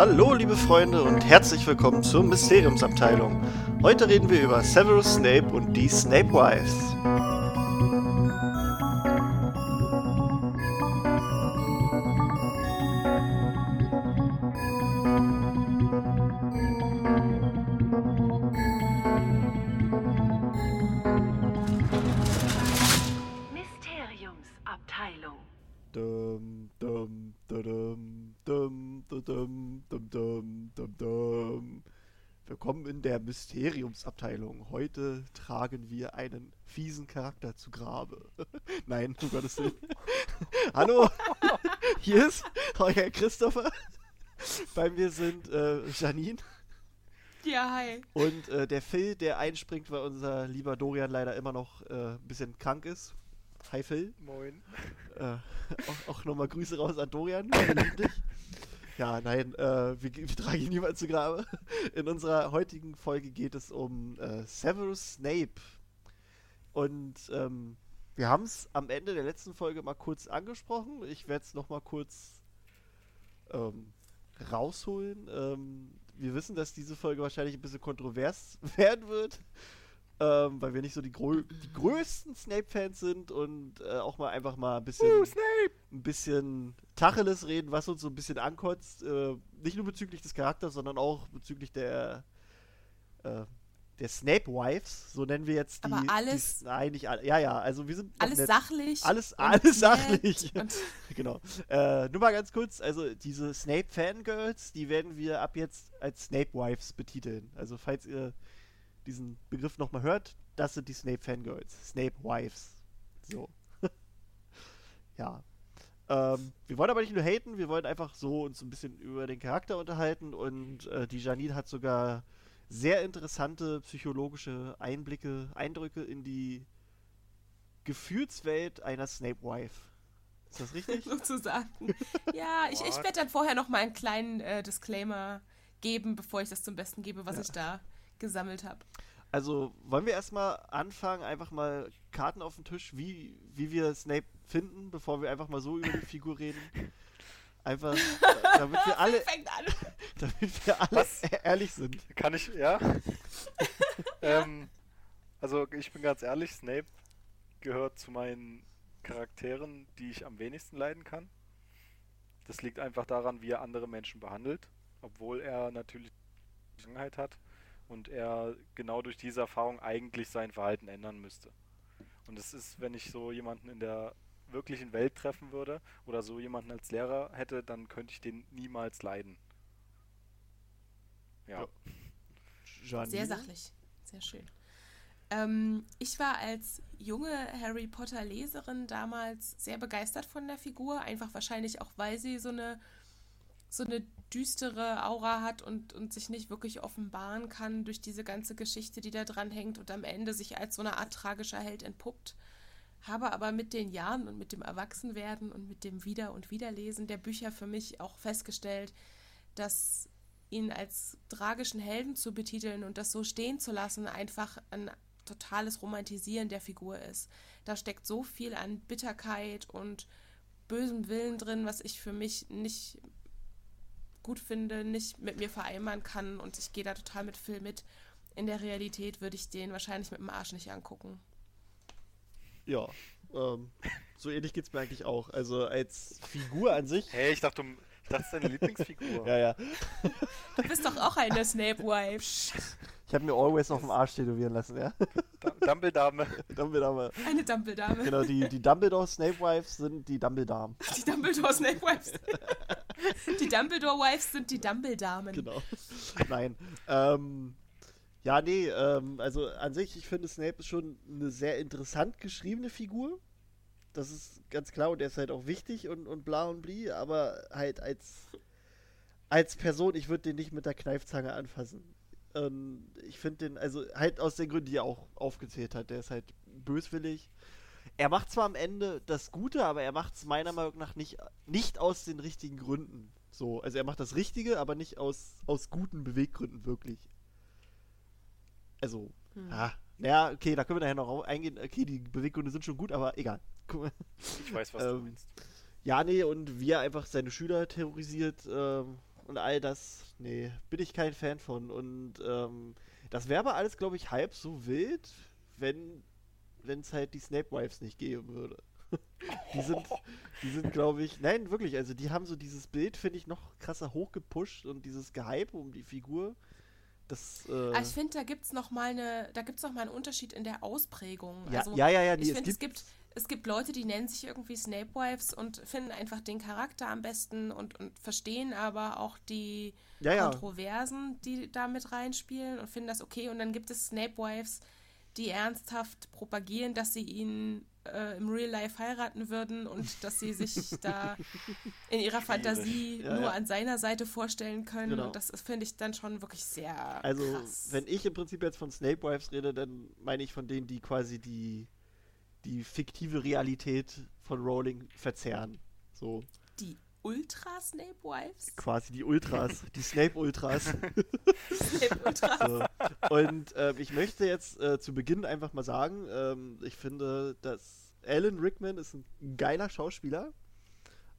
Hallo, liebe Freunde, und herzlich willkommen zur Mysteriumsabteilung. Heute reden wir über Severus Snape und die Snape Wives. Mysteriumsabteilung. Heute tragen wir einen fiesen Charakter zu Grabe. Nein, um Gottes Willen. Hallo, hier ist euer Christopher. Bei mir sind äh, Janine Ja, hi. und äh, der Phil, der einspringt, weil unser lieber Dorian leider immer noch äh, ein bisschen krank ist. Hi Phil. Moin. Äh, auch auch nochmal Grüße raus an Dorian. Ja, nein, äh, wir, wir tragen ihn niemand zu Grabe. In unserer heutigen Folge geht es um äh, Severus Snape. Und ähm, wir haben es am Ende der letzten Folge mal kurz angesprochen. Ich werde es nochmal kurz ähm, rausholen. Ähm, wir wissen, dass diese Folge wahrscheinlich ein bisschen kontrovers werden wird ähm, weil wir nicht so die, grö die größten Snape-Fans sind und äh, auch mal einfach mal ein bisschen, ein bisschen Tacheles reden, was uns so ein bisschen ankotzt. Äh, nicht nur bezüglich des Charakters, sondern auch bezüglich der, äh, der Snape-Wives, so nennen wir jetzt die. Aber alles- Die, nein, nicht alle. Ja, ja, also wir sind. Alles nett. sachlich. Alles, alles sachlich. Genau. Äh, nur mal ganz kurz, also diese Snape-Fangirls, die werden wir ab jetzt als Snape-Wives betiteln. Also falls ihr diesen Begriff nochmal hört, das sind die Snape-Fangirls. Snape-Wives. So. ja. Ähm, wir wollen aber nicht nur haten, wir wollen einfach so uns ein bisschen über den Charakter unterhalten und äh, die Janine hat sogar sehr interessante psychologische Einblicke, Eindrücke in die Gefühlswelt einer Snape-Wife. Ist das richtig? sozusagen. Ja, ich, ich werde dann vorher noch mal einen kleinen äh, Disclaimer geben, bevor ich das zum Besten gebe, was Ja. ich da gesammelt habe. Also wollen wir erstmal anfangen, einfach mal Karten auf den Tisch, wie, wie wir Snape finden, bevor wir einfach mal so über die Figur reden. Einfach, damit wir alle, Fängt an. damit wir alle Was? ehrlich sind. Kann ich, ja? ähm, also ich bin ganz ehrlich, Snape gehört zu meinen Charakteren, die ich am wenigsten leiden kann. Das liegt einfach daran, wie er andere Menschen behandelt, obwohl er natürlich Vergangenheit hat und er genau durch diese Erfahrung eigentlich sein Verhalten ändern müsste. Und es ist, wenn ich so jemanden in der wirklichen Welt treffen würde oder so jemanden als Lehrer hätte, dann könnte ich den niemals leiden. Ja. Ja. Janine? Sehr sachlich. Sehr schön. Ähm, ich war als junge Harry Potter Leserin damals sehr begeistert von der Figur, einfach wahrscheinlich auch, weil sie so eine so eine düstere Aura hat und, und sich nicht wirklich offenbaren kann durch diese ganze Geschichte, die da dran hängt und am Ende sich als so eine Art tragischer Held entpuppt. Habe aber mit den Jahren und mit dem Erwachsenwerden und mit dem Wieder- und Wiederlesen der Bücher für mich auch festgestellt, dass ihn als tragischen Helden zu betiteln und das so stehen zu lassen, einfach ein totales Romantisieren der Figur ist. Da steckt so viel an Bitterkeit und bösem Willen drin, was ich für mich nicht gut finde, nicht mit mir vereinbaren kann und ich gehe da total mit Phil mit. In der Realität würde ich den wahrscheinlich mit dem Arsch nicht angucken. Ja, ähm, so ähnlich geht's mir eigentlich auch. Also als Figur an sich. Hey, ich dachte, du- ich dachte, das ist deine Lieblingsfigur. Ja, ja. Du bist doch auch eine Snape-Wife. Ich habe mir Always auf dem Arsch tätowieren lassen, ja. Du- Dumbledame. Dumbledore. Eine Dumbledame. Genau, die, die Dumbledore Snape Wives sind die Dumbledore. Die Dumbledore Snape Wives. Die Dumbledore Wives sind die Dumbledamen. Genau. Nein. Ähm, ja, nee, ähm, also an sich, ich finde, Snape ist schon eine sehr interessant geschriebene Figur. Das ist ganz klar und er ist halt auch wichtig und, und bla und bli, aber halt als, als Person, ich würde den nicht mit der Kneifzange anfassen. Ähm, ich finde den, also halt aus den Gründen, die er auch aufgezählt hat. Der ist halt böswillig. Er macht zwar am Ende das Gute, aber er macht es meiner Meinung nach nicht, nicht aus den richtigen Gründen. So, also er macht das Richtige, aber nicht aus, aus guten Beweggründen wirklich. Also, Hm. ja, naja, okay, da können wir nachher noch eingehen. Okay, die Beweggründe sind schon gut, aber egal. Ich weiß, was du Ähm, meinst. Ja, nee, und wie er einfach seine Schüler terrorisiert, ähm, und all das, nee, bin ich kein Fan von. Und ähm, das wäre aber alles, glaube ich, halb so wild, wenn es halt die Snape Wives nicht geben würde. die sind, die sind, glaube ich, nein, wirklich, also die haben so dieses Bild, finde ich, noch krasser hochgepusht und dieses Gehype um die Figur. Das, äh ich finde, da gibt es nochmal eine, da gibt's noch mal einen Unterschied in der Ausprägung. Ja, also, ja, ja, ja nee, ich finde, es gibt, es gibt Leute, die nennen sich irgendwie Snape Wives und finden einfach den Charakter am besten und, und verstehen aber auch die ja, ja. Kontroversen, die da mit reinspielen und finden das okay. Und dann gibt es Snape Wives, die ernsthaft propagieren, dass sie ihn äh, im Real Life heiraten würden und dass sie sich da in ihrer Fantasie ja, nur ja. an seiner Seite vorstellen können. Genau. Und das finde ich dann schon wirklich sehr. Also, krass. wenn ich im Prinzip jetzt von Snape Wives rede, dann meine ich von denen, die quasi die, die fiktive Realität von Rowling verzerren. So. Die Ultra-Snape Wives? Quasi die Ultras, die Snape-Ultras. Snape-Ultras. so. Und äh, ich möchte jetzt äh, zu Beginn einfach mal sagen, ähm, ich finde, dass Alan Rickman ist ein geiler Schauspieler.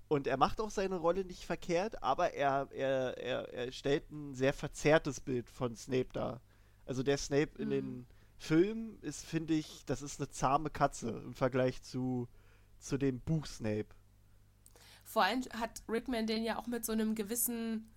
Und er macht auch seine Rolle nicht verkehrt, aber er, er, er, er stellt ein sehr verzerrtes Bild von Snape dar. Also der Snape mhm. in den Filmen ist, finde ich, das ist eine zahme Katze im Vergleich zu, zu dem Buch Snape. Vor allem hat Rickman den ja auch mit so einem gewissen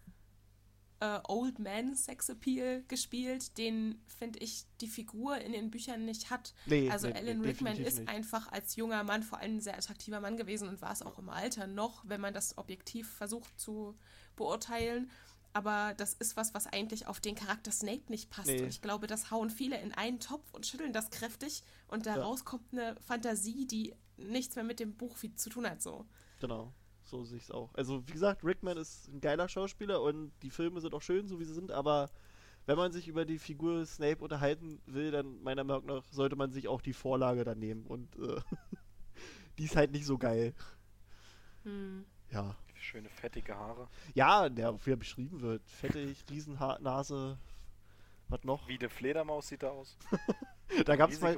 äh, Old Man Sex Appeal gespielt, den finde ich die Figur in den Büchern nicht hat. Nee, also nee, Alan nee, Rickman ist nicht. einfach als junger Mann vor allem ein sehr attraktiver Mann gewesen und war es auch im Alter noch, wenn man das objektiv versucht zu beurteilen. Aber das ist was, was eigentlich auf den Charakter Snape nicht passt. Und ich glaube, das hauen viele in einen Topf und schütteln das kräftig und daraus ja. kommt eine Fantasie, die nichts mehr mit dem Buch zu tun hat. So. Genau so sehe ich es auch. Also, wie gesagt, Rickman ist ein geiler Schauspieler und die Filme sind auch schön, so wie sie sind, aber wenn man sich über die Figur Snape unterhalten will, dann meiner Meinung nach sollte man sich auch die Vorlage dann nehmen und äh, die ist halt nicht so geil. Hm. Ja. Schöne fettige Haare. Ja, der, wie er beschrieben wird. Fettig, Riesennase, was noch? Wie eine Fledermaus sieht er aus. da gab es mal,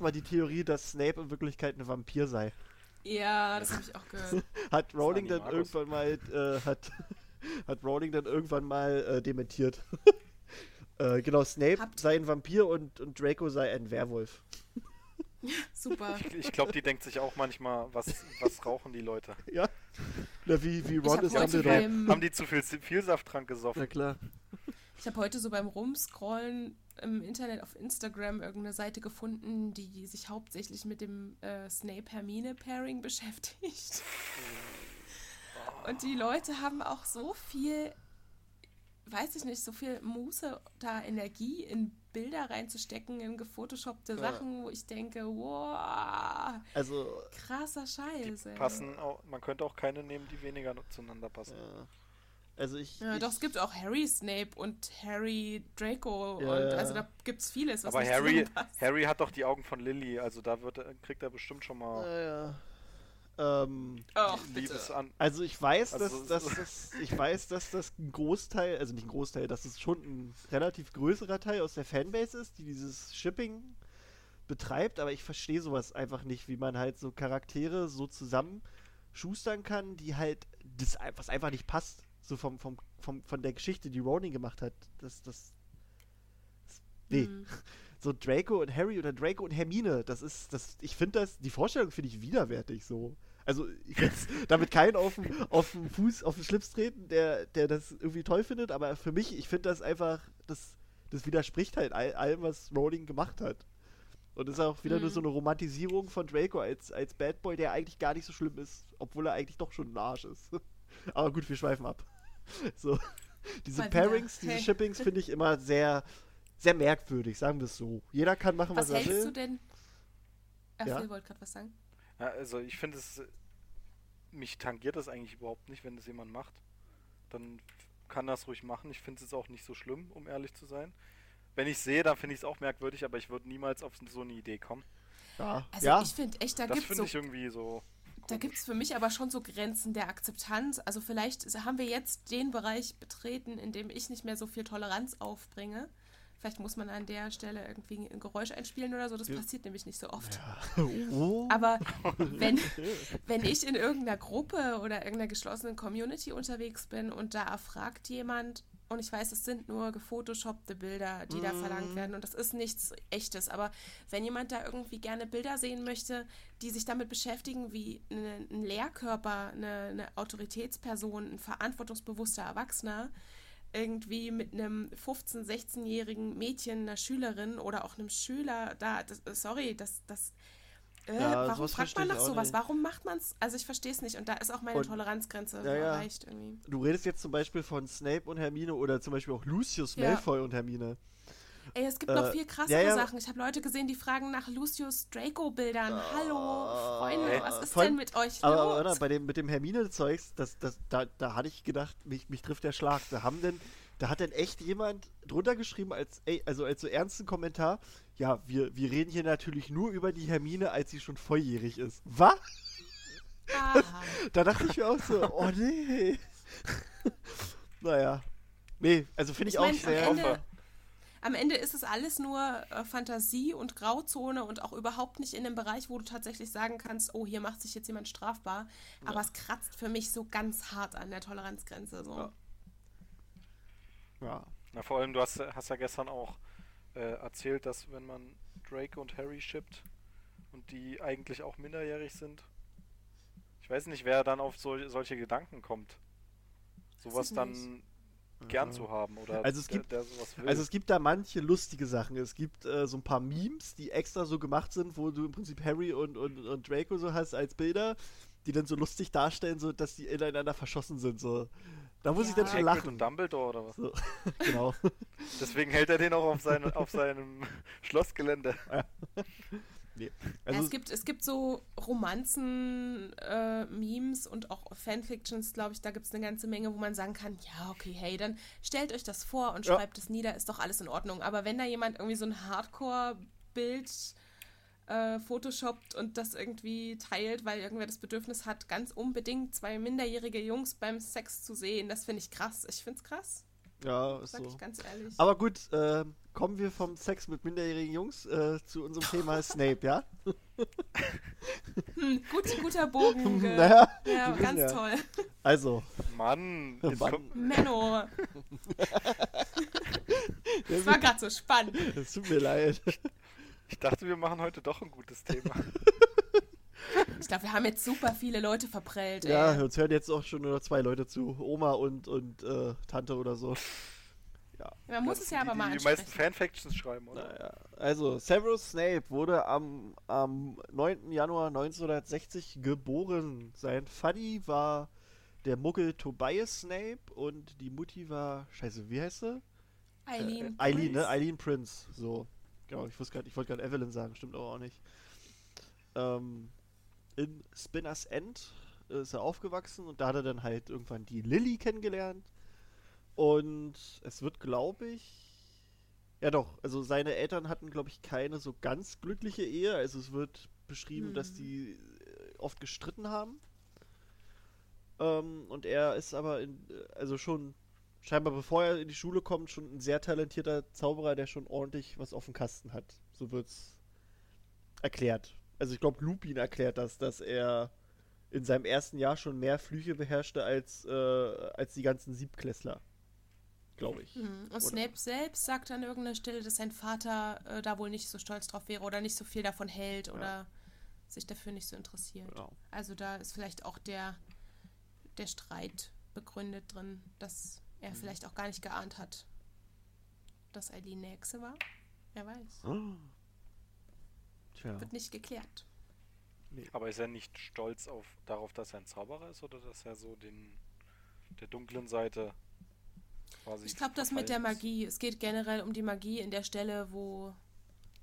mal die Theorie, dass Snape in Wirklichkeit ein Vampir sei. Ja, das habe ich auch gehört. hat Rowling dann irgendwann mal äh, hat, hat Rowling dann irgendwann mal äh, dementiert. äh, genau, Snape Habt sei ein Vampir und, und Draco sei ein Werwolf. Super. Ich, ich glaube, die denkt sich auch manchmal, was, was rauchen die Leute? Ja. Na, wie, wie Ron ist Dumbledore. Haben die zu viel Vielsafttrank gesoffen? Na klar. Ich habe heute so beim Rumscrollen im Internet auf Instagram irgendeine Seite gefunden, die sich hauptsächlich mit dem äh, Snape-Hermine-Pairing beschäftigt. Und die Leute haben auch so viel, weiß ich nicht, so viel Muße, da Energie in Bilder reinzustecken, in gefotoshoppte ja. Sachen, wo ich denke, wow, also, krasser Scheiß. Passen auch, man könnte auch keine nehmen, die weniger zueinander passen. Ja. Also ich. Ja, ich, doch, es gibt auch Harry Snape und Harry Draco. Ja, und also da gibt es vieles, was Aber nicht Harry. Harry hat doch die Augen von Lily, also da wird, kriegt er bestimmt schon mal Ja, ja. Ähm, Ach, bitte. Liebes an. also ich weiß, Also dass, dass das, ich weiß, dass das ein Großteil, also nicht ein Großteil, dass es schon ein relativ größerer Teil aus der Fanbase ist, die dieses Shipping betreibt, aber ich verstehe sowas einfach nicht, wie man halt so Charaktere so zusammenschustern kann, die halt das was einfach nicht passt, so vom, vom, vom von der Geschichte, die Rowling gemacht hat. Das das, das nee. Mhm. So Draco und Harry oder Draco und Hermine, das ist das ich finde das die Vorstellung finde ich widerwärtig so. Also ich jetzt damit keinen auf den, auf den Fuß, auf den Schlips treten, der, der das irgendwie toll findet, aber für mich, ich finde das einfach, das, das widerspricht halt all, allem, was Rowling gemacht hat. Und ist auch wieder Mhm. nur so eine Romantisierung von Draco als, als Bad Boy, der eigentlich gar nicht so schlimm ist, obwohl er eigentlich doch schon ein Arsch ist. aber gut, wir schweifen ab. So. Diese Mal wieder. Pairings, diese Hey. Shippings finde ich immer sehr, sehr merkwürdig, sagen wir es so. Jeder kann machen, was, Was er hältst du will. denn? Ach, Ja? Wollte gerade was sagen. Ja, also ich finde es, mich tangiert das eigentlich überhaupt nicht, wenn das jemand macht. Dann kann das ruhig machen. Ich finde es auch nicht so schlimm, um ehrlich zu sein. Wenn ich sehe, dann finde ich es auch merkwürdig, aber ich würde niemals auf so eine Idee kommen. Ja, Also ja. ich finde echt, da das gibt es finde so ich irgendwie so. Da gibt es für mich aber schon so Grenzen der Akzeptanz. Also vielleicht haben wir jetzt den Bereich betreten, in dem ich nicht mehr so viel Toleranz aufbringe Vielleicht muss man an der Stelle irgendwie ein Geräusch einspielen oder so. Das Ja. passiert nämlich nicht so oft. Ja. Oh. Aber wenn, wenn ich in irgendeiner Gruppe oder irgendeiner geschlossenen Community unterwegs bin und da fragt jemand und ich weiß, es sind nur gefotoshoppte Bilder, die da verlangt werden. Und das ist nichts echtes, aber wenn jemand da irgendwie gerne Bilder sehen möchte, die sich damit beschäftigen, wie eine, ein Lehrkörper, eine, eine Autoritätsperson, ein verantwortungsbewusster Erwachsener irgendwie mit einem 15-, 16-jährigen Mädchen, einer Schülerin oder auch einem Schüler da, das, sorry, das, das äh, Ja, warum fragt man nach sowas? nicht. Warum macht man es? Also ich verstehe es nicht. Und da ist auch meine Und- Toleranzgrenze Ja, ja. erreicht irgendwie. Du redest jetzt zum Beispiel von Snape und Hermine oder zum Beispiel auch Lucius. Malfoy und Hermine. Ey, es gibt Äh, noch viel krassere ja, ja. Sachen. Ich habe Leute gesehen, die fragen nach Lucius Draco-Bildern. Hallo, Freunde, Äh, was ist voll- denn mit euch Aber, los? aber oder, bei dem, mit dem Hermine-Zeugs, das, das, da, da hatte ich gedacht, mich, mich trifft der Schlag. Da haben denn, da hat denn echt jemand drunter geschrieben, als, ey, also als so ernsten Kommentar, ja, wir, wir reden hier natürlich nur über die Hermine, als sie schon volljährig ist. Was? Aha. Da dachte ich mir auch so, oh nee. naja. Nee, also finde ich, Ich auch mein, am sehr. Ende, am Ende ist es alles nur äh, Fantasie und Grauzone und auch überhaupt nicht in dem Bereich, wo du tatsächlich sagen kannst, oh, hier macht sich jetzt jemand strafbar. Aber es kratzt für mich so ganz hart an der Toleranzgrenze. So. Ja. Ja. Na, vor allem, du hast, hast ja gestern auch äh, erzählt, dass wenn man Draco und Harry shippt und die eigentlich auch minderjährig sind, ich weiß nicht, wer dann auf so, solche Gedanken kommt, sowas dann gern zu haben oder Also es der, gibt- der sowas will. Also es gibt da manche lustige Sachen. Es gibt äh, so ein paar Memes, die extra so gemacht sind, wo du im Prinzip Harry und, und, und Draco so hast als Bilder, die dann so lustig darstellen, so dass die ineinander verschossen sind. So. Da muss ich dann Ja. schon lachen. und Dumbledore oder was? So. genau. Deswegen hält er den auch auf, seine, auf seinem Schlossgelände. nee. Ja, Also, es, gibt, es gibt so Romanzen-Memes und auch Fanfictions, glaube ich, da gibt es eine ganze Menge, wo man sagen kann, ja, okay, hey, dann stellt euch das vor und Ja. schreibt es nieder, ist doch alles in Ordnung. Aber wenn da jemand irgendwie so ein Hardcore-Bild äh, photoshoppt und das irgendwie teilt, weil irgendwer das Bedürfnis hat, ganz unbedingt zwei minderjährige Jungs beim Sex zu sehen, das finde ich krass. Ich finde es krass, ja, ist sag so. ich ganz ehrlich. Aber gut, äh, kommen wir vom Sex mit minderjährigen Jungs äh, zu unserem Thema Snape, ja? Hm, gut, guter Bogen. Ge naja, ja, ganz ja. toll. Also, Mann, jetzt Mann. kommt, Menno, das war gerade so spannend. es tut mir leid. Ich dachte, wir machen heute doch ein gutes Thema. Ich glaube, wir haben jetzt super viele Leute verprellt. Ey. Ja, uns hören jetzt auch schon nur zwei Leute zu. Oma und, und äh, Tante oder so. Man muss Das es ja sind aber die, mal die, die meisten ansprechen. Fanfictions schreiben, oder? Naja, also Severus Snape wurde am, am 9. Januar 1960 geboren. Sein Vati war der Muggel Tobias Snape und die Mutti war, scheiße, wie heißt sie? Eileen. Äh, Eileen, ne? Prince. Eileen Prince. So. Genau, ich grad, ich wollte gerade Evelyn sagen, stimmt aber auch nicht. Ähm, in Spinners End ist er aufgewachsen und da hat er dann halt irgendwann die Lily kennengelernt. Und es wird, glaube ich. Ja, doch. Also, seine Eltern hatten, glaube ich, keine so ganz glückliche Ehe. Also, es wird beschrieben, dass Hm. die äh, oft gestritten haben. Ähm, und er ist aber, in, äh, also schon scheinbar, bevor er in die Schule kommt, schon ein sehr talentierter Zauberer, der schon ordentlich was auf dem Kasten hat. So wird's erklärt. Also, ich glaube, Lupin erklärt das, dass er in seinem ersten Jahr schon mehr Flüche beherrschte als, äh, als die ganzen Siebklässler. Glaube ich. Mhm. Und Oder- Snape selbst sagt an irgendeiner Stelle, dass sein Vater äh, da wohl nicht so stolz drauf wäre oder nicht so viel davon hält oder sich dafür nicht so interessiert. Genau. Also da ist vielleicht auch der, der Streit begründet drin, dass. Er vielleicht auch gar nicht geahnt hat, dass Eileen eine Hexe war. Wer weiß. Oh. Tja. Wird nicht geklärt. Aber ist er nicht stolz auf, darauf, dass er ein Zauberer ist oder dass er so den der dunklen Seite quasi Ich glaube, das mit der? Magie. Es geht generell um die Magie in der Stelle, wo,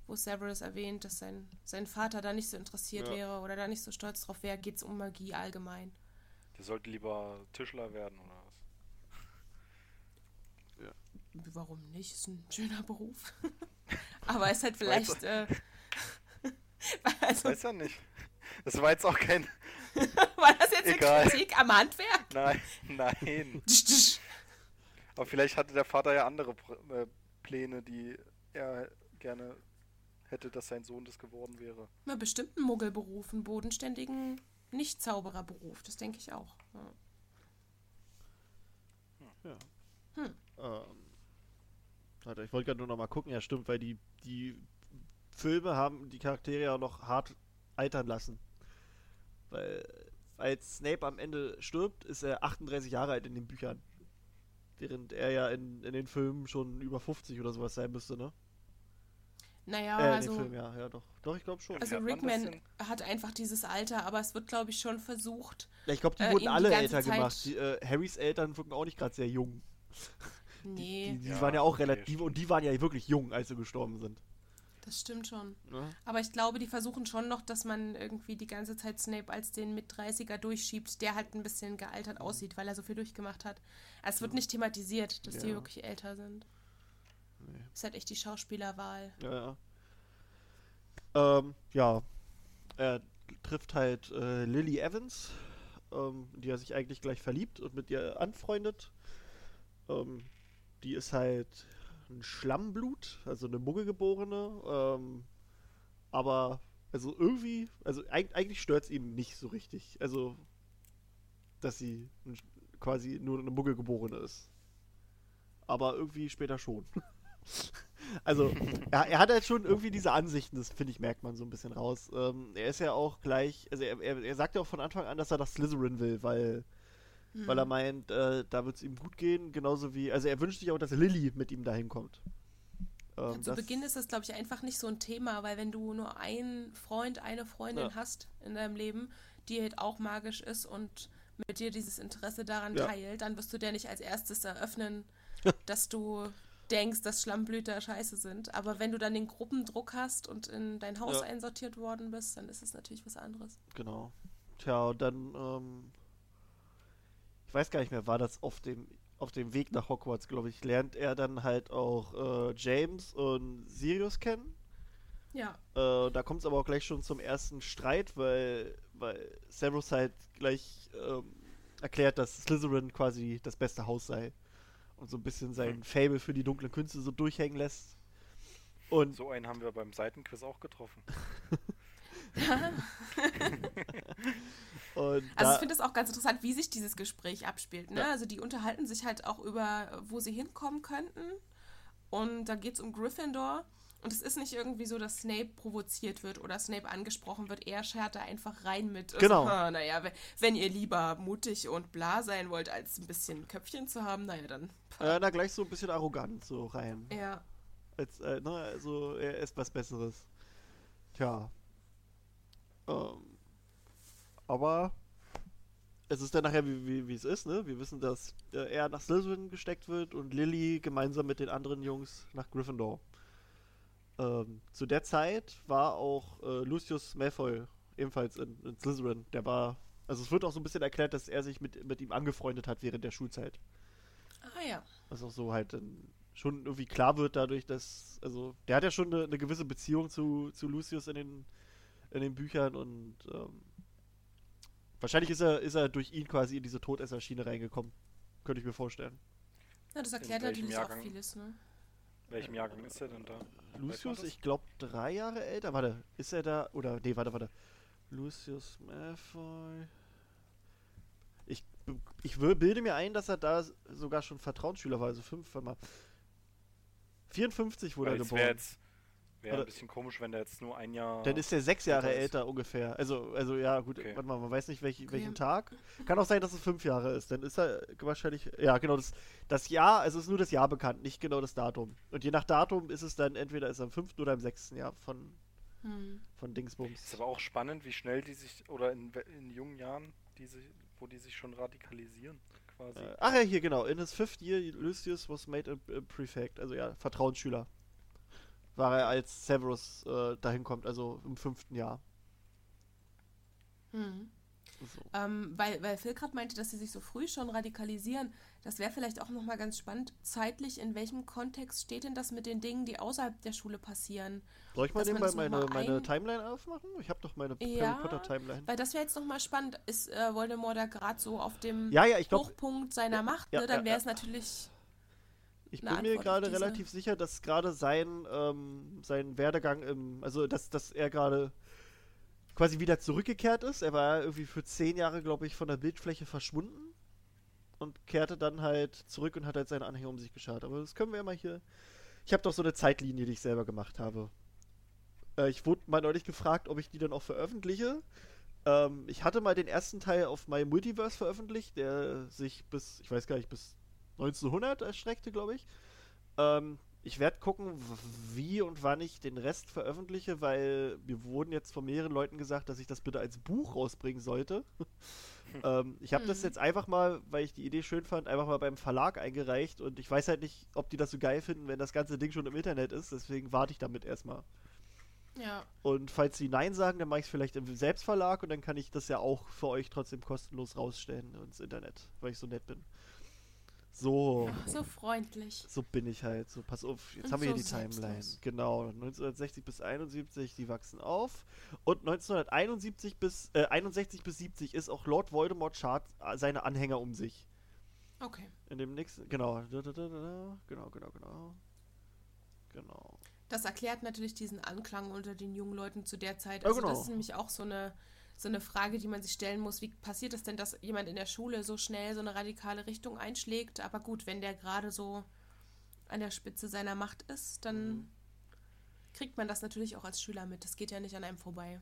wo Severus erwähnt, dass sein, sein Vater da nicht so interessiert Ja. wäre oder da nicht so stolz drauf wäre, geht es um Magie allgemein. Der sollte lieber Tischler werden oder was? Warum nicht? Ist ein schöner Beruf. Aber ist halt vielleicht. Äh, also, Weiß ja nicht. Das war jetzt auch kein. war das jetzt Egal. eine Kritik am Handwerk? Nein, nein. Aber vielleicht hatte der Vater ja andere äh, Pläne, die er gerne hätte, dass sein Sohn das geworden wäre. Na, bestimmt einen Muggelberuf, einen bodenständigen Nicht-Zaubererberuf, das denke ich auch. Ja. Ja. Hm. Ähm, warte, ich wollte gerade nur noch mal gucken. Ja, stimmt, weil die, die Filme haben die Charaktere ja noch hart altern lassen. Weil als Snape am Ende stirbt, ist er 38 Jahre alt in den Büchern. Während er ja in, in den Filmen schon über 50 oder sowas sein müsste, ne? Naja, äh, in also, den Filmen, ja, ja, doch. Doch, ich glaube schon. also Rickman hat einfach dieses Alter, aber es wird, glaube ich, schon versucht. Ja, ich glaube, die äh, wurden die alle ganze älter Zeit- gemacht. Die, äh, Harrys Eltern wirken auch nicht gerade sehr jung. Nee, Die, die Ja, waren ja auch relativ, stimmt. und die waren ja wirklich jung, als sie gestorben sind. das stimmt schon. Ne? Aber ich glaube, die versuchen schon noch, dass man irgendwie die ganze Zeit Snape als den mit 30er durchschiebt, der halt ein bisschen Mhm. gealtert aussieht, weil er so viel durchgemacht hat. Also es wird nicht thematisiert, dass die Ja. wirklich älter sind. Nee. Ist halt echt die Schauspielerwahl. Ja, ja. Ähm, ja. Er trifft halt äh, Lily Evans, ähm, die er sich eigentlich gleich verliebt und mit ihr anfreundet. Ähm, die ist halt ein Schlammblut, also eine Muggelgeborene. Ähm, aber, also irgendwie, also eig eigentlich stört es ihn nicht so richtig. Also, dass sie quasi nur eine Muggelgeborene ist. Aber irgendwie später schon. Also, er, er hat halt schon irgendwie diese Ansichten, das finde ich, merkt man so ein bisschen raus. Ähm, er ist ja auch gleich, also er, er, er sagt ja auch von Anfang an, dass er das Slytherin will, weil, weil er Hm. meint, äh, da wird es ihm gut gehen, genauso wie, also er wünscht sich auch, dass Lilly mit ihm dahin kommt. Ähm, zu Beginn ist das, glaube ich, einfach nicht so ein Thema, weil wenn du nur einen Freund, eine Freundin Ja. hast in deinem Leben, die halt auch magisch ist und mit dir dieses Interesse daran Ja. teilt, dann wirst du dir nicht als erstes eröffnen, dass du denkst, dass Schlammblüter scheiße sind. Aber wenn du dann den Gruppendruck hast und in dein Haus Ja. einsortiert worden bist, dann ist es natürlich was anderes. Genau. Tja, und dann, ähm, ich weiß gar nicht mehr, war das auf dem, auf dem Weg nach Hogwarts, glaube ich, lernt er dann halt auch äh, James und Sirius kennen. Ja. Äh, da kommt es aber auch gleich schon zum ersten Streit, weil, weil Severus halt gleich ähm, erklärt, dass Slytherin quasi das beste Haus sei. Und so ein bisschen sein Fable für die dunklen Künste so durchhängen lässt. Und So einen haben wir beim Seitenquiz auch getroffen. Also ich finde es auch ganz interessant, wie sich dieses Gespräch abspielt. Ne? Ja. Also die unterhalten sich halt auch über, wo sie hinkommen könnten. Und da geht es um Gryffindor. Und es ist nicht irgendwie so, dass Snape provoziert wird oder Snape angesprochen wird. Er schert da einfach rein mit. also, Genau. "Ah, naja, wenn, ihr lieber mutig und bla sein wollt, als ein bisschen Köpfchen zu haben, naja, dann. äh, da gleich so ein bisschen arrogant so rein. Ja. Als, äh, ne, also er ist was Besseres. Tja. Ähm, aber es ist dann nachher, wie, wie, wie es ist, ne? Wir wissen, dass äh, er nach Slytherin gesteckt wird und Lily gemeinsam mit den anderen Jungs nach Gryffindor. Ähm, zu der Zeit war auch äh, Lucius Malfoy ebenfalls in, in Slytherin. Der war, also es wird auch so ein bisschen erklärt, dass er sich mit, mit ihm angefreundet hat während der Schulzeit. Ah ja. Was auch so halt dann schon irgendwie klar wird dadurch, dass, also, der hat ja schon eine, eine gewisse Beziehung zu, zu Lucius in den, in den Büchern und ähm, wahrscheinlich ist er, ist er durch ihn quasi in diese Todesserschiene reingekommen. Könnte ich mir vorstellen. ja das erklärt welchem natürlich auch Jahrgang? vieles, ne? Welchem Jahrgang ist er denn da? Lucius, ich glaube, drei Jahre älter. Warte, ist er da, oder, nee, warte, warte. Lucius Malfoy. Ich, ich bilde mir ein, dass er da sogar schon Vertrauensschüler war, also fünf, warte mal. 54 wurde Weil er geboren. jetzt wäre ein bisschen komisch, wenn der jetzt nur ein Jahr. Dann ist er sechs Jahre älter ist. älter ungefähr. Also, also ja, gut, Okay. warte mal, man weiß nicht welch, Okay. welchen Tag. Kann auch sein, dass es fünf Jahre ist. Dann ist er wahrscheinlich, ja, genau, das, das Jahr, also es ist nur das Jahr bekannt, nicht genau das Datum. Und je nach Datum ist es dann entweder ist er am fünften oder im sechsten Jahr von, Hm. von Dingsbums. ist aber auch spannend, wie schnell die sich, oder in, in jungen Jahren, die sich, wo die sich schon radikalisieren, quasi. Äh, ach ja, hier genau. In his fifth year, Lucius was made a, a prefect. Also ja, Vertrauensschüler. War er als Severus äh, dahin kommt, also im fünften Jahr. Hm. So. Ähm, weil, weil Phil gerade meinte, dass sie sich so früh schon radikalisieren. Das wäre vielleicht auch nochmal ganz spannend, zeitlich, in welchem Kontext steht denn das mit den Dingen, die außerhalb der Schule passieren? Soll ich mal nebenbei meine, meine ein- Timeline aufmachen? Ich habe doch meine Ja, Harry Potter Timeline. Weil das wäre jetzt nochmal spannend. Ist äh, Voldemort da gerade so auf dem Ja, ja, ich glaube, Hochpunkt seiner Macht? ne? Dann wäre es natürlich Ich bin mir Antwort gerade relativ sicher, dass gerade sein, ähm, sein Werdegang im, also dass, dass er gerade quasi wieder zurückgekehrt ist. Er war irgendwie für zehn Jahre, glaube ich, von der Bildfläche verschwunden und kehrte dann halt zurück und hat halt seine Anhänger um sich geschart. Aber das können wir ja mal hier. Ich habe doch so eine Zeitlinie, die ich selber gemacht habe. Äh, ich wurde mal neulich gefragt, ob ich die dann auch veröffentliche. Ähm, ich hatte mal den ersten Teil auf My Multiverse veröffentlicht, der sich bis, ich weiß gar nicht, bis 1900 erstreckte, glaube ich. Ähm, ich werde gucken, wie und wann ich den Rest veröffentliche, weil mir wurden jetzt von mehreren Leuten gesagt, dass ich das bitte als Buch rausbringen sollte. ähm, ich habe das Hm. jetzt einfach mal, weil ich die Idee schön fand, einfach mal beim Verlag eingereicht und ich weiß halt nicht, ob die das so geil finden, wenn das ganze Ding schon im Internet ist, deswegen warte ich damit erstmal. Ja. Und falls sie Nein sagen, dann mache ich es vielleicht im Selbstverlag und dann kann ich das ja auch für euch trotzdem kostenlos rausstellen ins Internet, weil ich so nett bin. So. Ach, so freundlich. So bin ich halt. So, pass auf, jetzt Und haben wir hier so die Timeline. selbstlos. Genau, 1960 bis 71, die wachsen auf. Und 1971 bis äh, 61 bis 70 ist auch Lord Voldemort schart äh, seine Anhänger um sich. Okay. In dem nächsten, genau, genau, genau, genau. Genau. Das erklärt natürlich diesen Anklang unter den jungen Leuten zu der Zeit. Ja, Also genau. das ist nämlich auch so eine, so eine Frage, die man sich stellen muss. Wie passiert es denn, dass jemand in der Schule so schnell so eine radikale Richtung einschlägt? Aber gut, wenn der gerade so an der Spitze seiner Macht ist, dann Mhm. kriegt man das natürlich auch als Schüler mit. Das geht ja nicht an einem vorbei.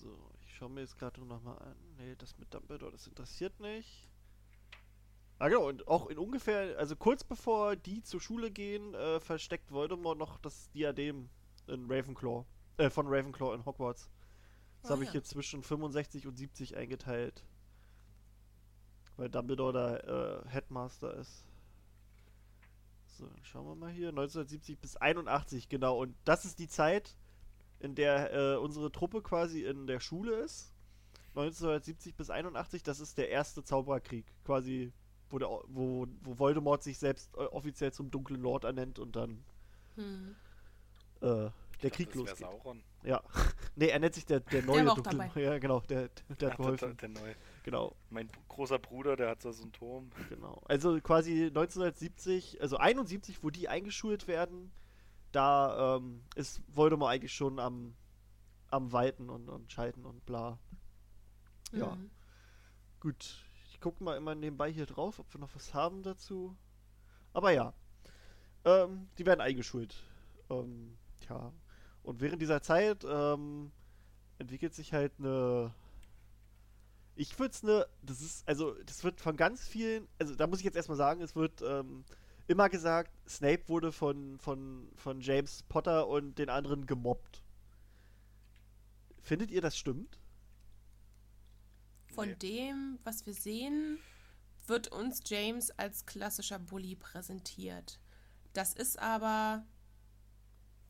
So, ich schaue mir jetzt gerade noch mal an. Nee, das mit Dumbledore, das interessiert nicht. Ah genau, und auch in ungefähr, also kurz bevor die zur Schule gehen, äh, versteckt Voldemort noch das Diadem in Ravenclaw. Äh, von Ravenclaw in Hogwarts. Das Ah, habe ich ja. jetzt zwischen 65 und 70 eingeteilt. Weil Dumbledore da äh, Headmaster ist. So, dann schauen wir mal hier. 1970 bis 81, genau. Und das ist die Zeit, in der äh, unsere Truppe quasi in der Schule ist. 1970 bis 81, das ist der erste Zaubererkrieg. Quasi, wo, der, wo, wo Voldemort sich selbst äh, offiziell zum dunklen Lord ernennt und dann Hm. äh, der Krieg dachte, losgeht. Sauron. Ja. nee, er nennt sich der, der neue war auch dunkle dabei. Ja, genau, der, der, der hat geholfen. Der, der neue. Genau, Mein großer Bruder, der hat so einen Turm. genau. Also quasi 1970, also 71, wo die eingeschult werden, da ähm, ist Voldemort eigentlich schon am, am Walten und, und Schalten und bla. Ja. Mhm. Gut, ich gucke mal immer nebenbei hier drauf, ob wir noch was haben dazu. Aber ja, ähm, die werden eingeschult. Ähm, ja, und während dieser Zeit ähm, entwickelt sich halt eine. Ich würde es eine. Das ist, also, das wird von ganz vielen. Also, da muss ich jetzt erstmal sagen, es wird ähm, immer gesagt, Snape wurde von, von, von James Potter und den anderen gemobbt. Findet ihr, das stimmt? Von Nee. dem, was wir sehen, wird uns James als klassischer Bully präsentiert. Das ist aber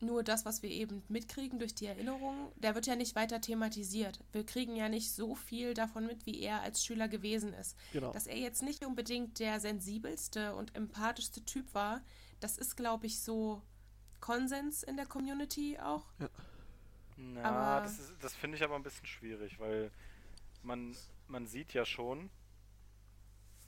nur das, was wir eben mitkriegen durch die Erinnerung. Der wird ja nicht weiter thematisiert. Wir kriegen ja nicht so viel davon mit, wie er als Schüler gewesen ist. Genau. Dass er jetzt nicht unbedingt der sensibelste und empathischste Typ war, das ist, glaube ich, so Konsens in der Community auch. Na, Aber- das, das finde ich aber ein bisschen schwierig, weil man, man sieht ja schon,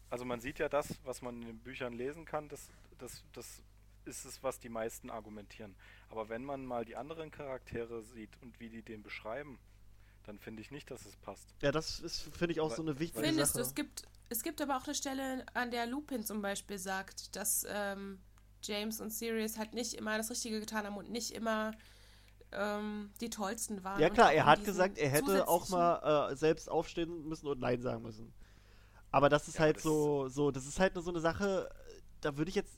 also man sieht ja das, was man in den Büchern lesen kann, das, das, das ist es, was die meisten argumentieren. Aber wenn man mal die anderen Charaktere sieht und wie die den beschreiben, dann finde ich nicht, dass es passt. Ja, das ist, finde ich, auch Weil- so eine wichtige Findest du, Sache. es gibt, es gibt aber auch eine Stelle, an der Lupin zum Beispiel sagt, dass ähm, James und Sirius halt nicht immer das Richtige getan haben und nicht immer ähm, die tollsten waren. Ja klar, er hat gesagt, er hätte auch mal äh, selbst aufstehen müssen und Nein sagen müssen. Aber das ist Ja, halt das- so, so, das ist halt nur so eine Sache, da würde ich jetzt,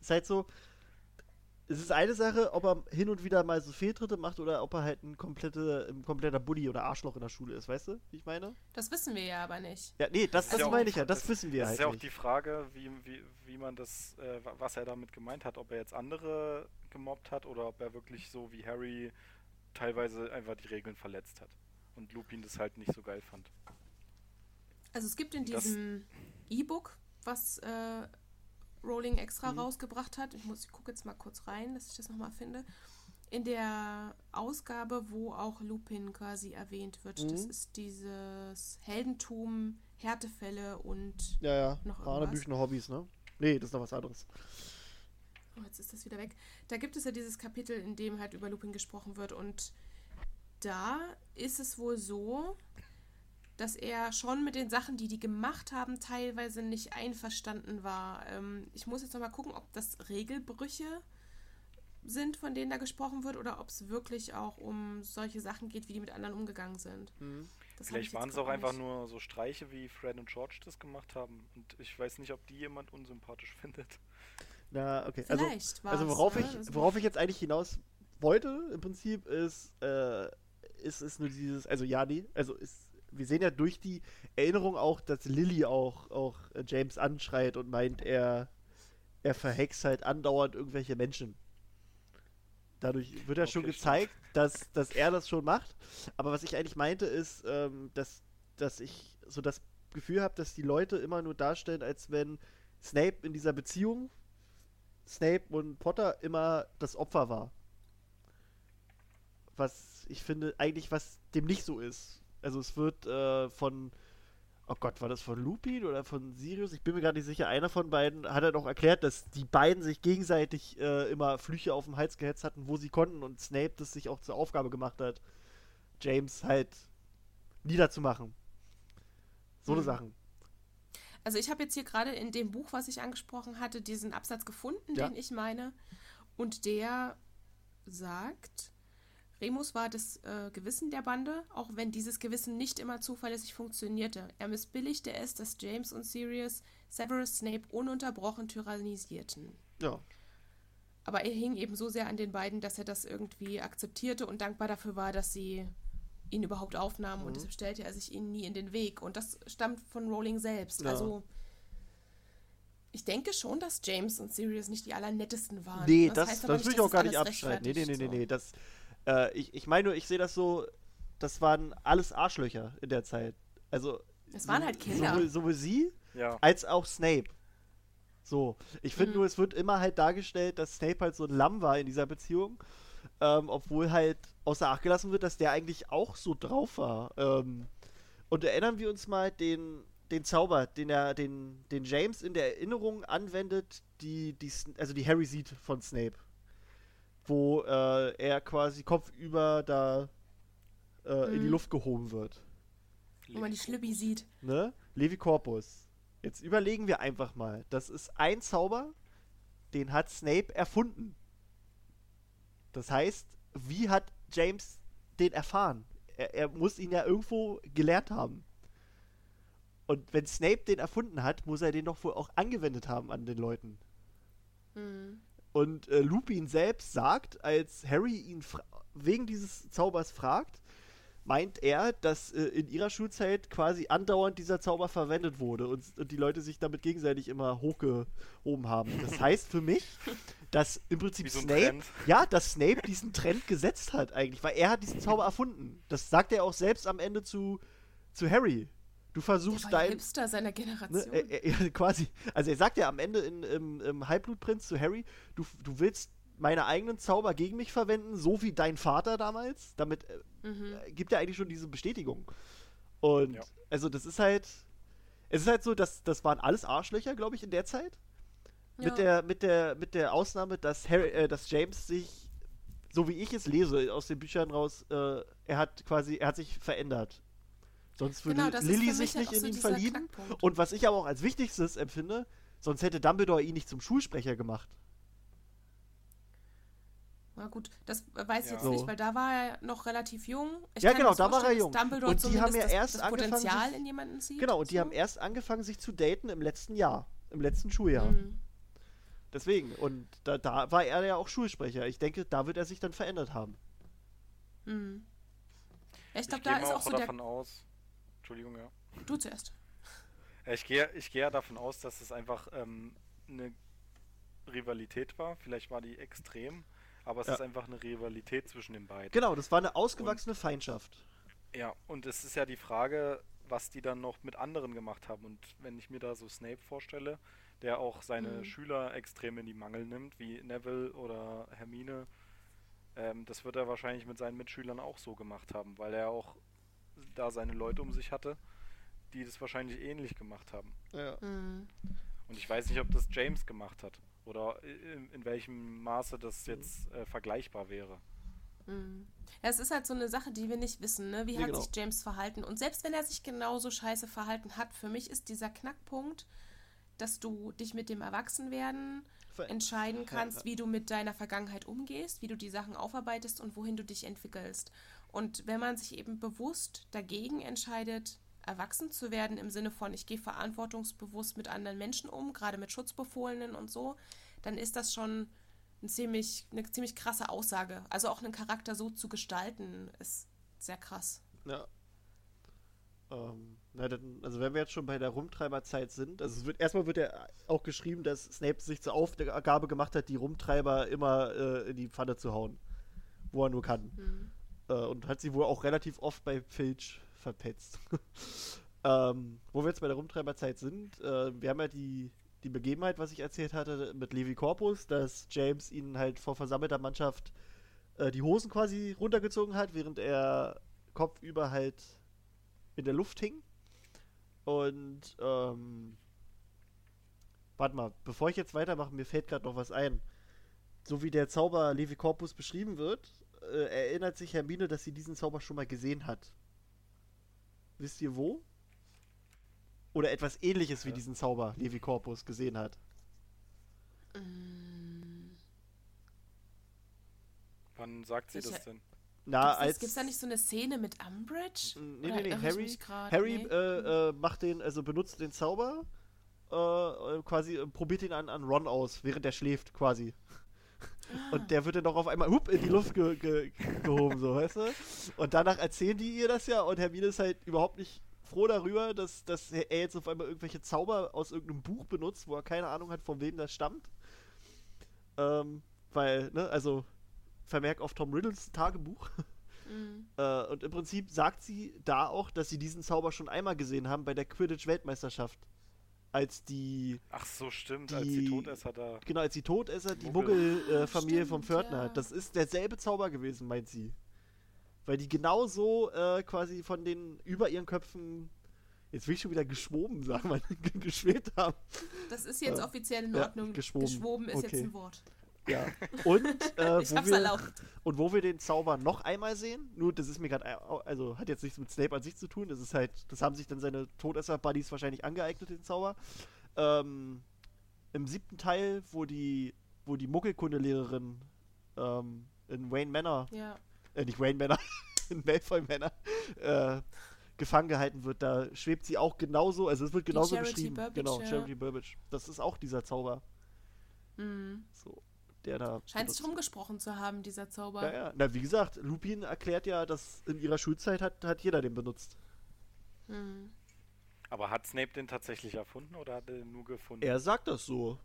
ist halt so, es ist eine Sache, ob er hin und wieder mal so Fehltritte macht oder ob er halt ein, komplette, ein kompletter Bully oder Arschloch in der Schule ist, weißt du, wie ich meine? Das wissen wir ja aber nicht. Ja, nee, das, das ja auch- meine ich ja, das, wissen wir Das halt ist ja auch nicht. die Frage, wie, wie, wie man das, äh, wa- was er damit gemeint hat, ob er jetzt andere gemobbt hat oder ob er wirklich so wie Harry teilweise einfach die Regeln verletzt hat. Und Lupin das halt nicht so geil fand. Also es gibt in Das- diesem E-Book, was äh, Rowling extra Mhm. rausgebracht hat, ich muss, ich gucke jetzt mal kurz rein, dass ich das nochmal finde, in der Ausgabe, wo auch Lupin quasi erwähnt wird. Das Mhm. ist dieses Heldentum, Härtefälle und Ja, ja, noch Hanebüchen irgendwas. Hobbys, ne? Nee, das ist noch was anderes. Oh, jetzt ist das wieder weg. Da gibt es ja dieses Kapitel, in dem halt über Lupin gesprochen wird und da ist es wohl so, dass er schon mit den Sachen, die die gemacht haben, teilweise nicht einverstanden war. Ähm, ich muss jetzt noch mal gucken, ob das Regelbrüche sind, von denen da gesprochen wird, oder ob es wirklich auch um solche Sachen geht, wie die mit anderen umgegangen sind. Mhm. Vielleicht waren es auch einfach nicht. nur so Streiche, wie Fred und George das gemacht haben. Und ich weiß nicht, ob die jemand unsympathisch findet. Na, okay. Vielleicht also, also worauf, ne? ich, worauf ich jetzt eigentlich hinaus wollte, im Prinzip, ist, äh, ist, ist nur dieses, also ja, nee, also ist wir sehen ja durch die Erinnerung auch, dass Lilly auch, auch James anschreit und meint, er, er verhext halt andauernd irgendwelche Menschen. Dadurch wird ja okay, schon gezeigt, dass, dass er das schon macht. Aber was ich eigentlich meinte, ist, ähm, dass, dass ich so das Gefühl habe, dass die Leute immer nur darstellen, als wenn Snape in dieser Beziehung, Snape und Potter, immer das Opfer war. Was ich finde, eigentlich, was dem nicht so ist. Also es wird äh, von, oh Gott, war das von Lupin oder von Sirius? Ich bin mir gar nicht sicher. Einer von beiden hat er doch erklärt, dass die beiden sich gegenseitig äh, immer Flüche auf dem Hals gehetzt hatten, wo sie konnten und Snape das sich auch zur Aufgabe gemacht hat, James halt niederzumachen. So eine mhm. Sachen. Also ich habe jetzt hier gerade in dem Buch, was ich angesprochen hatte, diesen Absatz gefunden, ja. den ich meine. Und der sagt, Remus war das äh, Gewissen der Bande, auch wenn dieses Gewissen nicht immer zuverlässig funktionierte. Er missbilligte es, dass James und Sirius Severus Snape ununterbrochen tyrannisierten. Ja. Aber er hing eben so sehr an den beiden, dass er das irgendwie akzeptierte und dankbar dafür war, dass sie ihn überhaupt aufnahmen mhm. und deshalb stellte er sich ihnen nie in den Weg. Und das stammt von Rowling selbst. Ja. Also ich denke schon, dass James und Sirius nicht die allernettesten waren. Nee, das, das, das will ich auch gar nicht abstreiten. Nee, nee, nee, nee, nee. Das, äh, ich, ich meine nur, ich sehe das so, das waren alles Arschlöcher in der Zeit. Also. Das waren halt Kinder. Sowohl, sowohl sie ja. als auch Snape. So. Ich finde mhm. nur, es wird immer halt dargestellt, dass Snape halt so ein Lamm war in dieser Beziehung. Ähm, obwohl halt außer Acht gelassen wird, dass der eigentlich auch so drauf war. Ähm, und erinnern wir uns mal den, den Zauber, den er, den, den James in der Erinnerung anwendet, die, die, also die Harry sieht von Snape wo äh, er quasi kopfüber da äh, mhm. in die mhm. Luft gehoben wird. Wo man die Schlüppi sieht. Ne? Levi Corpus. Jetzt überlegen wir einfach mal. Das ist ein Zauber, den hat Snape erfunden. Das heißt, wie hat James den erfahren? Er, er muss ihn ja irgendwo gelernt haben. Und wenn Snape den erfunden hat, muss er den doch wohl auch angewendet haben an den Leuten. Mhm. Und äh, Lupin selbst sagt, als Harry ihn wegen dieses Zaubers fragt, meint er, dass äh, in ihrer Schulzeit quasi andauernd dieser Zauber verwendet wurde und, und, die Leute sich damit gegenseitig immer hochgehoben haben. Das heißt für mich, dass im Prinzip so Snape, Trend. ja, dass Snape diesen Trend gesetzt hat eigentlich, weil er hat diesen Zauber erfunden. Das sagt er auch selbst am Ende zu, zu Harry. Du versuchst der war dein. Hipster seiner Generation. Ne, er, er, quasi. Also er sagt ja am Ende in, im, im Halbblutprinz zu Harry, du, du willst meine eigenen Zauber gegen mich verwenden, so wie dein Vater damals. Damit äh, mhm. äh, gibt er eigentlich schon diese Bestätigung. Und ja. also das ist halt. Es ist halt so, dass das waren alles Arschlöcher, glaube ich, in der Zeit. Ja. Mit, der, mit, der, mit der Ausnahme, dass, Harry, äh, dass James sich, so wie ich es lese aus den Büchern raus, äh, er hat quasi, er hat sich verändert Sonst würde genau, Lilly sich nicht in so ihn verlieben. Und was ich aber auch als wichtigstes empfinde, sonst hätte Dumbledore ihn nicht zum Schulsprecher gemacht. Na gut, das weiß ich ja. jetzt so. nicht, weil da war er noch relativ jung. Ich ja, genau, da war er jung. Dumbledore und die haben ja erst das Potenzial sich, in jemanden sieht. Genau, und die so. haben erst angefangen, sich zu daten im letzten Jahr, im letzten Schuljahr. Mhm. Deswegen, und da, da war er ja auch Schulsprecher. Ich denke, da wird er sich dann verändert haben. Mhm. Ich glaube, da ist auch, auch so davon der... aus, Entschuldigung, ja. Du zuerst. Ich gehe ich geh ja davon aus, dass es einfach ähm, eine Rivalität war. Vielleicht war die extrem, aber es ja. ist einfach eine Rivalität zwischen den beiden. Genau, das war eine ausgewachsene und, Feindschaft. Ja, und es ist ja die Frage, was die dann noch mit anderen gemacht haben. Und wenn ich mir da so Snape vorstelle, der auch seine mhm. Schüler extrem in die Mangel nimmt, wie Neville oder Hermine, ähm, das wird er wahrscheinlich mit seinen Mitschülern auch so gemacht haben, weil er auch da seine Leute um sich hatte, die das wahrscheinlich ähnlich gemacht haben. Ja. Mhm. Und ich weiß nicht, ob das James gemacht hat oder in, in welchem Maße das jetzt äh, vergleichbar wäre. Mhm. Ja, es ist halt so eine Sache, die wir nicht wissen, ne? Wie Nee, hat genau. sich James verhalten? Und selbst wenn er sich genauso scheiße verhalten hat, für mich ist dieser Knackpunkt, dass du dich mit dem Erwachsenwerden entscheiden kannst, ja. wie du mit deiner Vergangenheit umgehst, wie du die Sachen aufarbeitest und wohin du dich entwickelst. Und wenn man sich eben bewusst dagegen entscheidet, erwachsen zu werden, im Sinne von, ich gehe verantwortungsbewusst mit anderen Menschen um, gerade mit Schutzbefohlenen und so, dann ist das schon ein ziemlich, eine ziemlich krasse Aussage. Also auch einen Charakter so zu gestalten, ist sehr krass. Ja. Ähm, na dann, also wenn wir jetzt schon bei der Rumtreiberzeit sind, also es wird erstmal wird ja auch geschrieben, dass Snape sich zur Aufgabe gemacht hat, die Rumtreiber immer äh, in die Pfanne zu hauen, wo er nur kann. Hm. Äh, und hat sie wohl auch relativ oft bei Filch verpetzt. ähm, wo wir jetzt bei der Rumtreiberzeit sind, äh, wir haben ja die, die Begebenheit, was ich erzählt hatte, mit Levi Corpus, dass James ihnen halt vor versammelter Mannschaft äh, die Hosen quasi runtergezogen hat, während er kopfüber halt in der Luft hing. Und, ähm, warte mal, bevor ich jetzt weitermache, mir fällt gerade noch was ein. So wie der Zauber Levi Corpus beschrieben wird, äh, erinnert sich Hermine, dass sie diesen Zauber schon mal gesehen hat. Wisst ihr wo? Oder etwas ähnliches wie Ja. diesen Zauber Levi Corpus gesehen hat. Mm. Wann sagt sie Ich- das denn? Na, Gibt's, als. das, gibt's da nicht so eine Szene mit Umbridge? Nee, Oder nee, nee, Harry- grad? Harry Nee. äh, äh, macht den, also benutzt den Zauber, äh, äh, quasi äh, probiert ihn an, an Ron aus, während er schläft, quasi. Und der wird dann doch auf einmal hup, in die Luft ge ge gehoben, so, weißt du? Und danach erzählen die ihr das ja und Hermine ist halt überhaupt nicht froh darüber, dass, dass er jetzt auf einmal irgendwelche Zauber aus irgendeinem Buch benutzt, wo er keine Ahnung hat, von wem das stammt. Ähm, weil, ne, also Vermerk auf Tom Riddles Tagebuch. Mm. Äh, und im Prinzip sagt sie da auch, dass sie diesen Zauber schon einmal gesehen haben bei der Quidditch-Weltmeisterschaft. Als die, Ach so, stimmt, als die Die- Todesser da. genau, als die Todesser die Muggel. Muggel-Familie vom Stimmt, Pförtner. ja. Das ist derselbe Zauber gewesen, meint sie. Weil die genauso äh, quasi von den über ihren Köpfen, jetzt will ich schon wieder geschwoben sagen, weil geschwebt haben. Das ist jetzt Äh, offiziell in ja, Ordnung. geschwoben. geschwoben ist jetzt Okay. ein Wort. Ja. Und, äh, wo wir, erlaubt. Und wo wir den Zauber noch einmal sehen, nur das ist mir gerade, also hat jetzt nichts mit Snape an sich zu tun, das ist halt, das haben sich dann seine Todesser-Buddies wahrscheinlich angeeignet, den Zauber. Ähm, Im siebten Teil, wo die, wo die Muggelkundelehrerin ähm, in Wayne Manor, Ja. äh, nicht Wayne Manor, in Malfoy Manor, äh, gefangen gehalten wird, da schwebt sie auch genauso, also es wird genauso beschrieben. Burbage, genau, ja. Charity Burbage. Das ist auch dieser Zauber, Mm. so, der da. Scheint sich rumgesprochen zu haben, dieser Zauber. ja, ja. Na, wie gesagt, Lupin erklärt ja, dass in ihrer Schulzeit hat, hat jeder den benutzt. Mm. Aber hat Snape den tatsächlich erfunden oder hat er den nur gefunden? Er sagt das so.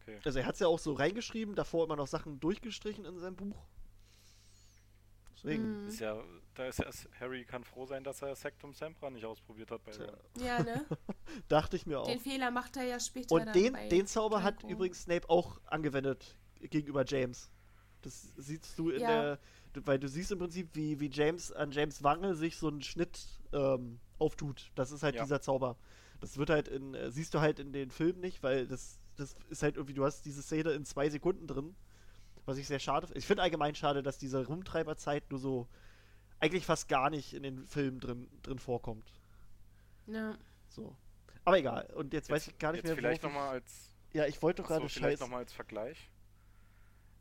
Okay. Also er hat es ja auch so reingeschrieben, davor immer noch Sachen durchgestrichen in seinem Buch. Deswegen. Mm. Ist ja, da ist Harry kann froh sein, dass er Sectum Sempra nicht ausprobiert hat bei. Ron. Ja, ne? Dachte ich mir auch. Den Fehler macht er ja später Und dann den, den Zauber hat Draco. übrigens Snape auch angewendet gegenüber James. Das siehst du in Ja. der. Weil du siehst im Prinzip, wie, wie James an James Wange sich so ein Schnitt ähm, auftut. Das ist halt Ja. dieser Zauber. Das wird halt in, äh, siehst du halt in den Filmen nicht, weil das, das ist halt irgendwie, du hast diese Szene in zwei Sekunden drin. Was ich sehr schade finde. Ich finde allgemein schade, dass diese Rumtreiberzeit nur so eigentlich fast gar nicht in den Filmen drin, drin vorkommt. Ja. So. Aber egal. Und jetzt, weiß ich gar nicht jetzt mehr, vielleicht nochmal als, ich, Ja, ich wollte doch gerade vielleicht scheiße. noch mal als Vergleich.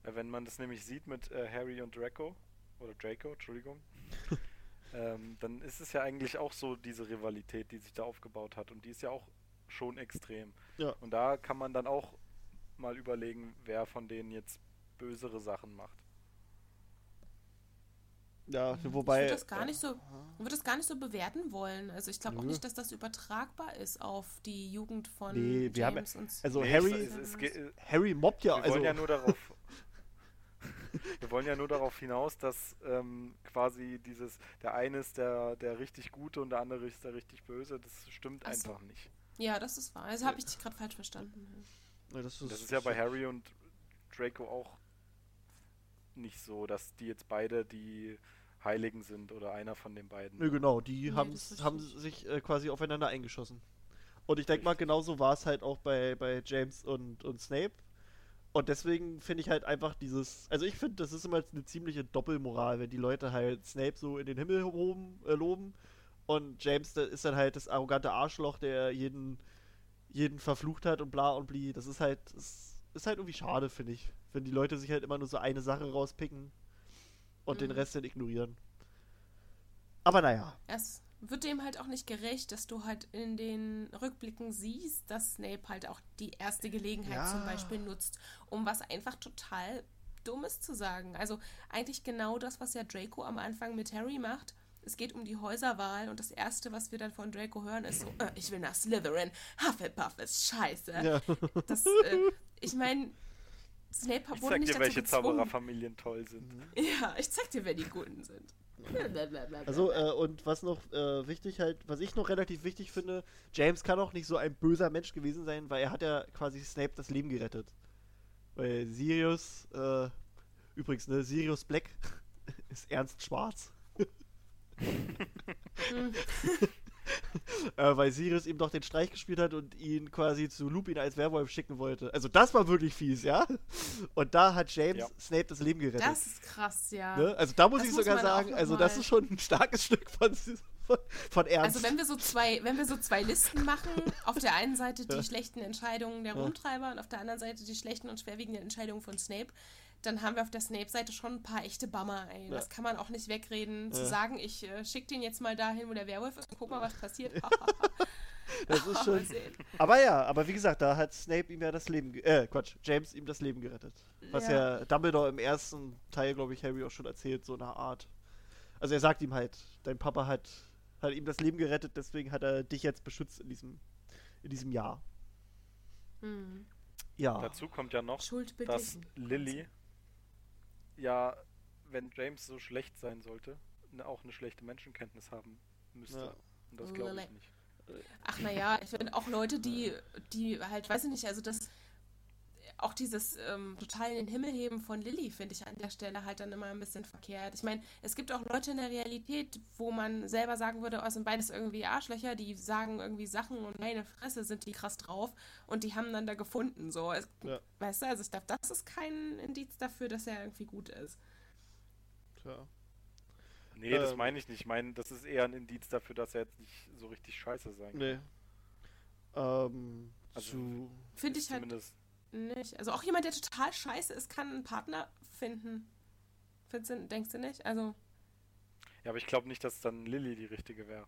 Äh, wenn man das nämlich sieht mit äh, Harry und Draco, oder Draco, Entschuldigung, ähm, dann ist es ja eigentlich auch so diese Rivalität, die sich da aufgebaut hat. Und die ist ja auch schon extrem. Ja. Und da kann man dann auch mal überlegen, wer von denen jetzt bösere Sachen macht. Ja, Ich wobei. würde das gar nicht so, ich würde das gar nicht so bewerten wollen. Also ich glaube auch nicht, dass das übertragbar ist auf die Jugend von Nee, wir haben ja- James und Also Nee, Harry, es, es, es, Harry mobbt ja, wir also wollen ja nur darauf. wir wollen ja nur darauf hinaus, dass ähm, quasi dieses, der eine ist der, der richtig Gute und der andere ist der richtig Böse. Das stimmt Ach so. einfach nicht. Ja, das ist wahr. Also habe ich dich gerade falsch verstanden. Ja, das, ist, Das ist ja bei Harry und Draco auch nicht so, dass die jetzt beide die Heiligen sind oder einer von den beiden. Nö, genau, die Nee, haben, sich äh, quasi aufeinander eingeschossen. Und ich denke mal, genauso war es halt auch bei, bei James und, und Snape. Und deswegen finde ich halt einfach dieses, also ich finde, das ist immer eine ziemliche Doppelmoral, wenn die Leute halt Snape so in den Himmel loben, äh, loben und James ist dann halt das arrogante Arschloch, der jeden, jeden verflucht hat und bla und bli. Das ist halt, das ist halt irgendwie schade, finde ich. Wenn die Leute sich halt immer nur so eine Sache rauspicken und mhm. den Rest dann ignorieren. Aber naja. Es wird dem halt auch nicht gerecht, dass du halt in den Rückblicken siehst, dass Snape halt auch die erste Gelegenheit ja. zum Beispiel nutzt, um was einfach total Dummes zu sagen. Also eigentlich genau das, was ja Draco am Anfang mit Harry macht. Es geht um die Häuserwahl und das Erste, was wir dann von Draco hören, ist so, äh, ich will nach Slytherin, Hufflepuff ist scheiße. Ja. Das, äh, ich meine, Snape ich wurde nicht dir, welche Zaubererfamilien toll sind. Ja, ich zeig dir, wer die Guten sind. Also, äh, und was noch äh, wichtig halt, was ich noch relativ wichtig finde, James kann auch nicht so ein böser Mensch gewesen sein, weil er hat ja quasi Snape das Leben gerettet. Weil Sirius, äh, übrigens, ne, Sirius Black ist ernst schwarz. äh, weil Sirius ihm doch den Streich gespielt hat und ihn quasi zu Lupin als Werwolf schicken wollte. Also das war wirklich fies, ja? Und da hat James ja. Snape das Leben gerettet. Das ist krass, ja. Ne? Also da muss das ich muss sogar sagen, also das ist schon ein starkes Stück von, von, von Ernst. Also wenn wir so zwei, wenn wir so zwei Listen machen, auf der einen Seite die ja. schlechten Entscheidungen der Rumtreiber und auf der anderen Seite die schlechten und schwerwiegenden Entscheidungen von Snape, dann haben wir auf der Snape-Seite schon ein paar echte Bummer. Ey. Ja. Das kann man auch nicht wegreden. Ja. Zu sagen, ich äh, schicke den jetzt mal dahin, wo der Werwolf ist und guck mal, was passiert. das ist schon. aber ja, aber wie gesagt, da hat Snape ihm ja das Leben, äh, Quatsch, James ihm das Leben gerettet. Was ja, ja Dumbledore im ersten Teil, glaube ich, Harry auch schon erzählt, so eine Art. Also er sagt ihm halt, dein Papa hat, hat ihm das Leben gerettet, deswegen hat er dich jetzt beschützt in diesem, in diesem Jahr. Mhm. Ja. Dazu kommt ja noch, dass Lilly ja, wenn James so schlecht sein sollte, ne, auch eine schlechte Menschenkenntnis haben müsste. Ja. Und das glaube ich nicht. Ach naja, ich finde auch Leute, die, die halt, weiß ich nicht, also das auch dieses ähm, total in den Himmel heben von Lilly finde ich an der Stelle halt dann immer ein bisschen verkehrt. Ich meine, es gibt auch Leute in der Realität, wo man selber sagen würde, oh, sind beides irgendwie Arschlöcher, die sagen irgendwie Sachen und meine Fresse sind die krass drauf und die haben dann da gefunden. So, es, ja. weißt du, also ich glaube, das ist kein Indiz dafür, dass er irgendwie gut ist. Tja. Nee, ähm, das meine ich nicht. Ich meine, das ist eher ein Indiz dafür, dass er jetzt nicht so richtig scheiße sein kann. Nee. Ähm, also, finde ich halt nicht. Also auch jemand, der total scheiße ist, kann einen Partner finden. Findest du, denkst du nicht? Also. Ja, aber ich glaube nicht, dass dann Lilly die richtige wäre.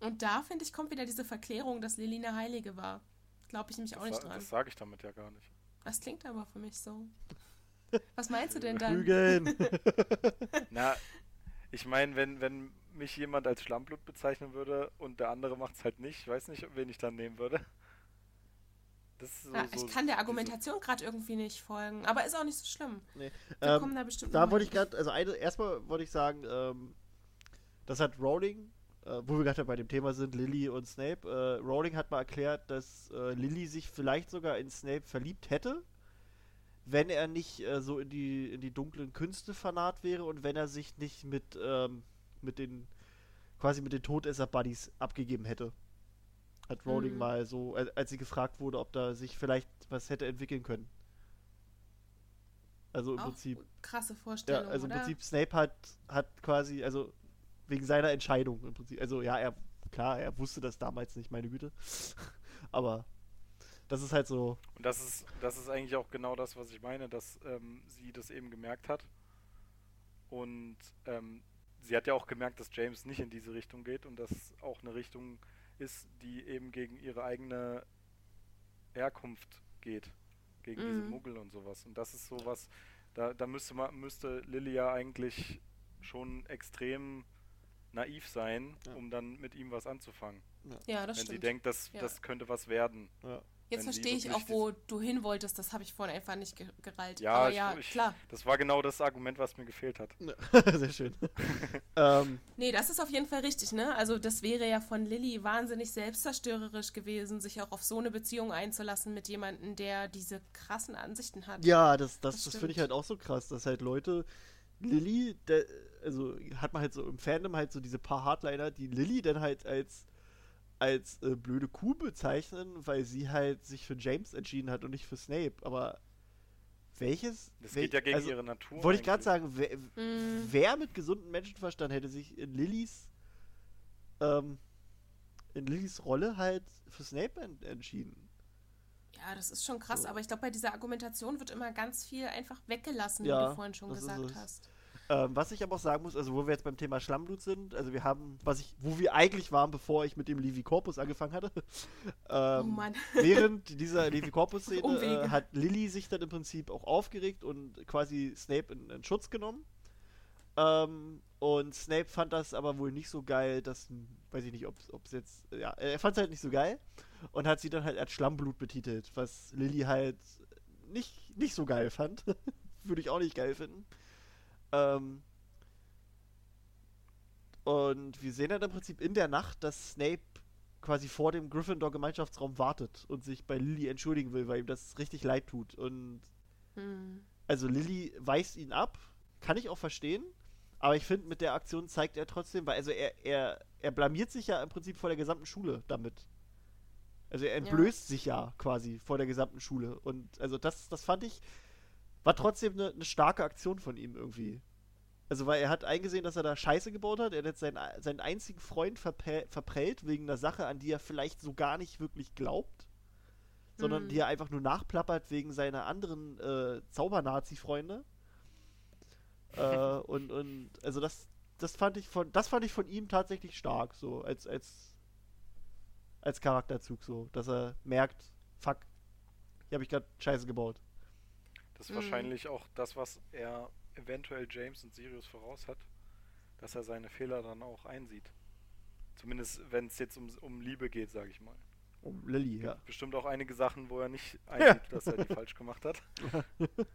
Und da, finde ich, kommt wieder diese Verklärung, dass Lilly eine Heilige war. Glaube ich nämlich das auch nicht dran. Das sage ich damit ja gar nicht. Das klingt aber für mich so. Was meinst du denn dann? Prügeln. Na, ich meine, wenn, wenn mich jemand als Schlammblut bezeichnen würde und der andere macht es halt nicht, ich weiß nicht, wen ich dann nehmen würde. So, ja, ich so kann der Argumentation gerade irgendwie nicht folgen, aber ist auch nicht so schlimm. Nee. Wir ähm, kommen da bestimmt Da wollte ich gerade, also eine, erstmal wollte ich sagen, ähm, das hat Rowling, äh, wo wir gerade bei dem Thema sind, Lily und Snape, äh, Rowling hat mal erklärt, dass äh, Lily sich vielleicht sogar in Snape verliebt hätte, wenn er nicht äh, so in die, in die dunklen Künste fanat wäre und wenn er sich nicht mit, ähm, mit den, quasi mit den Todesser-Buddies abgegeben hätte hat Rowling mhm. mal so, als sie gefragt wurde, ob da sich vielleicht was hätte entwickeln können. Also im Auch Prinzip. Krasse Vorstellung. Ja, also im Prinzip Snape hat, hat quasi, also wegen seiner Entscheidung im Prinzip. Also ja, er, klar, er wusste das damals nicht, meine Güte. Aber das ist halt so. Und das ist, das ist eigentlich auch genau das, was ich meine, dass ähm, sie das eben gemerkt hat. Und ähm, sie hat ja auch gemerkt, dass James nicht in diese Richtung geht und dass auch eine Richtung ist, die eben gegen ihre eigene Herkunft geht. Gegen mhm. diese Muggel und sowas. Und das ist sowas, da, da müsste man, müsste Lilly ja eigentlich schon extrem naiv sein, ja. um dann mit ihm was anzufangen. Ja, das Wenn stimmt. sie denkt, dass ja. das könnte was werden. Ja. Jetzt verstehe ich auch, wo du hin wolltest. Das habe ich vorhin einfach nicht ge gereilt. Ja, Aber ja, ich, klar. Das war genau das Argument, was mir gefehlt hat. Sehr schön. ähm. Nee, das ist auf jeden Fall richtig, ne? Also das wäre ja von Lilly wahnsinnig selbstzerstörerisch gewesen, sich auch auf so eine Beziehung einzulassen mit jemandem, der diese krassen Ansichten hat. Ja, das, das, das, das finde ich halt auch so krass, dass halt Leute Lilly, also hat man halt so im Fandom halt so diese paar Hardliner, die Lilly dann halt als als äh, blöde Kuh bezeichnen, weil sie halt sich für James entschieden hat und nicht für Snape. Aber welches? Das wel geht ja gegen also, ihre Natur. Wollte ich gerade sagen, wer, Mhm. wer mit gesundem Menschenverstand hätte sich in Lillys ähm, in Lillys Rolle halt für Snape en entschieden? Ja, das ist schon krass, So. aber ich glaube, bei dieser Argumentation wird immer ganz viel einfach weggelassen, wie Ja, du vorhin schon gesagt es. hast. Ähm, was ich aber auch sagen muss, also wo wir jetzt beim Thema Schlammblut sind, also wir haben, was ich, wo wir eigentlich waren, bevor ich mit dem Levi Corpus angefangen hatte. oh ähm, Mann. während dieser Levi Corpus Szene Umwege. äh, hat Lilly sich dann im Prinzip auch aufgeregt und quasi Snape in, in Schutz genommen. Ähm, und Snape fand das aber wohl nicht so geil, dass, weiß ich nicht, ob es jetzt, ja, er fand es halt nicht so geil und hat sie dann halt als Schlammblut betitelt, was Lilly halt nicht, nicht so geil fand. Würde ich auch nicht geil finden. Ähm, und wir sehen dann im Prinzip in der Nacht, dass Snape quasi vor dem Gryffindor-Gemeinschaftsraum wartet und sich bei Lilly entschuldigen will, weil ihm das richtig leid tut. Und Hm. also Lilly weist ihn ab, kann ich auch verstehen, aber ich finde, mit der Aktion zeigt er trotzdem, weil also er, er, er blamiert sich ja im Prinzip vor der gesamten Schule damit. Also er entblößt sich ja quasi vor der gesamten Schule. Und also das, das fand ich, war trotzdem eine, eine starke Aktion von ihm irgendwie. Also weil er hat eingesehen, dass er da Scheiße gebaut hat. Er hat jetzt seinen, seinen einzigen Freund verprellt wegen einer Sache, an die er vielleicht so gar nicht wirklich glaubt. Sondern Mhm. die er einfach nur nachplappert wegen seiner anderen äh, Zaubernazi-Freunde. äh, und, und also das, das fand ich von, das fand ich von ihm tatsächlich stark, so als, als, als Charakterzug, so, dass er merkt, fuck, hier habe ich gerade Scheiße gebaut. Ist Mhm. wahrscheinlich auch das, was er eventuell James und Sirius voraus hat, dass er seine Fehler dann auch einsieht. Zumindest wenn es jetzt um, um Liebe geht, sage ich mal. Um Lilly, ja. Bestimmt auch einige Sachen, wo er nicht einsieht, dass er die falsch gemacht hat.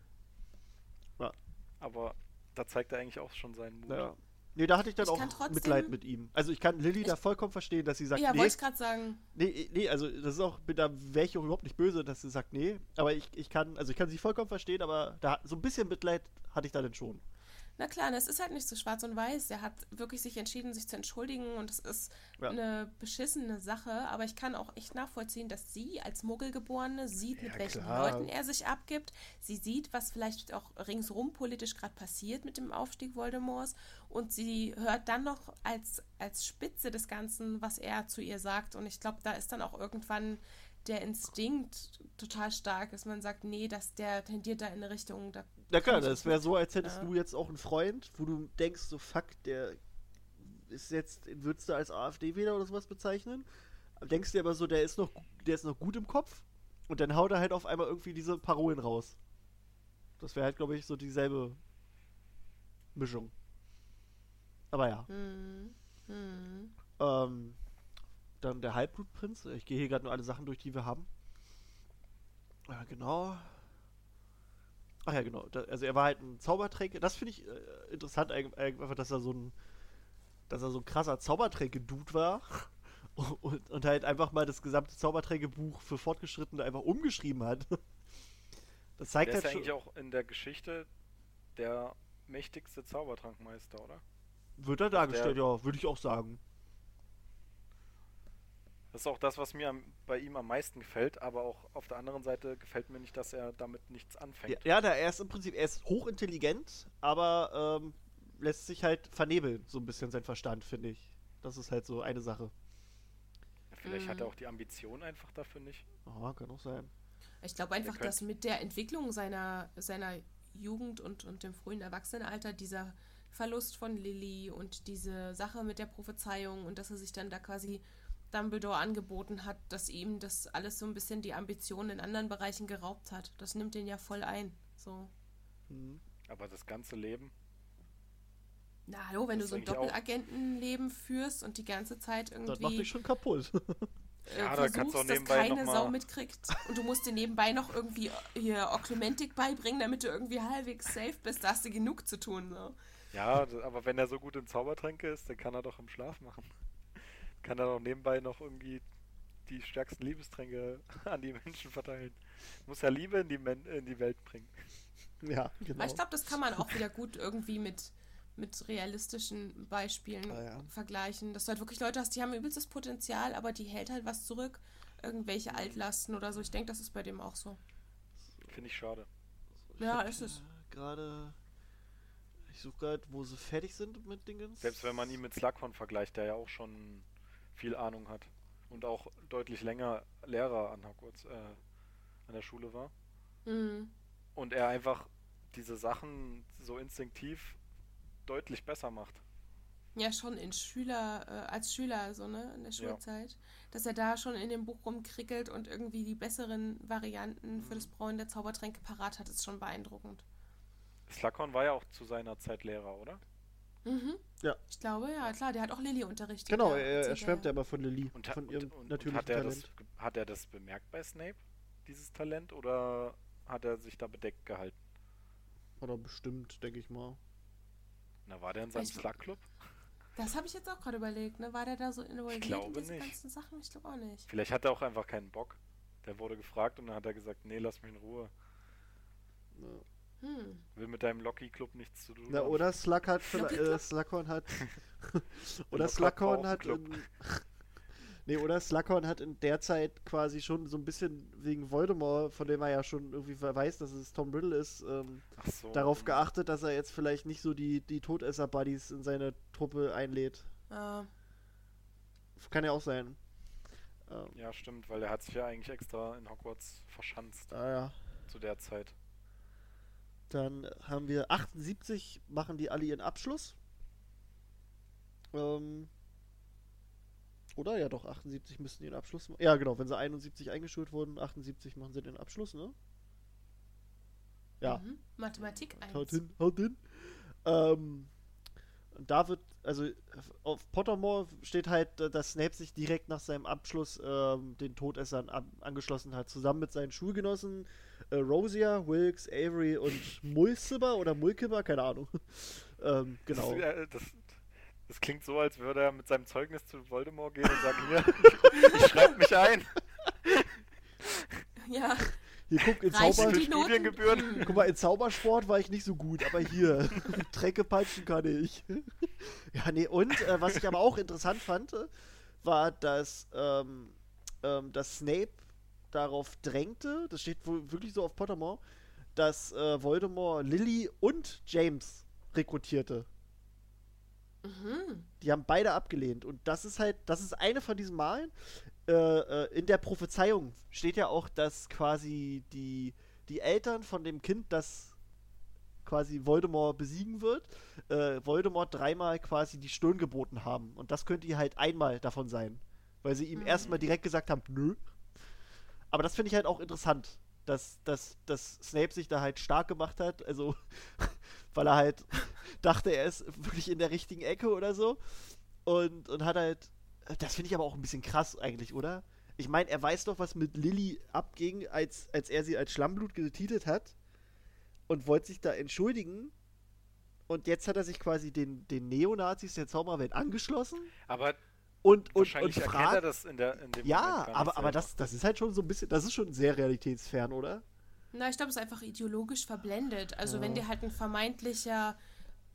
Ja. Aber da zeigt er eigentlich auch schon seinen Mut. ja. Nee, da hatte ich dann Ich auch trotzdem- Mitleid mit ihm. Also ich kann Lilly Ich- da vollkommen verstehen, dass sie sagt, ja, nee, wollte ich gerade sagen. nee, nee, also das ist auch, da wäre ich auch überhaupt nicht böse, dass sie sagt, nee, aber ich, ich kann, also ich kann sie vollkommen verstehen, aber da so ein bisschen Mitleid hatte ich da dann schon. Na klar, es ist halt nicht so schwarz und weiß. Er hat wirklich sich entschieden, sich zu entschuldigen und es ist Ja. eine beschissene Sache. Aber ich kann auch echt nachvollziehen, dass sie als Muggelgeborene sieht, mit Ja, welchen klar. Leuten er sich abgibt. Sie sieht, was vielleicht auch ringsrum politisch gerade passiert mit dem Aufstieg Voldemorts. Und sie hört dann noch als, als Spitze des Ganzen, was er zu ihr sagt. Und ich glaube, da ist dann auch irgendwann der Instinkt total stark, dass man sagt, nee, dass der tendiert da in eine Richtung, da Ja klar, das wäre so, als hättest Ja. du jetzt auch einen Freund, wo du denkst, so fuck, der ist jetzt, würdest du als AfD-Wähler oder sowas bezeichnen? Denkst dir aber so, der ist noch, der ist noch gut im Kopf und dann haut er halt auf einmal irgendwie diese Parolen raus. Das wäre halt, glaube ich, so dieselbe Mischung. Aber ja. Hm, hm. Ähm, dann der Halbblutprinz. Ich gehe hier gerade nur alle Sachen durch, die wir haben. Ja, genau. Ach ja, genau. Also er war halt ein Zaubertränke. Das finde ich äh, interessant einfach, dass er so ein, dass er so ein krasser Zaubertränke-Dude war. Und, und halt einfach mal das gesamte Zaubertränkebuch für Fortgeschrittene einfach umgeschrieben hat. Das zeigt Der ist halt ja schon, eigentlich auch in der Geschichte der mächtigste Zaubertrankmeister, oder? wird er dargestellt, ja, würde ich auch sagen. Das ist auch das, was mir am, bei ihm am meisten gefällt, aber auch auf der anderen Seite gefällt mir nicht, dass er damit nichts Ja, anfängt. ja, da, er ist im Prinzip, er ist hochintelligent, aber ähm, lässt sich halt vernebeln, so ein bisschen sein Verstand, finde ich. Das ist halt so eine Sache. Vielleicht hat Mhm. er auch die Ambition einfach dafür nicht. Aha, kann auch sein. Ich glaube einfach, dass mit der Entwicklung seiner, seiner Jugend und, und dem frühen Erwachsenenalter dieser Verlust von Lilly und diese Sache mit der Prophezeiung und dass er sich dann da quasi Dumbledore angeboten hat, dass ihm das alles so ein bisschen die Ambitionen in anderen Bereichen geraubt hat. Das nimmt den ja voll ein. So. Mhm. Aber das ganze Leben, Na hallo, wenn du so ein Doppelagentenleben führst und die ganze Zeit Das macht irgendwie dich schon kaputt. äh, Ja, da kannst du auch versuchst, dass nebenbei keine noch mal- Sau mitkriegt und du musst dir nebenbei noch irgendwie hier Oklumentik beibringen, damit du irgendwie halbwegs safe bist, da hast du genug zu tun. So. ja, aber wenn er so gut in Zaubertränke ist, dann kann er doch im Schlaf machen. Kann er doch nebenbei noch irgendwie die stärksten Liebestränke an die Menschen verteilen. Muss ja Liebe in die, Men in die Welt bringen. ja, genau. Aber ich glaube, das kann man auch wieder gut irgendwie mit, mit realistischen Beispielen Ah, ja. vergleichen. Dass du halt wirklich Leute hast, die haben übelstes Potenzial, aber die hält halt was zurück. Irgendwelche Altlasten oder so. Ich denke, das ist bei dem auch so. Finde ich schade. Ich Ja, ist es. äh, Gerade. Ich suche gerade, wo sie fertig sind mit Dingens. Selbst wenn man ihn mit Slughorn vergleicht, der ja auch schon viel Ahnung hat und auch deutlich länger Lehrer an Hogwarts, äh, an der Schule war. Mhm. Und er einfach diese Sachen so instinktiv deutlich besser macht. Ja, schon in Schüler, äh, als Schüler, so, ne, in der Ja. Schulzeit. Dass er da schon in dem Buch rumkrickelt und irgendwie die besseren Varianten für das Mhm. Brauen der Zaubertränke parat hat, ist schon beeindruckend. Slughorn war ja auch zu seiner Zeit Lehrer, oder? Mhm. Ja. Ich glaube, ja, klar, der hat auch Lilly unterrichtet. Genau, ja, er, er schwärmt ja immer von Lily, Und, von und, ihrem und, und natürlichen hat, er Talent. das, hat er das bemerkt bei Snape, dieses Talent, oder hat er sich da bedeckt gehalten? Oder bestimmt, denke ich mal. Na, war der in seinem Ich- Slug-Club? Das habe ich jetzt auch gerade überlegt, ne? War der da so involviert glaube in diese nicht. ganzen Sachen? Ich glaube auch nicht. Vielleicht hat er auch einfach keinen Bock. Der wurde gefragt und dann hat er gesagt, nee, lass mich in Ruhe. Ja. Hm. Will mit deinem Locky-Club nichts zu tun Na, haben. oder Slug hat äh, Slughorn hat. oder Slughorn hat. In, nee, oder Slughorn hat in der Zeit quasi schon so ein bisschen wegen Voldemort, von dem er ja schon irgendwie weiß, dass es Tom Riddle ist, ähm, so, darauf ähm, geachtet, dass er jetzt vielleicht nicht so die, die Todesser-Buddies in seine Truppe einlädt. Äh, Kann ja auch sein. Ähm, Ja, stimmt, weil er hat sich ja eigentlich extra in Hogwarts verschanzt ah, ja. zu der Zeit. Dann haben wir 78, machen die alle ihren Abschluss. Ähm, oder? Ja, doch, 78 müssten ihren Abschluss machen. Ja, genau, wenn sie 71 eingeschult wurden, 78 machen sie den Abschluss, ne? Ja, Mhm. Mathematik 1. haut hin, haut hin. Ähm, und da wird, also auf Pottermore steht halt, äh, dass Snape sich direkt nach seinem Abschluss ähm, den Todessern an, angeschlossen hat, zusammen mit seinen Schulgenossen äh, Rosier, Wilkes, Avery und Mulciber oder Mulciber, keine Ahnung. ähm, genau. Das, äh, das, das klingt so, als würde er mit seinem Zeugnis zu Voldemort gehen und sagen, hier, ich schreibe mich ein. Ja, Hier guck, in reichen Zauber, die Für Noten? Studiengebühren. guck mal, in Zaubersport war ich nicht so gut, aber hier, Tränke peitschen kann ich. ja, nee, und äh, was ich aber auch interessant fand, äh, war, dass, ähm, ähm, dass Snape darauf drängte, das steht wohl wirklich so auf Pottermore, dass äh, Voldemort Lily und James rekrutierte. Mhm. Die haben beide abgelehnt. Und das ist halt, das ist eine von diesen Malen. Äh, äh, in der Prophezeiung steht ja auch, dass quasi die, die Eltern von dem Kind, das quasi Voldemort besiegen wird, äh, Voldemort dreimal quasi die Stirn geboten haben. Und das könnte halt einmal davon sein. Weil sie ihm Mhm. erstmal direkt gesagt haben, nö. Aber das finde ich halt auch interessant, dass, dass, dass Snape sich da halt stark gemacht hat. Also, weil er halt dachte, er ist wirklich in der richtigen Ecke oder so. Und, und hat halt. Das finde ich aber auch ein bisschen krass eigentlich, oder? Ich meine, er weiß doch, was mit Lilly abging, als, als er sie als Schlammblut getitelt hat. Und wollte sich da entschuldigen. Und jetzt hat er sich quasi den, den Neonazis der Zauberwelt angeschlossen. Aber Und, und, und erkennt er fragt. das in, der, in dem Ja, aber, aber das, das ist halt schon so ein bisschen. Das ist schon sehr realitätsfern, oder? Na, ich glaube, es ist einfach ideologisch verblendet. Also Ja. wenn dir halt ein vermeintlicher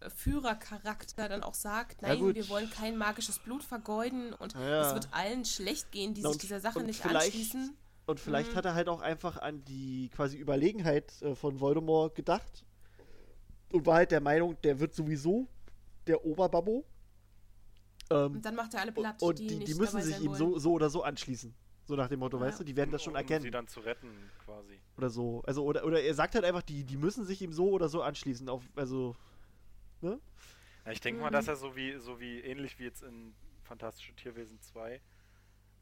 äh, Führercharakter dann auch sagt, nein, wir wollen kein magisches Blut vergeuden und Ja. es wird allen schlecht gehen, die Na, sich und- dieser Sache nicht anschließen. Und vielleicht Mhm. hat er halt auch einfach an die quasi Überlegenheit äh, von Voldemort gedacht. Und war halt der Meinung, der wird sowieso der Oberbabbo. Ähm, Und dann macht er alle platt, und die, die, nicht die müssen dabei sich ihm so, so oder so anschließen. So nach dem Motto, Ja. weißt du, die werden das schon um, Um sie erkennen. dann zu retten, quasi. Oder so. Also, oder, oder er sagt halt einfach, die, die müssen sich ihm so oder so anschließen. Auf, also, ne? Ja, ich denke Mhm. mal, dass er so wie, so wie ähnlich wie jetzt in Fantastische Tierwesen 2,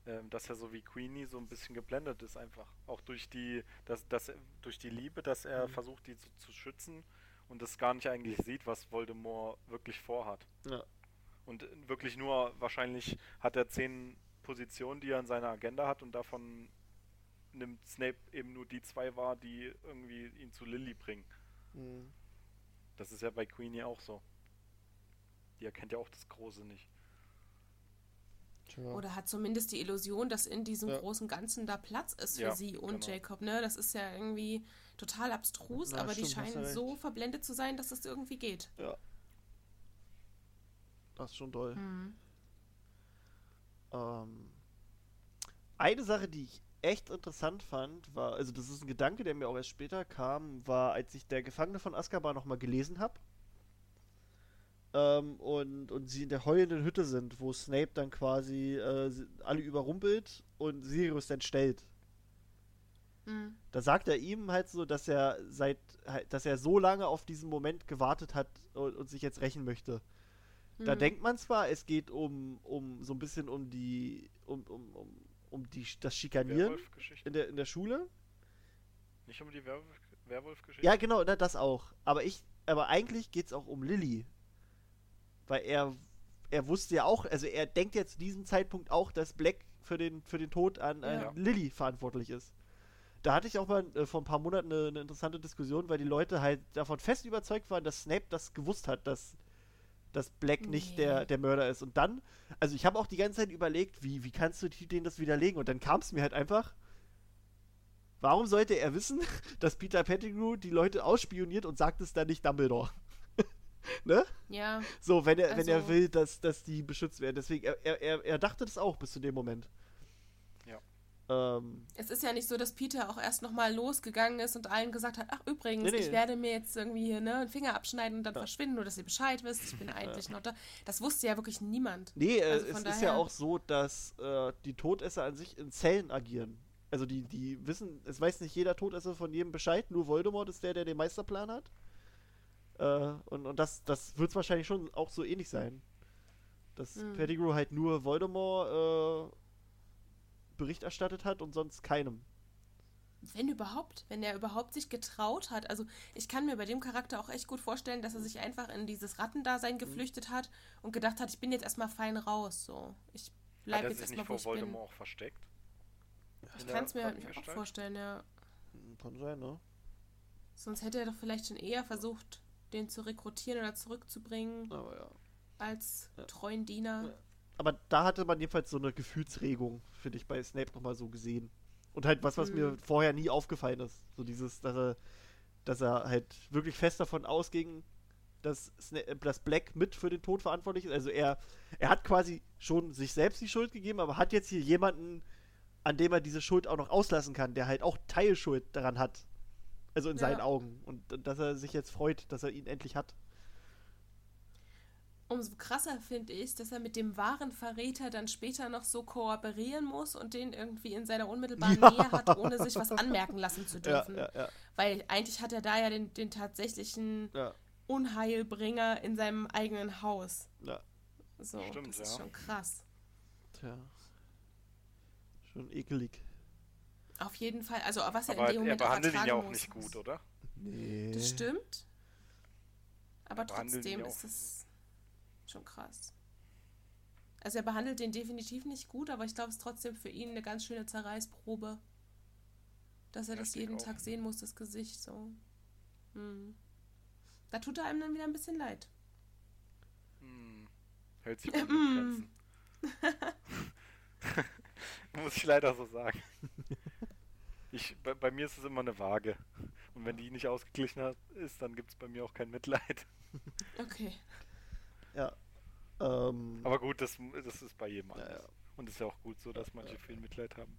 ähm, dass er so wie Queenie so ein bisschen geblendet ist einfach. Auch durch die, dass, dass, er- durch die Liebe, dass er Mhm. versucht, die zu, zu schützen und das gar nicht eigentlich sieht, was Voldemort wirklich vorhat. Ja. Und wirklich nur, wahrscheinlich hat er zehn Positionen, die er in seiner Agenda hat und davon nimmt Snape eben nur die zwei wahr, die irgendwie ihn zu Lilly bringen. Mhm. Das ist ja bei Queenie auch so. Die erkennt ja auch das Große nicht. Oder hat zumindest die Illusion, dass in diesem Ja. großen Ganzen da Platz ist für Ja, sie und genau. Jacob, ne? Das ist ja irgendwie total abstrus, Na, aber die stimmt, du scheinen so verblendet zu sein, dass es irgendwie geht. Ja. Das ist schon toll. Mhm. Ähm, eine Sache, die ich echt interessant fand, war, also das ist ein Gedanke, der mir auch erst später kam, war, als ich der Gefangene von Azkaban nochmal gelesen habe. Ähm, und, und sie in der heulenden Hütte sind, wo Snape dann quasi äh, alle überrumpelt und Sirius dann stellt. Mhm. Da sagt er ihm halt so, dass er seit, halt- dass er so lange auf diesen Moment gewartet hat und, und sich jetzt rächen möchte. Da Mhm. denkt man zwar, es geht um, um so ein bisschen um die, um, um, um, um die, das Schikanieren in der, in der Schule. Nicht um die Werwolf- Werwolf-Geschichte? Ja, genau, na, das auch. Aber ich, aber eigentlich geht es auch um Lilly. Weil er, er wusste ja auch, also er denkt jetzt zu diesem Zeitpunkt auch, dass Black für den, für den Tod an, an Ja. Lilly verantwortlich ist. Da hatte ich auch mal äh, vor ein paar Monaten eine, eine interessante Diskussion, weil die Leute halt davon fest überzeugt waren, dass Snape das gewusst hat, dass, dass Black nicht Nee. der, der Mörder ist. Und dann, also ich habe auch die ganze Zeit überlegt, wie, wie kannst du denen das widerlegen? Und dann kam es mir halt einfach, warum sollte er wissen, dass Peter Pettigrew die Leute ausspioniert und sagt es dann nicht Dumbledore? ne? Ja, So, wenn er, wenn er Also- will, dass, dass die beschützt werden. Deswegen, er, er, er dachte das auch bis zu dem Moment. Ähm, es ist ja nicht so, dass Peter auch erst nochmal losgegangen ist und allen gesagt hat, ach übrigens, Nee, nee. ich werde mir jetzt irgendwie hier ne, einen Finger abschneiden und dann Ja. verschwinden, nur dass ihr Bescheid wisst, ich bin eigentlich noch da. Das wusste ja wirklich niemand. nee, äh, Also es ist ja auch so, dass äh, die Todesser an sich in Zellen agieren. Also die, die wissen, es weiß nicht jeder Todesser von jedem Bescheid, nur Voldemort ist der, der den Meisterplan hat. Äh, und und das, das wird es wahrscheinlich schon auch so ähnlich sein. Dass Mhm. Pettigrew halt nur Voldemort äh, Bericht erstattet hat und sonst keinem. Wenn überhaupt, wenn er überhaupt sich getraut hat. Also ich kann mir bei dem Charakter auch echt gut vorstellen, dass er sich einfach in dieses Mhm. Rattendasein geflüchtet hat und gedacht hat, ich bin jetzt erstmal fein raus. So, ich Hat bleibe jetzt erstmal, vor ich bin. Voldemort auch versteckt? Ich kann es mir halt auch vorstellen, ja. Hm, Kann sein, ne? Sonst hätte er doch vielleicht schon eher versucht, den zu rekrutieren oder zurückzubringen Aber ja. als Ja. treuen Diener. Ja. Aber da hatte man jedenfalls so eine Gefühlsregung, finde ich, bei Snape nochmal so gesehen. Und halt was, was Mhm. mir vorher nie aufgefallen ist. So dieses, dass er, dass er halt wirklich fest davon ausging, dass, Sna äh, dass Black mit für den Tod verantwortlich ist. Also er, er hat quasi schon sich selbst die Schuld gegeben, aber hat jetzt hier jemanden, an dem er diese Schuld auch noch auslassen kann, der halt auch Teilschuld daran hat. Also in Ja. seinen Augen. Und dass er sich jetzt freut, dass er ihn endlich hat. Umso krasser finde ich, dass er mit dem wahren Verräter dann später noch so kooperieren muss und den irgendwie in seiner unmittelbaren Ja. Nähe hat, ohne sich was anmerken lassen zu dürfen. ja, ja, Weil eigentlich hat er da ja den, den tatsächlichen ja, Unheilbringer in seinem eigenen Haus. ja. So, Stimmt, das ist schon krass. Tja. Schon ekelig. Auf jeden Fall. Also was er Aber in dem er Moment auch behandelt ihn ja auch muss. nicht gut, oder? Nee. Das stimmt. Aber Er trotzdem ist es schon krass. Also er behandelt den definitiv nicht gut, aber ich glaube, es ist trotzdem für ihn eine ganz schöne Zerreißprobe. Dass er das denk jeden. Tag sehen muss, das Gesicht so. Hm. Da tut er einem dann wieder ein bisschen leid. Hm. Hält sich in Grenzen. Muss ich leider so sagen. Ich, bei, bei mir ist es immer eine Waage. Und wenn die nicht ausgeglichen hat, ist, dann gibt es bei mir auch kein Mitleid. Okay. Ja. Ähm, Aber gut, das, das ist bei jedem anders. ja. Und ist ja auch gut so, dass manche viel Mitleid haben.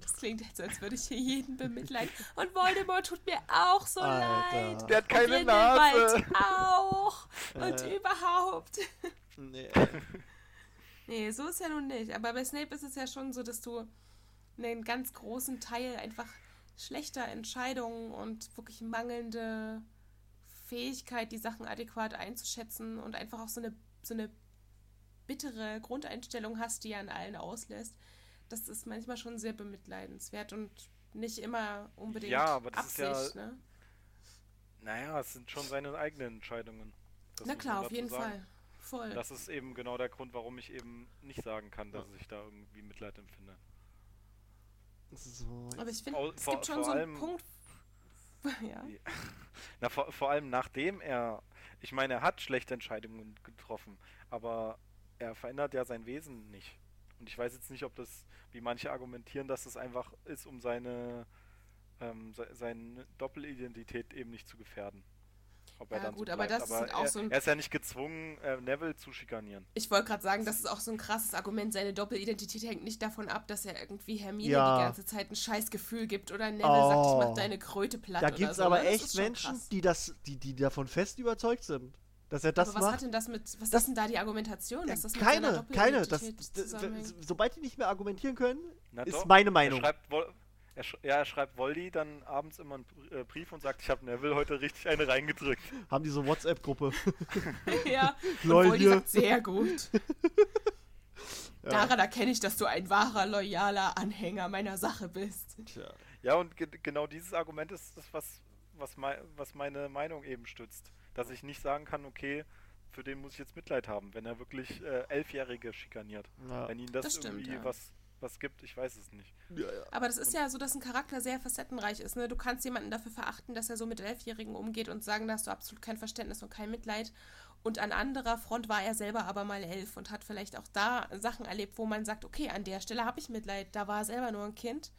Das klingt jetzt, als würde ich hier jeden bemitleiden. Und Voldemort tut mir auch so Alter. leid. Der hat keine und Nase. auch. Und Äh. überhaupt. Nee. Nee, so ist ja nun nicht. Aber bei Snape ist es ja schon so, dass du einen ganz großen Teil einfach schlechter Entscheidungen und wirklich mangelnde Fähigkeit, die Sachen adäquat einzuschätzen und einfach auch so eine, so eine bittere Grundeinstellung hast, die an allen auslässt. Das ist manchmal schon sehr bemitleidenswert und nicht immer unbedingt Ja, aber das ist ja- Absicht. ne? Naja, es sind schon seine eigenen Entscheidungen. Das Na klar, auf jeden sagen. Fall. Voll. Das ist eben genau der Grund, warum ich eben nicht sagen kann, dass ich da irgendwie Mitleid empfinde. So, aber ich finde, es gibt schon so einen allem- Punkt. ja. Na, vor, vor allem nachdem er, ich meine, er hat schlechte Entscheidungen getroffen, aber er verändert ja sein Wesen nicht. Und ich weiß jetzt nicht, ob das, wie manche argumentieren, dass es einfach ist, um seine, ähm, se seine Doppelidentität eben nicht zu gefährden. Ob er Ja, dann gut, so aber das ist auch er, so ein- er ist ja nicht gezwungen, äh, Neville zu schikanieren. Ich wollte gerade sagen, das ist auch so ein krasses Argument. Seine Doppelidentität hängt nicht davon ab, dass er irgendwie Hermine Ja. die ganze Zeit ein scheiß Gefühl gibt oder Neville Oh. sagt, ich mach deine Kröte platt Da gibt es so. aber ne? Das echt Menschen, krass. die, das, die, die davon fest überzeugt sind, dass er das aber was macht. hat denn das mit, was Das- ist denn da die Argumentation? dass das keine, keine. Das, sobald die nicht mehr argumentieren können, Na ist doch, meine Er Meinung. schreibt, Vol er sch ja, er schreibt Voldy dann abends immer einen äh, Brief und sagt, ich habe Neville heute richtig eine reingedrückt. Haben die so WhatsApp-Gruppe. ja, Lol, Voldy sagt, sehr gut. Ja. Daran erkenne ich, dass du ein wahrer, loyaler Anhänger meiner Sache bist. Tja. Ja, und ge genau dieses Argument ist das, was, was, mei was meine Meinung eben stützt. Dass ich nicht sagen kann, okay, für den muss ich jetzt Mitleid haben, wenn er wirklich äh, Elfjährige schikaniert. Ja. Wenn ihm das, Das stimmt, irgendwie ja. was, was gibt, ich weiß es nicht. Ja, ja. Aber das ist ja so, dass ein Charakter sehr facettenreich ist. Ne? Du kannst jemanden dafür verachten, dass er so mit Elfjährigen umgeht und sagen, da hast du absolut kein Verständnis und kein Mitleid. Und an anderer Front war er selber aber mal elf und hat vielleicht auch da Sachen erlebt, wo man sagt, okay, an der Stelle habe ich Mitleid. Da war er selber nur ein Kind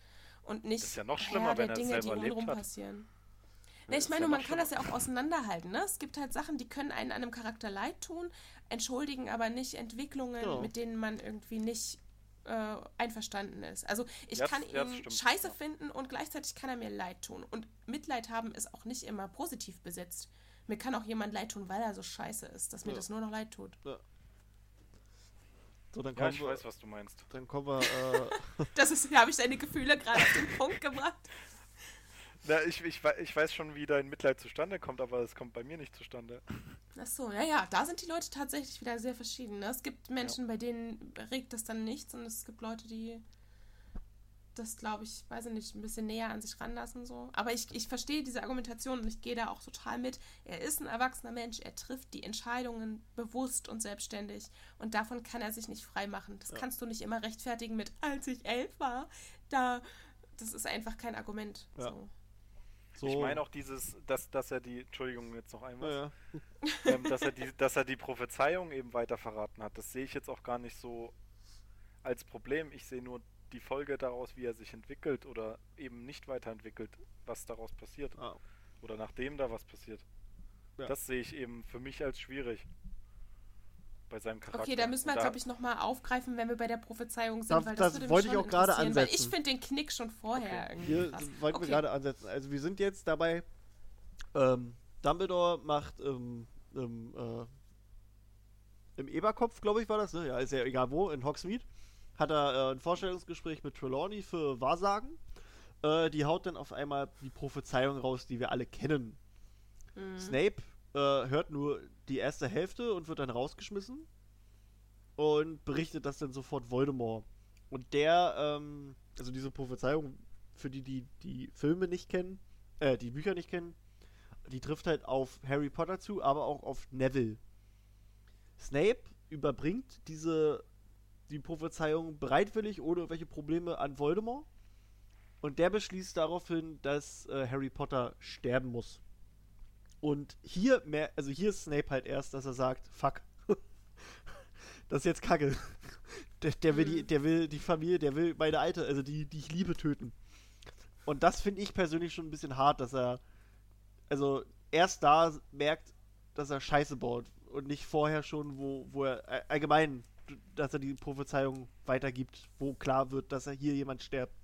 und nicht ist ja noch Herr schlimmer, der wenn er Dinge, die selber um ihn erlebt rum hat. passieren. Ja, Ne, ist ich meine, ja man kann das ja auch auseinanderhalten. Ne? Es gibt halt Sachen, die können einen einem Charakter leid tun, entschuldigen aber nicht Entwicklungen, Genau. mit denen man irgendwie nicht äh, einverstanden ist. Also ich Ja, kann ja, ihn stimmt, scheiße ja. finden und gleichzeitig kann er mir leid tun. Und Mitleid haben ist auch nicht immer positiv besetzt. Mir kann auch jemand leid tun, weil er so scheiße ist, dass mir Ja. das nur noch leid tut. So, dann Ja, ich wir, weiß, was du meinst. dann kommen wir, äh, Das ist, da habe ich deine Gefühle gerade auf den Punkt gebracht. Na, ich, ich, ich weiß schon, wie dein Mitleid zustande kommt, aber es kommt bei mir nicht zustande. Ach so, ja, ja, da sind die Leute tatsächlich wieder sehr verschieden. Ne? Es gibt Menschen, bei denen regt das dann nichts und es gibt Leute, die das, glaube ich, weiß ich nicht, ein bisschen näher an sich ranlassen. So. Aber ich, ich verstehe diese Argumentation und ich gehe da auch total mit. Er ist ein erwachsener Mensch, er trifft die Entscheidungen bewusst und selbstständig und davon kann er sich nicht frei machen. Das Ja. kannst du nicht immer rechtfertigen mit, als ich elf war, da, das ist einfach kein Argument. Ja. So. So. Ich meine auch dieses, dass, dass er die, Entschuldigung, jetzt noch einmal, Ja, ähm, dass, er die, dass er die Prophezeiung eben weiter verraten hat. Das sehe ich jetzt auch gar nicht so als Problem. Ich sehe nur die Folge daraus, wie er sich entwickelt oder eben nicht weiterentwickelt, was daraus passiert. Ah, Oder nachdem da was passiert. Ja. Das sehe ich eben für mich als schwierig. Bei seinem Charakter. Okay, da müssen wir, glaube ich, nochmal aufgreifen, wenn wir bei der Prophezeiung sind, Da- weil das das, würde mich wollte ich schon auch gerade ansetzen. ich finde den Knick schon vorher Okay. irgendwie Hier krass. wollten wir Okay. gerade ansetzen. Also wir sind jetzt dabei, ähm, Dumbledore macht ähm, ähm, äh, im Eberkopf, glaube ich, war das, ne? Ja, ist ja egal wo, in Hogsmeade, hat er äh, ein Vorstellungsgespräch mit Trelawney für Wahrsagen. Äh, die haut dann auf einmal die Prophezeiung raus, die wir alle kennen. Mhm. Snape äh, hört nur die erste Hälfte und wird dann rausgeschmissen und berichtet das dann sofort Voldemort. Und der, ähm, also diese Prophezeiung, für die, die die Filme nicht kennen, äh, die Bücher nicht kennen, die trifft halt auf Harry Potter zu, aber auch auf Neville. Snape überbringt diese die Prophezeiung bereitwillig ohne irgendwelche Probleme an Voldemort und der beschließt daraufhin, dass äh, Harry Potter sterben muss. Und hier mehr, also hier ist Snape halt erst, dass er sagt, fuck. das ist jetzt Kacke. Der, der, will die, der will die Familie, der will meine Alte, also die, die ich liebe, töten. Und das finde ich persönlich schon ein bisschen hart, dass er, also erst da merkt, dass er Scheiße baut und nicht vorher schon, wo, wo er allgemein, dass er die Prophezeiung weitergibt, wo klar wird, dass er hier jemand stirbt.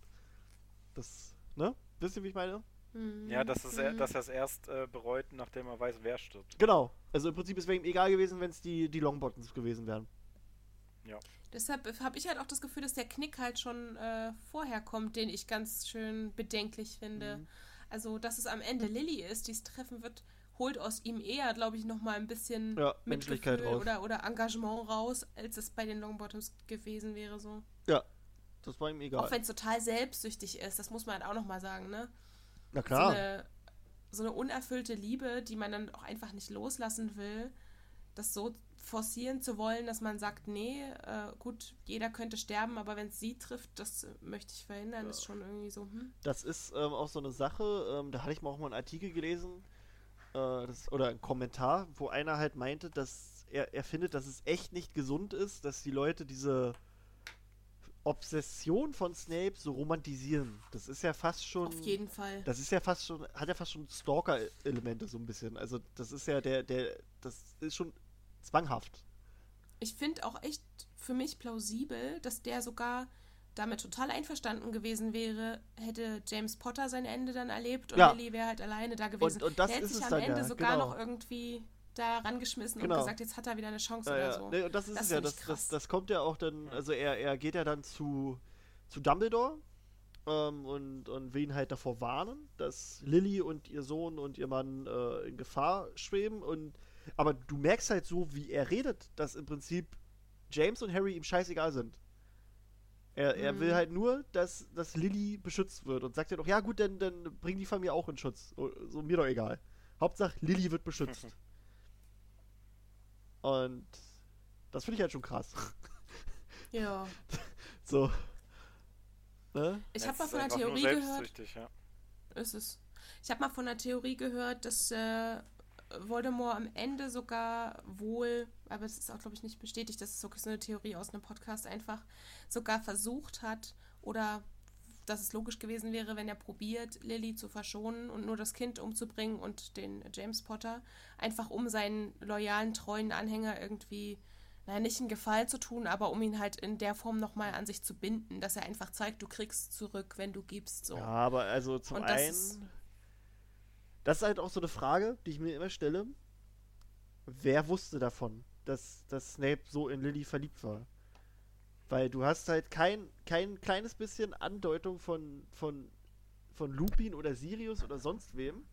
Das, ne? Wisst ihr, wie ich meine? Mhm. Ja, dass, es, Mhm. dass er es erst äh, bereut, nachdem er weiß, wer stirbt. Genau. Also im Prinzip ist es ihm egal gewesen, wenn es die, die Longbottoms gewesen wären. Deshalb habe ich halt auch das Gefühl, dass der Knick halt schon äh, vorher kommt, den ich ganz schön bedenklich finde. Mhm. Also, dass es am Ende Lilly ist, die es treffen wird, holt aus ihm eher, glaube ich, nochmal ein bisschen Ja, Menschlichkeit raus. oder, oder Engagement raus, als es bei den Longbottoms gewesen wäre. so. Das war ihm egal. Auch wenn es total selbstsüchtig ist, das muss man halt auch nochmal sagen, ne? Na So klar. eine, so eine unerfüllte Liebe, die man dann auch einfach nicht loslassen will, das so forcieren zu wollen, dass man sagt, nee, äh, gut, jeder könnte sterben, aber wenn es sie trifft, das möchte ich verhindern, ist schon irgendwie so, hm. Das ist ähm, auch so eine Sache, ähm, da hatte ich mal auch mal einen Artikel gelesen, äh, das, oder einen Kommentar, wo einer halt meinte, dass er, er findet, dass es echt nicht gesund ist, dass die Leute diese Obsession von Snape so romantisieren. Das ist ja fast schon. Auf jeden Fall. Das ist ja fast schon, hat ja fast schon Stalker-Elemente so ein bisschen. Also das ist ja der, der, das ist schon zwanghaft. Ich finde auch echt für mich plausibel, dass der sogar damit total einverstanden gewesen wäre, hätte James Potter sein Ende dann erlebt und Ja. Lily wäre halt alleine da gewesen. Und- und das der hätte ist sich es am Ende ja, sogar genau. noch irgendwie da rangeschmissen Genau. und gesagt, jetzt hat er wieder eine Chance Ja, oder ja. so. Nee, und das ist Das es ja, das, das, das kommt ja auch dann, also er, er geht ja dann zu, zu Dumbledore ähm, und, und will ihn halt davor warnen, dass Lily und ihr Sohn und ihr Mann äh, in Gefahr schweben und aber du merkst halt so, wie er redet, dass im Prinzip James und Harry ihm scheißegal sind. Er, er will Mhm. halt nur, dass, dass Lily beschützt wird und sagt ja doch, ja gut, dann, dann bring die Familie auch in Schutz. So, mir doch egal. Hauptsache, Lily wird beschützt. und das finde ich halt schon krass. Ja. So. Ne? Ich habe mal von nur Theorie gehört. Ja. Ist es. Ich habe mal von einer Theorie gehört, dass äh, Voldemort am Ende sogar wohl, aber es ist auch, glaube ich, nicht bestätigt, das ist wirklich so eine Theorie aus einem Podcast einfach, sogar versucht hat oder dass es logisch gewesen wäre, wenn er probiert, Lily zu verschonen und nur das Kind umzubringen und den James Potter, einfach um seinen loyalen, treuen Anhänger irgendwie, naja, nicht einen Gefallen zu tun, aber um ihn halt in der Form nochmal an sich zu binden, dass er einfach zeigt, du kriegst zurück, wenn du gibst. So. Ja, aber also zum Und das einen. ist- das ist halt auch so eine Frage, die ich mir immer stelle. Wer wusste davon, dass, dass Snape so in Lily verliebt war? Weil du hast halt kein, kein kleines bisschen Andeutung von, von, von Lupin oder Sirius oder sonst wem.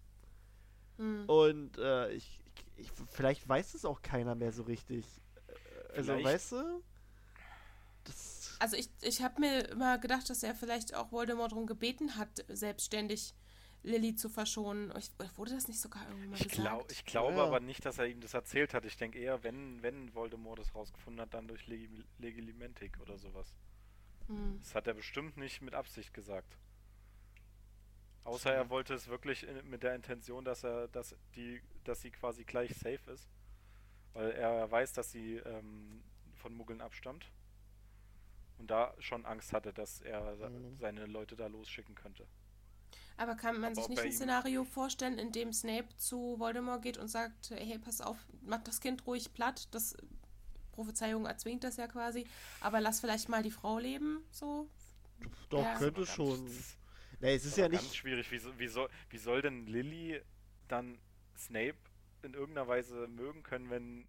Hm. Und äh, ich, ich, vielleicht weiß es auch keiner mehr so richtig. Äh, Also, Vielleicht. weißt du? Das, Also ich, ich habe mir immer gedacht, dass er vielleicht auch Voldemort darum gebeten hat, selbstständig Lily zu verschonen. Ich, wurde das nicht sogar irgendwann mal Ich, gesagt? glaub, ich glaube Ja. aber nicht, dass er ihm das erzählt hat. Ich denke eher, wenn, wenn Voldemort das rausgefunden hat, dann durch Legi Legilimentik oder sowas. Hm. Das hat er bestimmt nicht mit Absicht gesagt. Außer er wollte es wirklich in, mit der Intention, dass er, dass die, dass sie quasi gleich safe ist. Weil er weiß, dass sie ähm, von Muggeln abstammt. Und da schon Angst hatte, dass er Mhm. seine Leute da losschicken könnte. Aber kann man Aber sich nicht ein Szenario vorstellen, in dem Snape zu Voldemort geht und sagt, hey, pass auf, mach das Kind ruhig platt, das Prophezeiung erzwingt das ja quasi, aber lass vielleicht mal die Frau leben, so. doch, Ja. könnte schon. ganz- Nee, es ist aber ja ganz nicht. schwierig. Wie, so- wie, soll, wie soll denn Lilly dann Snape in irgendeiner Weise mögen können, wenn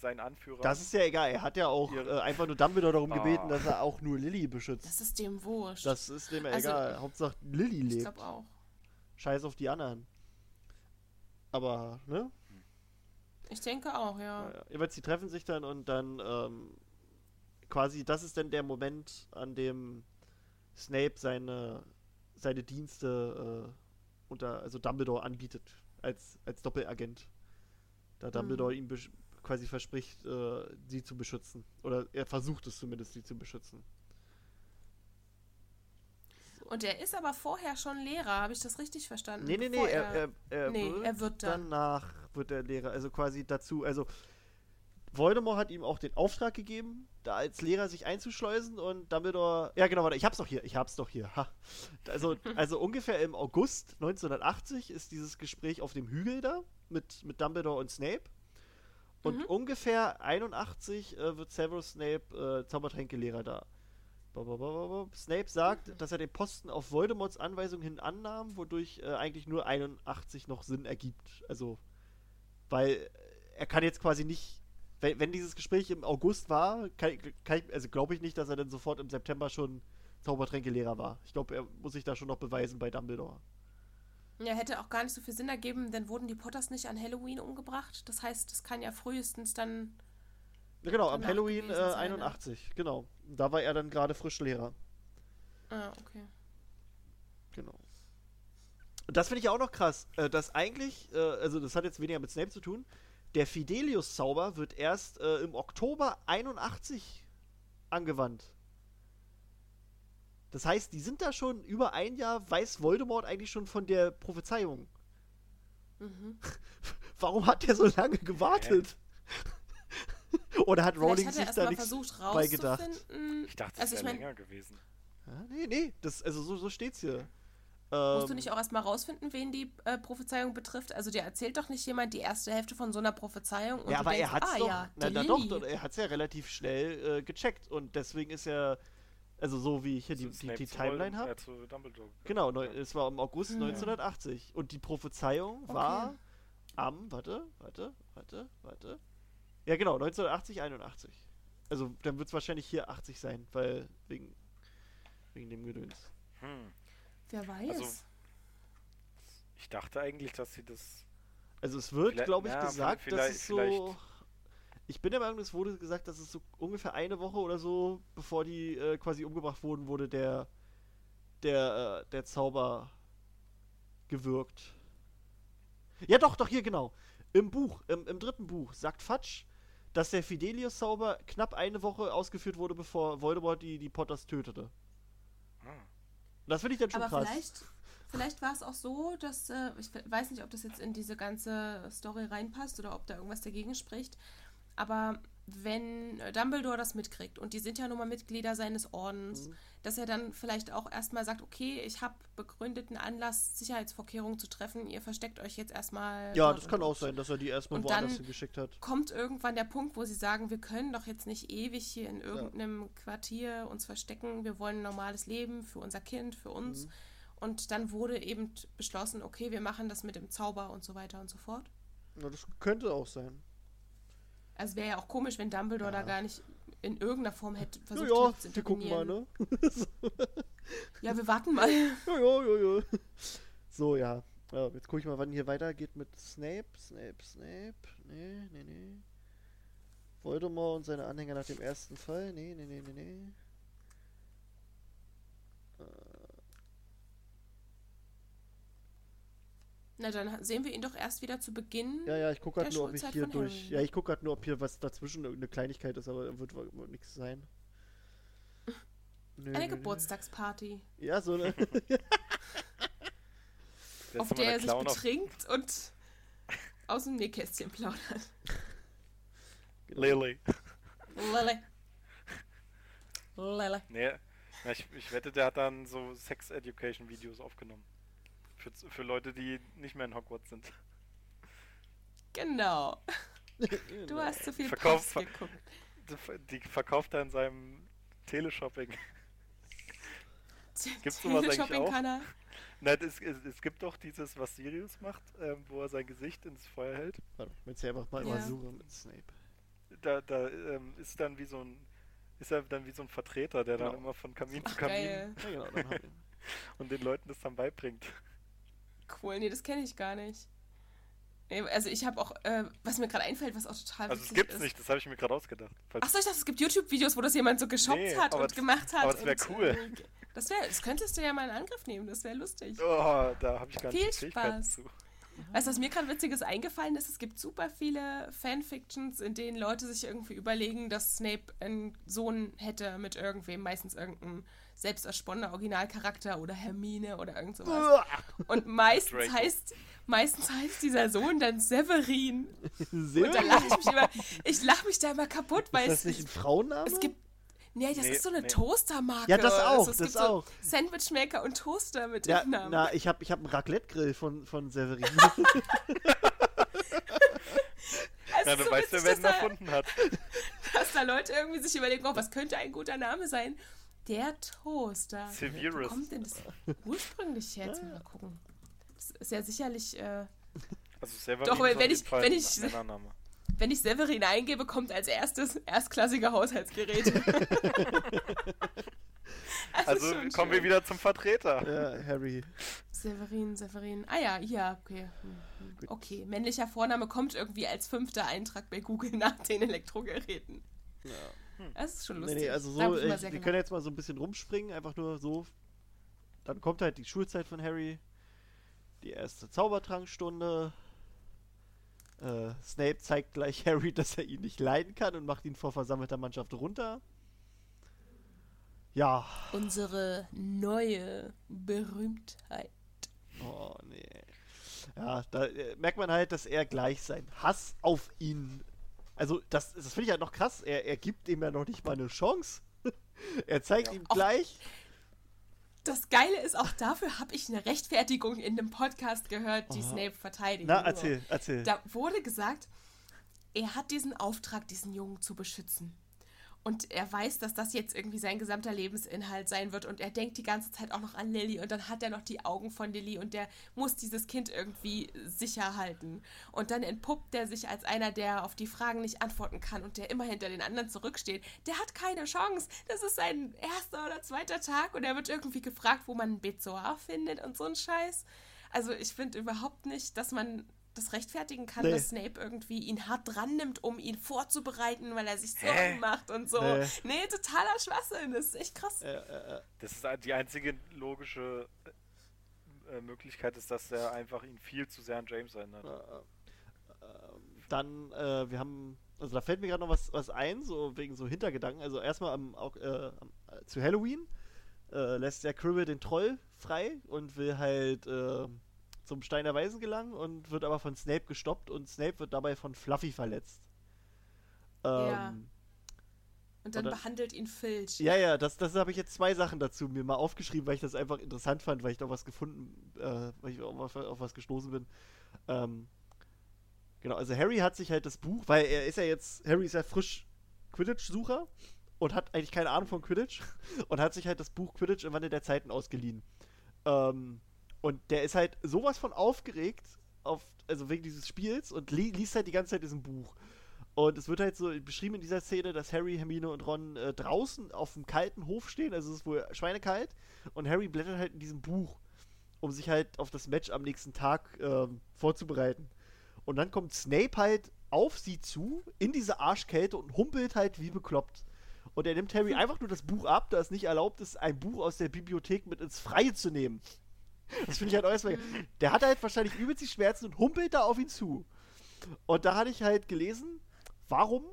sein Anführer. Das ist ja egal. Er hat ja auch äh, einfach nur Dumbledore darum Ah. gebeten, dass er auch nur Lilly beschützt. Das ist dem wurscht. Das ist dem Also, egal. Hauptsache Lilly ich lebt. glaube auch. Scheiß auf die anderen. Aber, ne? Ich denke auch, ja. Ja. Jeweils, die treffen sich dann und dann ähm, quasi, das ist dann der Moment, an dem Snape seine, seine Dienste äh, unter, also Dumbledore anbietet als, als Doppelagent. Da Dumbledore ihm besch- quasi verspricht, äh, sie zu beschützen. Oder er versucht es zumindest, sie zu beschützen. Und er ist aber vorher schon Lehrer, habe ich das richtig verstanden? Nee, nee, nee, Bevor er, er, er, nee, wird er wird dann. danach wird er Lehrer, also quasi dazu, also Voldemort hat ihm auch den Auftrag gegeben, da als Lehrer sich einzuschleusen und Dumbledore, ja genau, warte, ich hab's doch hier, ich hab's doch hier, ha. Also, also ungefähr im August 1980 ist dieses Gespräch auf dem Hügel da mit, mit Dumbledore und Snape und Mhm. ungefähr 81 äh, wird Severus Snape äh, Zaubertränkelehrer da. Snape sagt, dass er den Posten auf Voldemorts Anweisung hin annahm, wodurch äh, eigentlich nur 81 noch Sinn ergibt. Also, weil äh, er kann jetzt quasi nicht, wenn, wenn dieses Gespräch im August war, kann, kann ich, also glaube ich nicht, dass er dann sofort im September schon Zaubertränkelehrer war. Ich glaube, er muss sich da schon noch beweisen bei Dumbledore. Ja, hätte auch gar nicht so viel Sinn ergeben, dann wurden die Potters nicht an Halloween umgebracht. Das heißt, das kann ja frühestens dann. Ja, genau, am Halloween äh, gewesen sein, ne? 81, genau. Da war er dann gerade frisch Lehrer. Ah, okay. Genau. Und das finde ich auch noch krass, äh, dass eigentlich, äh, also das hat jetzt weniger mit Snape zu tun, der Fidelius-Zauber wird erst äh, im Oktober 81 angewandt. Das heißt, die sind da schon über ein Jahr, weiß Voldemort eigentlich schon von der Prophezeiung. Mhm. Warum hat der so lange gewartet? Oder hat Rowling hat er sich da mal nichts versucht bei gedacht? Ich dachte, Also es ich wäre mein- länger gewesen. Ja, nee, nee, das, also so, so steht's hier. Musst du Ähm, nicht auch erstmal rausfinden, wen die äh, Prophezeiung betrifft? Also dir erzählt doch nicht jemand die erste Hälfte von so einer Prophezeiung und ja, aber denkst, er hat's ah, doch, ja, na, na doch, er hat's ja relativ schnell äh, gecheckt und deswegen ist er, also so wie ich hier die, Zu die, die zu Timeline habe. äh, Dumbledore. Genau, neu, es war im August Hm. 1980 und die Prophezeiung war am, warte, warte, warte, warte. Ja, genau, 1980, 81. Also dann wird es wahrscheinlich hier 80 sein, weil wegen, wegen dem Gedöns. Hm. Wer weiß. Also, Ich dachte eigentlich, dass sie das. Also es wird, glaube ich, ja, gesagt, dass vielleicht- es so. Ich bin der Meinung, es wurde gesagt, dass es so ungefähr eine Woche oder so, bevor die äh, quasi umgebracht wurden, wurde der der äh, der Zauber gewirkt. Ja, doch, doch hier genau. Im Buch, im, im dritten Buch sagt Fatsch, dass der Fidelius-Zauber knapp eine Woche ausgeführt wurde, bevor Voldemort die, die Potters tötete. Und das finde ich dann schon Aber krass. vielleicht, vielleicht war es auch so, dass, äh, ich weiß nicht, ob das jetzt in diese ganze Story reinpasst oder ob da irgendwas dagegen spricht, aber wenn Dumbledore das mitkriegt und die sind ja nun mal Mitglieder seines Ordens, Mhm. dass er dann vielleicht auch erstmal sagt, okay, ich habe begründeten Anlass, Sicherheitsvorkehrungen zu treffen, ihr versteckt euch jetzt erstmal. Ja, das kann auch sein, dass er die erstmal woanders hingeschickt hat. kommt irgendwann der Punkt, wo sie sagen, wir können doch jetzt nicht ewig hier in irgendeinem Quartier uns verstecken. Wir wollen ein normales Leben für unser Kind, für uns. Mhm. Und dann wurde eben beschlossen, okay, wir machen das mit dem Zauber und so weiter und so fort. Na, das könnte auch sein. Also wäre ja auch komisch, wenn Dumbledore Ja. da gar nicht in irgendeiner Form hätte Ja, versucht ja, hätte zu wir gucken mal, ne? Ja, wir warten mal. Ja, ja, ja, ja. So, ja. ja jetzt gucke ich mal, wann hier weitergeht mit Snape. Snape, Snape. Nee, nee, nee. Voldemort und seine Anhänger nach dem ersten Fall. Nee, nee, nee, nee, nee. Na, dann sehen wir ihn doch erst wieder zu Beginn. Ja, ja, ich gucke gerade Der nur, ob ich hier durch. Harry. Ja, ich gucke gerade nur, ob hier was dazwischen irgendeine Kleinigkeit ist, aber wird wohl nichts sein. Nö, Eine nö. Geburtstagsparty, Ja, so eine. Auf der er sich Clown auf betrinkt und aus dem Nähkästchen plaudert. Lily. Lille. Lille. Nee, na, ich, ich wette, der hat dann so Sex Education Videos aufgenommen. Für, für Leute, die nicht mehr in Hogwarts sind. Genau. Du hast zu viel Verkauf- Post geguckt. Die verkauft er in seinem Teleshopping. Gibt's sowas eigentlich auch? kann er. Nein, es, es, es gibt doch dieses, was Sirius macht, ähm, wo er sein Gesicht ins Feuer hält. Warte, jetzt hier einfach mal Ja. mal suchen mit Snape. Da, da ähm, ist dann wie so ein ist er dann wie so ein Vertreter, der dann Genau. immer von Kamin zu Ach, Kamin geil. Ja, genau, dann und den Leuten das dann beibringt. Cool, nee, das kenne ich gar nicht. Nee, also ich habe auch, äh, was mir gerade einfällt, was auch total Also es gibt's ist. nicht, das habe ich mir gerade ausgedacht. Achso, ich dachte, es gibt YouTube-Videos, wo das jemand so geshoppt Nee, hat und das- gemacht hat. aber das wär und, cool. äh, Das, wär, das könntest du ja mal in Angriff nehmen, das wäre lustig. Oh, da habe ich gar nicht Viel Fähigkeiten Spaß. zu. Weißt du, was mir gerade Witziges eingefallen ist? Es gibt super viele Fanfictions, in denen Leute sich irgendwie überlegen, dass Snape einen Sohn hätte mit irgendwem, meistens irgendeinem selbst ersponnener Originalcharakter oder Hermine oder irgend sowas. Und meistens heißt, meistens heißt dieser Sohn dann Severin. Sehr Und da lache ich mich immer, ich lache mich da immer kaputt, weil Ist das es, nicht ein Frauenname? es gibt, nee, das Nee, ist so eine nee. Toastermarke. Ja, das auch, Also, es das gibt auch. So Sandwichmaker und Toaster mit ja, dem Namen. na, ich habe ich hab einen Raclette-Grill von, von Severin. Ja, du so weißt, wer wen dass da- erfunden hat. dass da Leute irgendwie sich überlegen, oh, was könnte ein guter Name sein? Der Toaster. Severus. Wo kommt denn das ursprünglich her? Jetzt mal gucken. Das ist ja sicherlich, äh, Also Severin Doch, wenn- wenn ich- Fall wenn ich- wenn ich Severin eingebe, kommt als erstes erstklassige Haushaltsgeräte. Ist Also kommen wir wieder zum Vertreter. ja, Harry. Severin, Severin. Ah ja, ja, okay. Hm, hm. Okay, männlicher Vorname kommt irgendwie als fünfter Eintrag bei Google nach den Elektrogeräten. Ja. Das ist schon Nee, lustig. nee, also Da hab so, ich ich, wir gelacht. können jetzt mal so ein bisschen rumspringen, einfach nur so. Dann kommt halt die Schulzeit von Harry. Die erste Zaubertrankstunde. Äh, Snape zeigt gleich Harry, dass er ihn nicht leiden kann und macht ihn vor versammelter Mannschaft runter. Ja. Unsere neue Berühmtheit. Oh, nee. Ja, da äh, merkt man halt, dass er gleich seinen Hass auf ihn Also, das, das finde ich halt noch krass. Er, er gibt ihm ja noch nicht mal eine Chance. er zeigt Ja. ihm gleich. Das Geile ist, auch dafür habe ich eine Rechtfertigung in einem Podcast gehört, die Aha. Snape verteidigen. Na, erzähl, erzähl. Da wurde gesagt, er hat diesen Auftrag, diesen Jungen zu beschützen. Und er weiß, dass das jetzt irgendwie sein gesamter Lebensinhalt sein wird. Und er denkt die ganze Zeit auch noch an Lilly. Und dann hat er noch die Augen von Lilly. Und der muss dieses Kind irgendwie sicher halten. Und dann entpuppt er sich als einer, der auf die Fragen nicht antworten kann und der immer hinter den anderen zurücksteht. Der hat keine Chance. Das ist sein erster oder zweiter Tag. Und er wird irgendwie gefragt, wo man ein Bezoar findet und so ein Scheiß. Also ich finde überhaupt nicht, dass man das rechtfertigen kann, Nee. dass Snape irgendwie ihn hart dran nimmt, um ihn vorzubereiten, weil er sich Hä? Sorgen macht und so. Nee. Nee, totaler Schwachsinn. Das ist echt krass. Äh, äh, äh, Das ist die einzige logische äh, Möglichkeit, ist, dass er einfach ihn viel zu sehr an James erinnert. äh, ähm, dann, äh, wir haben, also da fällt mir gerade noch was, was ein, so wegen so Hintergedanken. Also erstmal am, auch, äh, äh, zu Halloween äh, lässt der Quirrell den Troll frei und will halt äh, zum Stein der Weisen gelangen und wird aber von Snape gestoppt und Snape wird dabei von Fluffy verletzt. Ja. Ähm, Und dann Oder- behandelt ihn Filch. Ja, ja, das, das habe ich jetzt zwei Sachen dazu mir mal aufgeschrieben, weil ich das einfach interessant fand, weil ich da was gefunden, äh, weil ich auf, auf was gestoßen bin. Ähm, genau, also Harry hat sich halt das Buch, weil er ist ja jetzt, Harry ist ja frisch Quidditch-Sucher und hat eigentlich keine Ahnung von Quidditch und hat sich halt das Buch Quidditch im Wandel der Zeiten ausgeliehen. Ähm, und der ist halt sowas von aufgeregt, auf, also wegen dieses Spiels und li liest halt die ganze Zeit diesen Buch. Und es wird halt so beschrieben in dieser Szene, dass Harry, Hermine und Ron äh, draußen auf dem kalten Hof stehen, also es ist wohl schweinekalt, und Harry blättert halt in diesem Buch, um sich halt auf das Match am nächsten Tag ähm, vorzubereiten. Und dann kommt Snape halt auf sie zu, in diese Arschkälte und humpelt halt wie bekloppt. Und er nimmt Harry einfach nur das Buch ab, da es nicht erlaubt ist, ein Buch aus der Bibliothek mit ins Freie zu nehmen. Das finde ich halt auch erstmal. Der hat halt wahrscheinlich übelst die Schmerzen und humpelt da auf ihn zu. Und da hatte ich halt gelesen, warum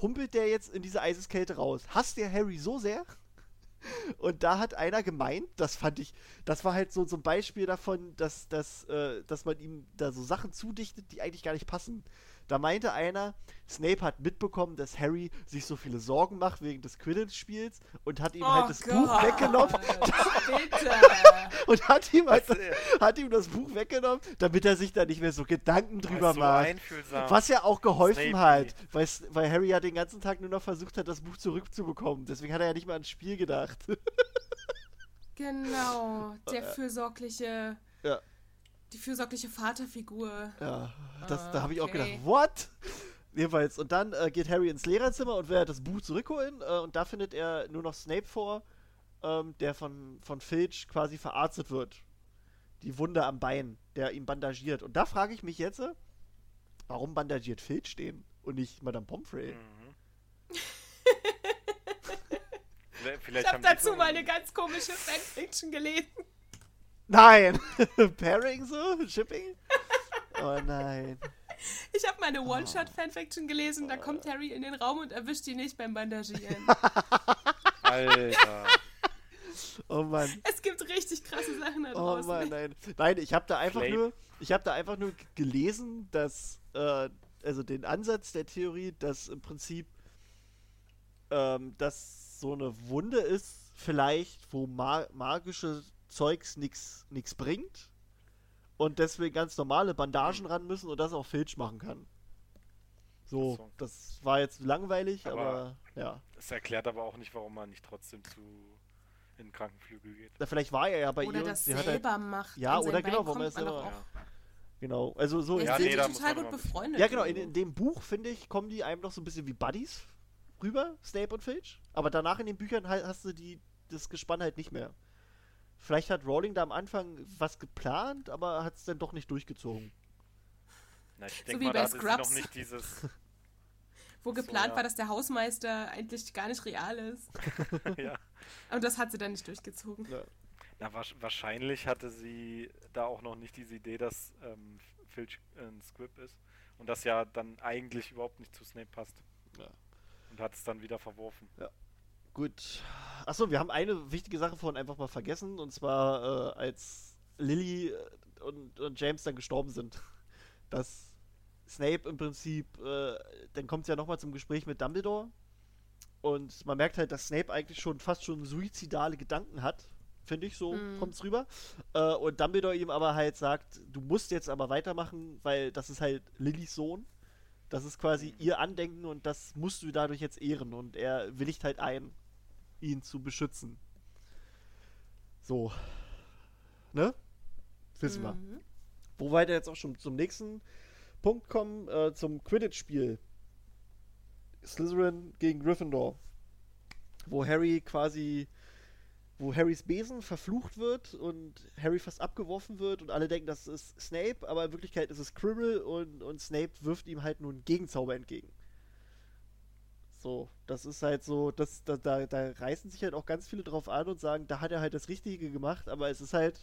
humpelt der jetzt in diese Eiseskälte raus? Hasst der Harry so sehr? Und da hat einer gemeint, das fand ich, das war halt so, so ein Beispiel davon, dass, dass, äh, dass man ihm da so Sachen zudichtet, die eigentlich gar nicht passen. Da meinte einer, Snape hat mitbekommen, dass Harry sich so viele Sorgen macht wegen des Quidditch-Spiels und hat ihm halt das Buch weggenommen und hat ihm, halt, äh, hat ihm das Buch weggenommen, damit er sich da nicht mehr so Gedanken drüber so macht. Was ja auch geholfen Snape. hat, weil, weil Harry ja den ganzen Tag nur noch versucht hat, das Buch zurückzubekommen. Deswegen hat er ja nicht mal ans Spiel gedacht. Genau, der fürsorgliche, Ja. Die fürsorgliche Vaterfigur. Ja, das, Ah, da habe ich auch okay. gedacht, what? Jedenfalls, und dann äh, geht Harry ins Lehrerzimmer und will halt das Buch zurückholen äh, und da findet er nur noch Snape vor, ähm, der von, von Filch quasi verarztet wird. Die Wunde am Bein, der ihn bandagiert. Und da frage ich mich jetzt, äh, warum bandagiert Filch den und nicht Madame Pomfrey? Mhm. Vielleicht- Ich habe dazu mal eine ganz komische Fanfiction gelesen. Nein! Pairing so? Shipping? Oh nein. Ich habe mal eine One-Shot-Fanfiction gelesen, da kommt Harry in den Raum und erwischt ihn nicht beim Bandagieren. Alter. Oh Mann. es gibt richtig krasse Sachen da Oh draußen. Mann, nein. Nein, ich habe da einfach nur, ich habe da einfach nur gelesen, dass, äh, also den Ansatz der Theorie, dass im Prinzip, ähm, dass so eine Wunde ist, vielleicht, wo ma magische Zeugs nichts nix bringt und deswegen ganz normale Bandagen ran müssen und das auch Filch machen kann. So, das war jetzt langweilig, aber, Aber- ja. Das erklärt aber auch nicht, warum man nicht trotzdem zu in den Krankenflügel geht. Na, Vielleicht war er ja bei Oder ihr und das sie hat halt, selber macht. Ja, oder genau, warum er es man selber- auch. genau, also so Ja, nee, total gut befreundet. Ja, genau. In, in dem Buch, finde ich, kommen die einem noch so ein bisschen wie Buddies rüber, Snape und Filch. Aber danach in den Büchern halt hast du die, das Gespann halt nicht mehr. Vielleicht hat Rowling da am Anfang was geplant, aber hat es dann doch nicht durchgezogen. Na, ich So denke wie mal, bei da sie noch Scrubs. nicht dieses. Wo so, geplant ja. war, dass der Hausmeister eigentlich gar nicht real ist. ja. Und das hat sie dann nicht durchgezogen. Ja. Na, wasch- wahrscheinlich hatte sie da auch noch nicht diese Idee, dass ähm, Filch ein Squib ist. Und das ja dann eigentlich überhaupt nicht zu Snape passt. Ja. Und hat es dann wieder verworfen. Gut. Achso, wir haben eine wichtige Sache vorhin einfach mal vergessen. Und zwar, äh, als Lily äh, und, und James dann gestorben sind. Dass Snape im Prinzip, äh, dann kommt es ja nochmal zum Gespräch mit Dumbledore. Und man merkt halt, dass Snape eigentlich schon fast schon suizidale Gedanken hat. Finde ich, so Mhm. kommt's rüber. Äh, und Dumbledore ihm aber halt sagt, du musst jetzt aber weitermachen, weil das ist halt Lillys Sohn. Das ist quasi ihr Andenken und das musst du dadurch jetzt ehren. Und er willigt halt ein, ihn zu beschützen. So. Ne? Wissen wir. Mhm. Wo wir jetzt auch schon zum nächsten Punkt kommen, äh, zum Quidditch-Spiel. Slytherin gegen Gryffindor. Wo Harry quasi, wo Harrys Besen verflucht wird und Harry fast abgeworfen wird und alle denken, das ist Snape, aber in Wirklichkeit ist es Quirrell und, und Snape wirft ihm halt nur einen Gegenzauber entgegen. So, das ist halt so, das, da, da, da reißen sich halt auch ganz viele drauf an und sagen, da hat er halt das Richtige gemacht, aber es ist halt,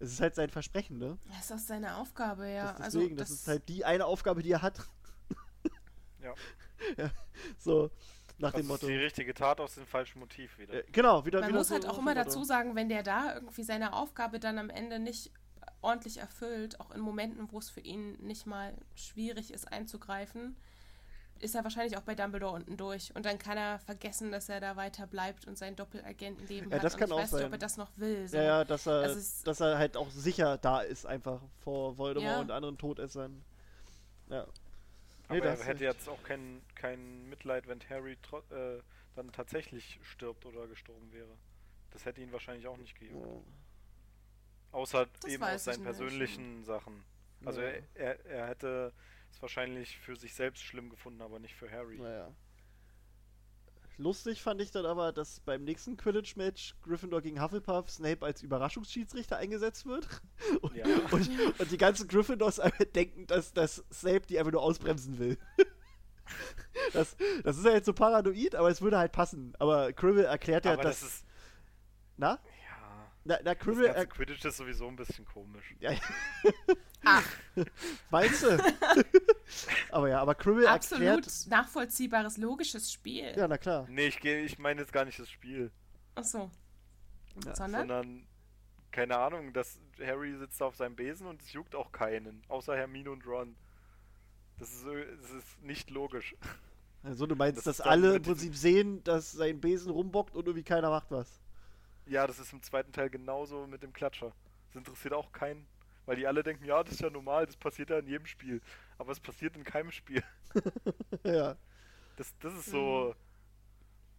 es ist halt sein Versprechen, ne? Das ist auch seine Aufgabe, ja. Das, also, deswegen, das, ist halt die eine Aufgabe, die er hat. Ja. ja. So, nach Das dem ist Motto. die richtige Tat aus dem falschen Motiv wieder. Äh, genau, wieder Man wieder muss so halt auch immer dazu sagen, wenn der da irgendwie seine Aufgabe dann am Ende nicht ordentlich erfüllt, auch in Momenten, wo es für ihn nicht mal schwierig ist einzugreifen, ist er wahrscheinlich auch bei Dumbledore unten durch. Und dann kann er vergessen, dass er da weiter bleibt und sein Doppelagentenleben Ja, hat. das und kann ich auch weiß nicht, sein. ob er das noch will. So. Ja, ja, dass er, Also dass er halt auch sicher da ist, einfach vor Voldemort Ja. und anderen Todessern. Ja. Aber Nee, er hätte jetzt auch kein, kein Mitleid, wenn Harry tro- äh, dann tatsächlich stirbt oder gestorben wäre. Das hätte ihn wahrscheinlich auch nicht gegeben. Außer Das eben aus seinen ich nicht. persönlichen Sachen. Also Ja. er, er, er hätte es wahrscheinlich für sich selbst schlimm gefunden, aber nicht für Harry. Naja. Lustig fand ich dann aber, dass beim nächsten Quidditch-Match Gryffindor gegen Hufflepuff Snape als Überraschungsschiedsrichter eingesetzt wird. Und, Ja. und, und die ganzen Gryffindors denken, dass, dass Snape die einfach nur ausbremsen will. Das, das ist ja jetzt so paranoid, aber es würde halt passen. Aber Quirrell erklärt ja, aber dass. das ist. na? Ja. Na, na Das Quirrell. ganze Er, Quidditch ist sowieso ein bisschen komisch. ja, Ach, meinst du? aber ja, aber Quirrell absolut erklärt. nachvollziehbares, logisches Spiel. Ja, na klar. Nee, ich, ich meine jetzt gar nicht das Spiel, Ach so. Ja, Sondern? sondern. Keine Ahnung, dass Harry sitzt auf seinem Besen und es juckt auch keinen, außer Hermine und Ron. Das ist, das ist nicht logisch. Also du meinst, Das dass alle im Prinzip sehen, dass sein Besen rumbockt und irgendwie keiner macht was. Ja, das ist im zweiten Teil genauso mit dem Klatscher. Das interessiert auch keinen, weil die alle denken, ja, das ist ja normal, das passiert ja in jedem Spiel. Aber es passiert in keinem Spiel. ja. Das, das ist so.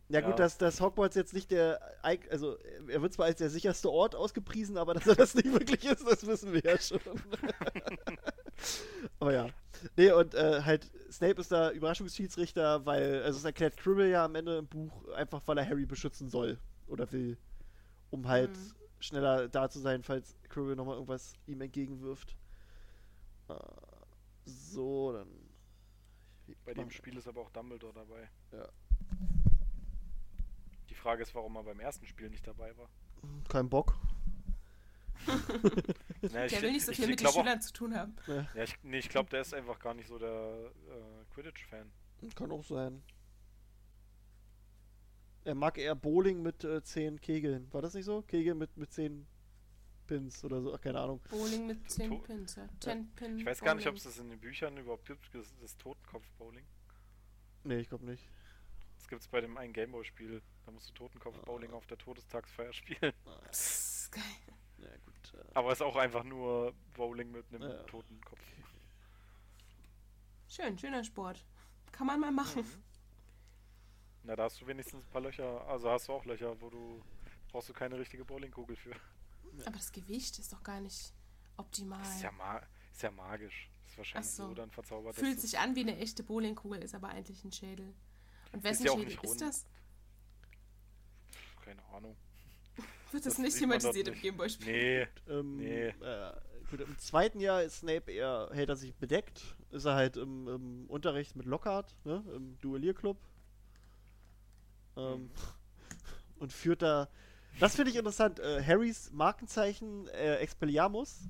Ja, gut, Ja. dass, dass Hogwarts jetzt nicht der, also er wird zwar als der sicherste Ort ausgepriesen, aber dass er das nicht wirklich ist, das wissen wir ja schon. aber ja. Nee, und äh, halt, Snape ist da Überraschungsschiedsrichter, weil, also es erklärt Quirrell ja am Ende im Buch, einfach weil er Harry beschützen soll oder will, um halt Mhm. schneller da zu sein, falls Quirrell nochmal irgendwas ihm entgegenwirft. Äh, so, dann. Bei dem Spiel ist aber auch Dumbledore dabei. Ja. Die Frage ist, warum er beim ersten Spiel nicht dabei war. Kein Bock. Na, Der will nicht so ich- viel ich mit den Schülern zu tun haben. Ja, ich, nee, ich glaube, der ist einfach gar nicht so der äh, Quidditch-Fan. Kann auch sein. Er mag eher Bowling mit äh, 10 Kegeln. War das nicht so? Kegel mit, mit 10 Pins oder so? Ach, keine Ahnung. Bowling mit 10 To- Pins. Ja. 10 Pin Ich weiß gar nicht, ob es das in den Büchern überhaupt gibt, das, das Totenkopf-Bowling. Nee, ich glaube nicht. Das gibt es bei dem einen Gameboy-Spiel. Da musst du Totenkopf-Bowling auf der Todestagsfeier spielen. Psst, geil. Ja, gut. Äh, Aber es ist auch einfach nur Bowling mit einem Ja. Totenkopf. Schön, schöner Sport. Kann man mal machen. Mhm. Na, da hast du wenigstens ein paar Löcher. Also hast du auch Löcher, wo du brauchst du keine richtige Bowlingkugel für. Aber das Gewicht ist doch gar nicht optimal. Ist ja, ma ist ja magisch. Das ist wahrscheinlich so. so. dann verzaubert. Fühlt sich an wie eine echte Bowlingkugel, ist aber eigentlich ein Schädel. Und wessen ja auch Schädel nicht ist das? Keine Ahnung. Wird das, Das nicht thematisiert im nicht. Gameboy-Spiel? Nee. ähm, Nee. Äh, gut, im zweiten Jahr ist Snape eher, hält er sich bedeckt. Ist er halt im, im Unterricht mit Lockhart, ne? Im Duellierclub. Ähm, und führt da. Das finde ich interessant. Äh, Harrys Markenzeichen äh, Expelliarmus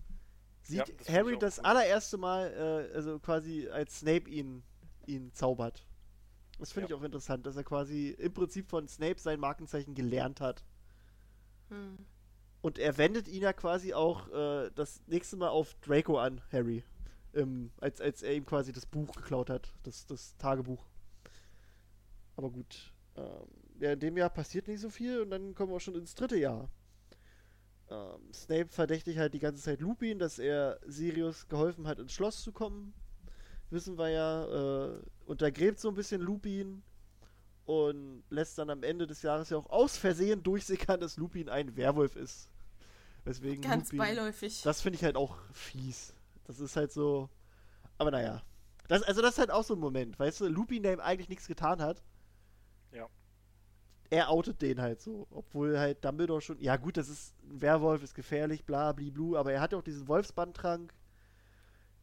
sieht Ja, das Harry das cool. allererste Mal, äh, also quasi als Snape ihn, ihn zaubert. Das finde Ja. ich auch interessant, dass er quasi im Prinzip von Snape sein Markenzeichen gelernt hat. Hm. Und er wendet ihn ja quasi auch äh, das nächste Mal auf Draco an, Harry. Ähm, als, als er ihm quasi das Buch geklaut hat, das, das Tagebuch. Aber gut. Ähm, ja, in dem Jahr passiert nicht so viel und dann kommen wir auch schon ins dritte Jahr. Ähm, Snape verdächtigt halt die ganze Zeit Lupin, dass er Sirius geholfen hat, ins Schloss zu kommen. Wissen wir ja. Äh, untergräbt so ein bisschen Lupin und lässt dann am Ende des Jahres ja auch aus Versehen durchsickern, dass Lupin ein Werwolf ist. Weswegen Ganz Lupin, beiläufig. Das finde ich halt auch fies. Das ist halt so. Aber naja. Das, also, das ist halt auch so ein Moment, weißt du? Lupin, der ihm eigentlich nichts getan hat. Ja. Er outet den halt so. Obwohl halt Dumbledore schon. Ja, gut, das ist. Ein Werwolf ist gefährlich, bla, bliblu. Aber er hat ja auch diesen Wolfsbandtrank,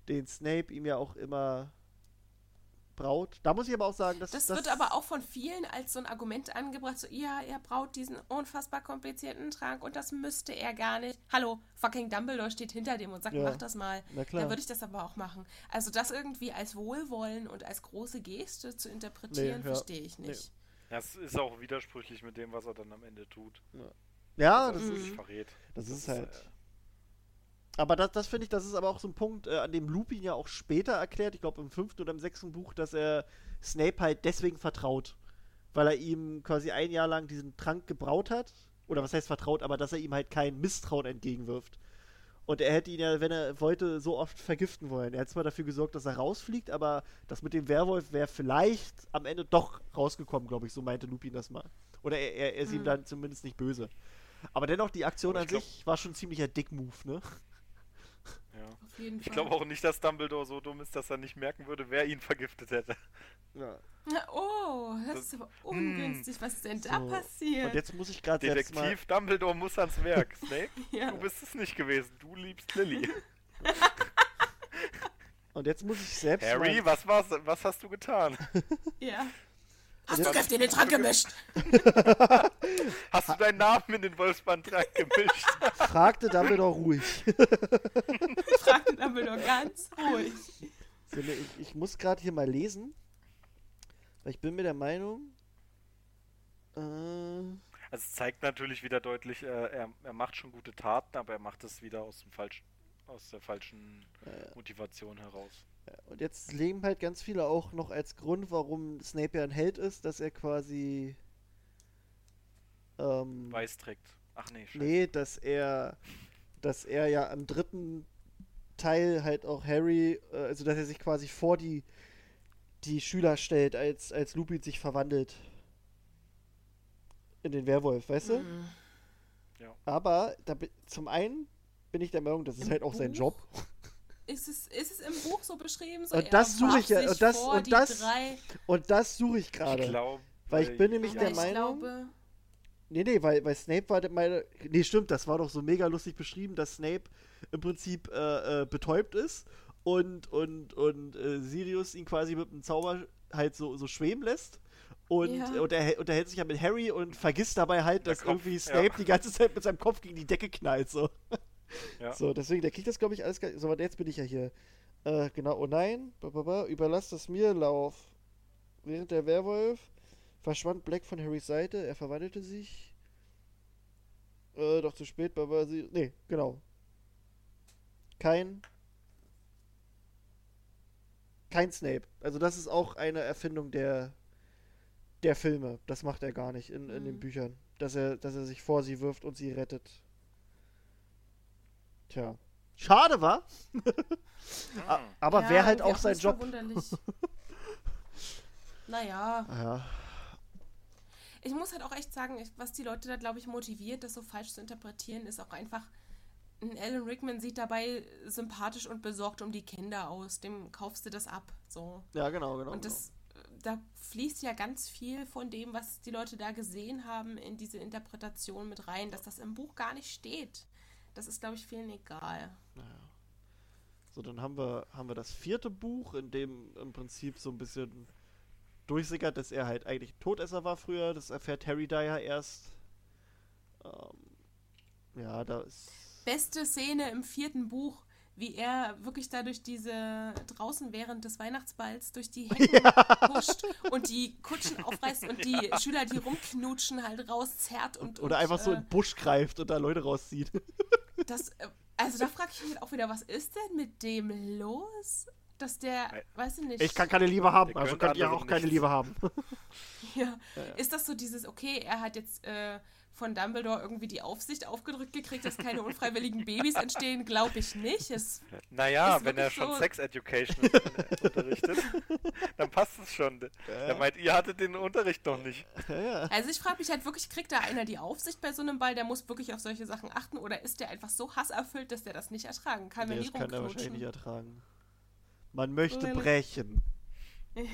den Snape ihm ja auch immer braut. Da muss ich aber auch sagen, dass Das, wird aber auch von vielen als so ein Argument angebracht, so, ja, er braut diesen unfassbar komplizierten Trank und das müsste er gar nicht. Hallo, fucking Dumbledore steht hinter dem und sagt, Ja. mach das mal. Na klar. Dann würde ich das aber auch machen. Also das irgendwie als Wohlwollen und als große Geste zu interpretieren, Nee, ja. verstehe ich nicht. Das ist auch widersprüchlich mit dem, was er dann am Ende tut. Ja, dass das er ist. verrät. Das Das ist ist, halt. äh, Aber das, das finde ich, das ist aber auch so ein Punkt, äh, an dem Lupin ja auch später erklärt, ich glaube im fünften oder im sechsten Buch, dass er Snape halt deswegen vertraut. Weil er ihm quasi ein Jahr lang diesen Trank gebraut hat. Oder was heißt vertraut, aber dass er ihm halt kein Misstrauen entgegenwirft. Und er hätte ihn ja, wenn er wollte, so oft vergiften wollen. Er hat zwar dafür gesorgt, dass er rausfliegt, aber das mit dem Werwolf wäre vielleicht am Ende doch rausgekommen, glaube ich. So meinte Lupin das mal. Oder er, er, er ist ihm Mhm. dann zumindest nicht böse. Aber dennoch, die Aktion an glaub- sich war schon ein ziemlicher Dick-Move, ne? Ja. Auf jeden Ich glaube auch nicht, dass Dumbledore so dumm ist, dass er nicht merken würde, wer ihn vergiftet hätte. Ja. Oh, das ist aber ungünstig. Was ist denn da So. passiert? Und jetzt muss ich gerade selbst mal. Detektiv Dumbledore muss ans Werk. Snape, Ja. du bist es nicht gewesen. Du liebst Lily. Und jetzt muss ich selbst Harry, mal. was war's, was hast du getan? ja. Hast du Kräfte in den Trank gemischt? Hast du deinen Namen in den Wolfsbandtrank gemischt? Fragte Dumbledore ruhig. Fragte Dumbledore ganz ruhig. So, ne, ich, ich muss gerade hier mal lesen. Weil ich bin mir der Meinung. Äh, Also es zeigt natürlich wieder deutlich, äh, er, er macht schon gute Taten, aber er macht es wieder aus dem falschen, aus der falschen Motivation heraus. Und jetzt legen halt ganz viele auch noch als Grund, warum Snape ja ein Held ist, dass er quasi. Ähm, Weiß trägt. Ach nee, scheiße. Nee, dass er, dass er ja am dritten Teil halt auch Harry, äh, also dass er sich quasi vor die, die Schüler stellt, als, als Lupin sich verwandelt. In den Werwolf, weißt du? Mhm. Aber da, zum einen bin ich der Meinung, das ist Im halt auch sein Buch? Job. Ist es, ist es im Buch so beschrieben? So, Und das suche ich ja- und das- vor und das- Drei, Und das suche ich Ich gerade. glaube. Weil ich bin nämlich aber der ich Meinung- glaube, Nee, nee, weil, weil Snape war der- meine. Nee, stimmt, das war doch so mega lustig beschrieben, dass Snape im Prinzip äh, äh, betäubt ist und, und, und äh, Sirius ihn quasi mit einem Zauber halt so, so schweben lässt. Und, Ja. und er unterhält sich ja mit Harry und vergisst dabei halt, dass Kopf, irgendwie ja. Snape die ganze Zeit mit seinem Kopf gegen die Decke knallt. So, Ja. so deswegen, der kriegt das, glaube ich, alles. gar- So, warte, jetzt bin ich ja hier. Äh, genau, oh nein, überlass das mir, Lauf. Während der Werwolf verschwand Black von Harrys Seite, er verwandelte sich. Äh, doch zu spät, Baba, sie. Nee, genau. Kein. Kein Snape. Also, das ist auch eine Erfindung der. der Filme. Das macht er gar nicht in, in den Mhm. Büchern. Dass er, dass er sich vor sie wirft und sie rettet. Tja. Schade war. A-. Aber ja, wäre halt auch sein Job. naja, Ja. ich muss halt auch echt sagen, was die Leute da, glaube ich, motiviert, das so falsch zu interpretieren, ist auch einfach, ein Alan Rickman sieht dabei sympathisch und besorgt um die Kinder aus. Dem kaufst du das ab. So. Ja, genau, genau. Und das, da fließt ja ganz viel von dem, was die Leute da gesehen haben, in diese Interpretation mit rein, dass das im Buch gar nicht steht. Das ist, glaube ich, vielen egal. Naja. So, dann haben wir, haben wir das vierte Buch, in dem im Prinzip so ein bisschen durchsickert, dass er halt eigentlich Todesser war früher. Das erfährt Harry da ja erst. Ähm, ja, da ist. Beste Szene im vierten Buch, wie er wirklich da durch diese, draußen während des Weihnachtsballs durch die Hecken huscht und die Kutschen aufreißt und die Schüler, die rumknutschen, halt rauszerrt und. Oder und, einfach so äh, in den Busch greift und da Leute rauszieht. Das, äh, also da frage ich mich auch wieder, was ist denn mit dem los? Dass der, Ei- weiß ich nicht. Ich kann keine Liebe haben, also könnt ihr auch keine nichts. Liebe haben. ja. Ist das so dieses, okay, er hat jetzt äh, von Dumbledore irgendwie die Aufsicht aufgedrückt gekriegt, dass keine unfreiwilligen Babys entstehen? Glaube ich nicht. Es, Naja, Ist wenn er schon so. Sex Education unterrichtet, dann passt es schon. Er meint, ihr hattet den Unterricht noch nicht. Ja, ja. also ich frage mich halt wirklich, kriegt da einer die Aufsicht bei so einem Ball, der muss wirklich auf solche Sachen achten oder ist der einfach so hasserfüllt, dass der das nicht ertragen kann, wenn Nee, das kann er wahrscheinlich nicht ertragen. Man möchte brechen.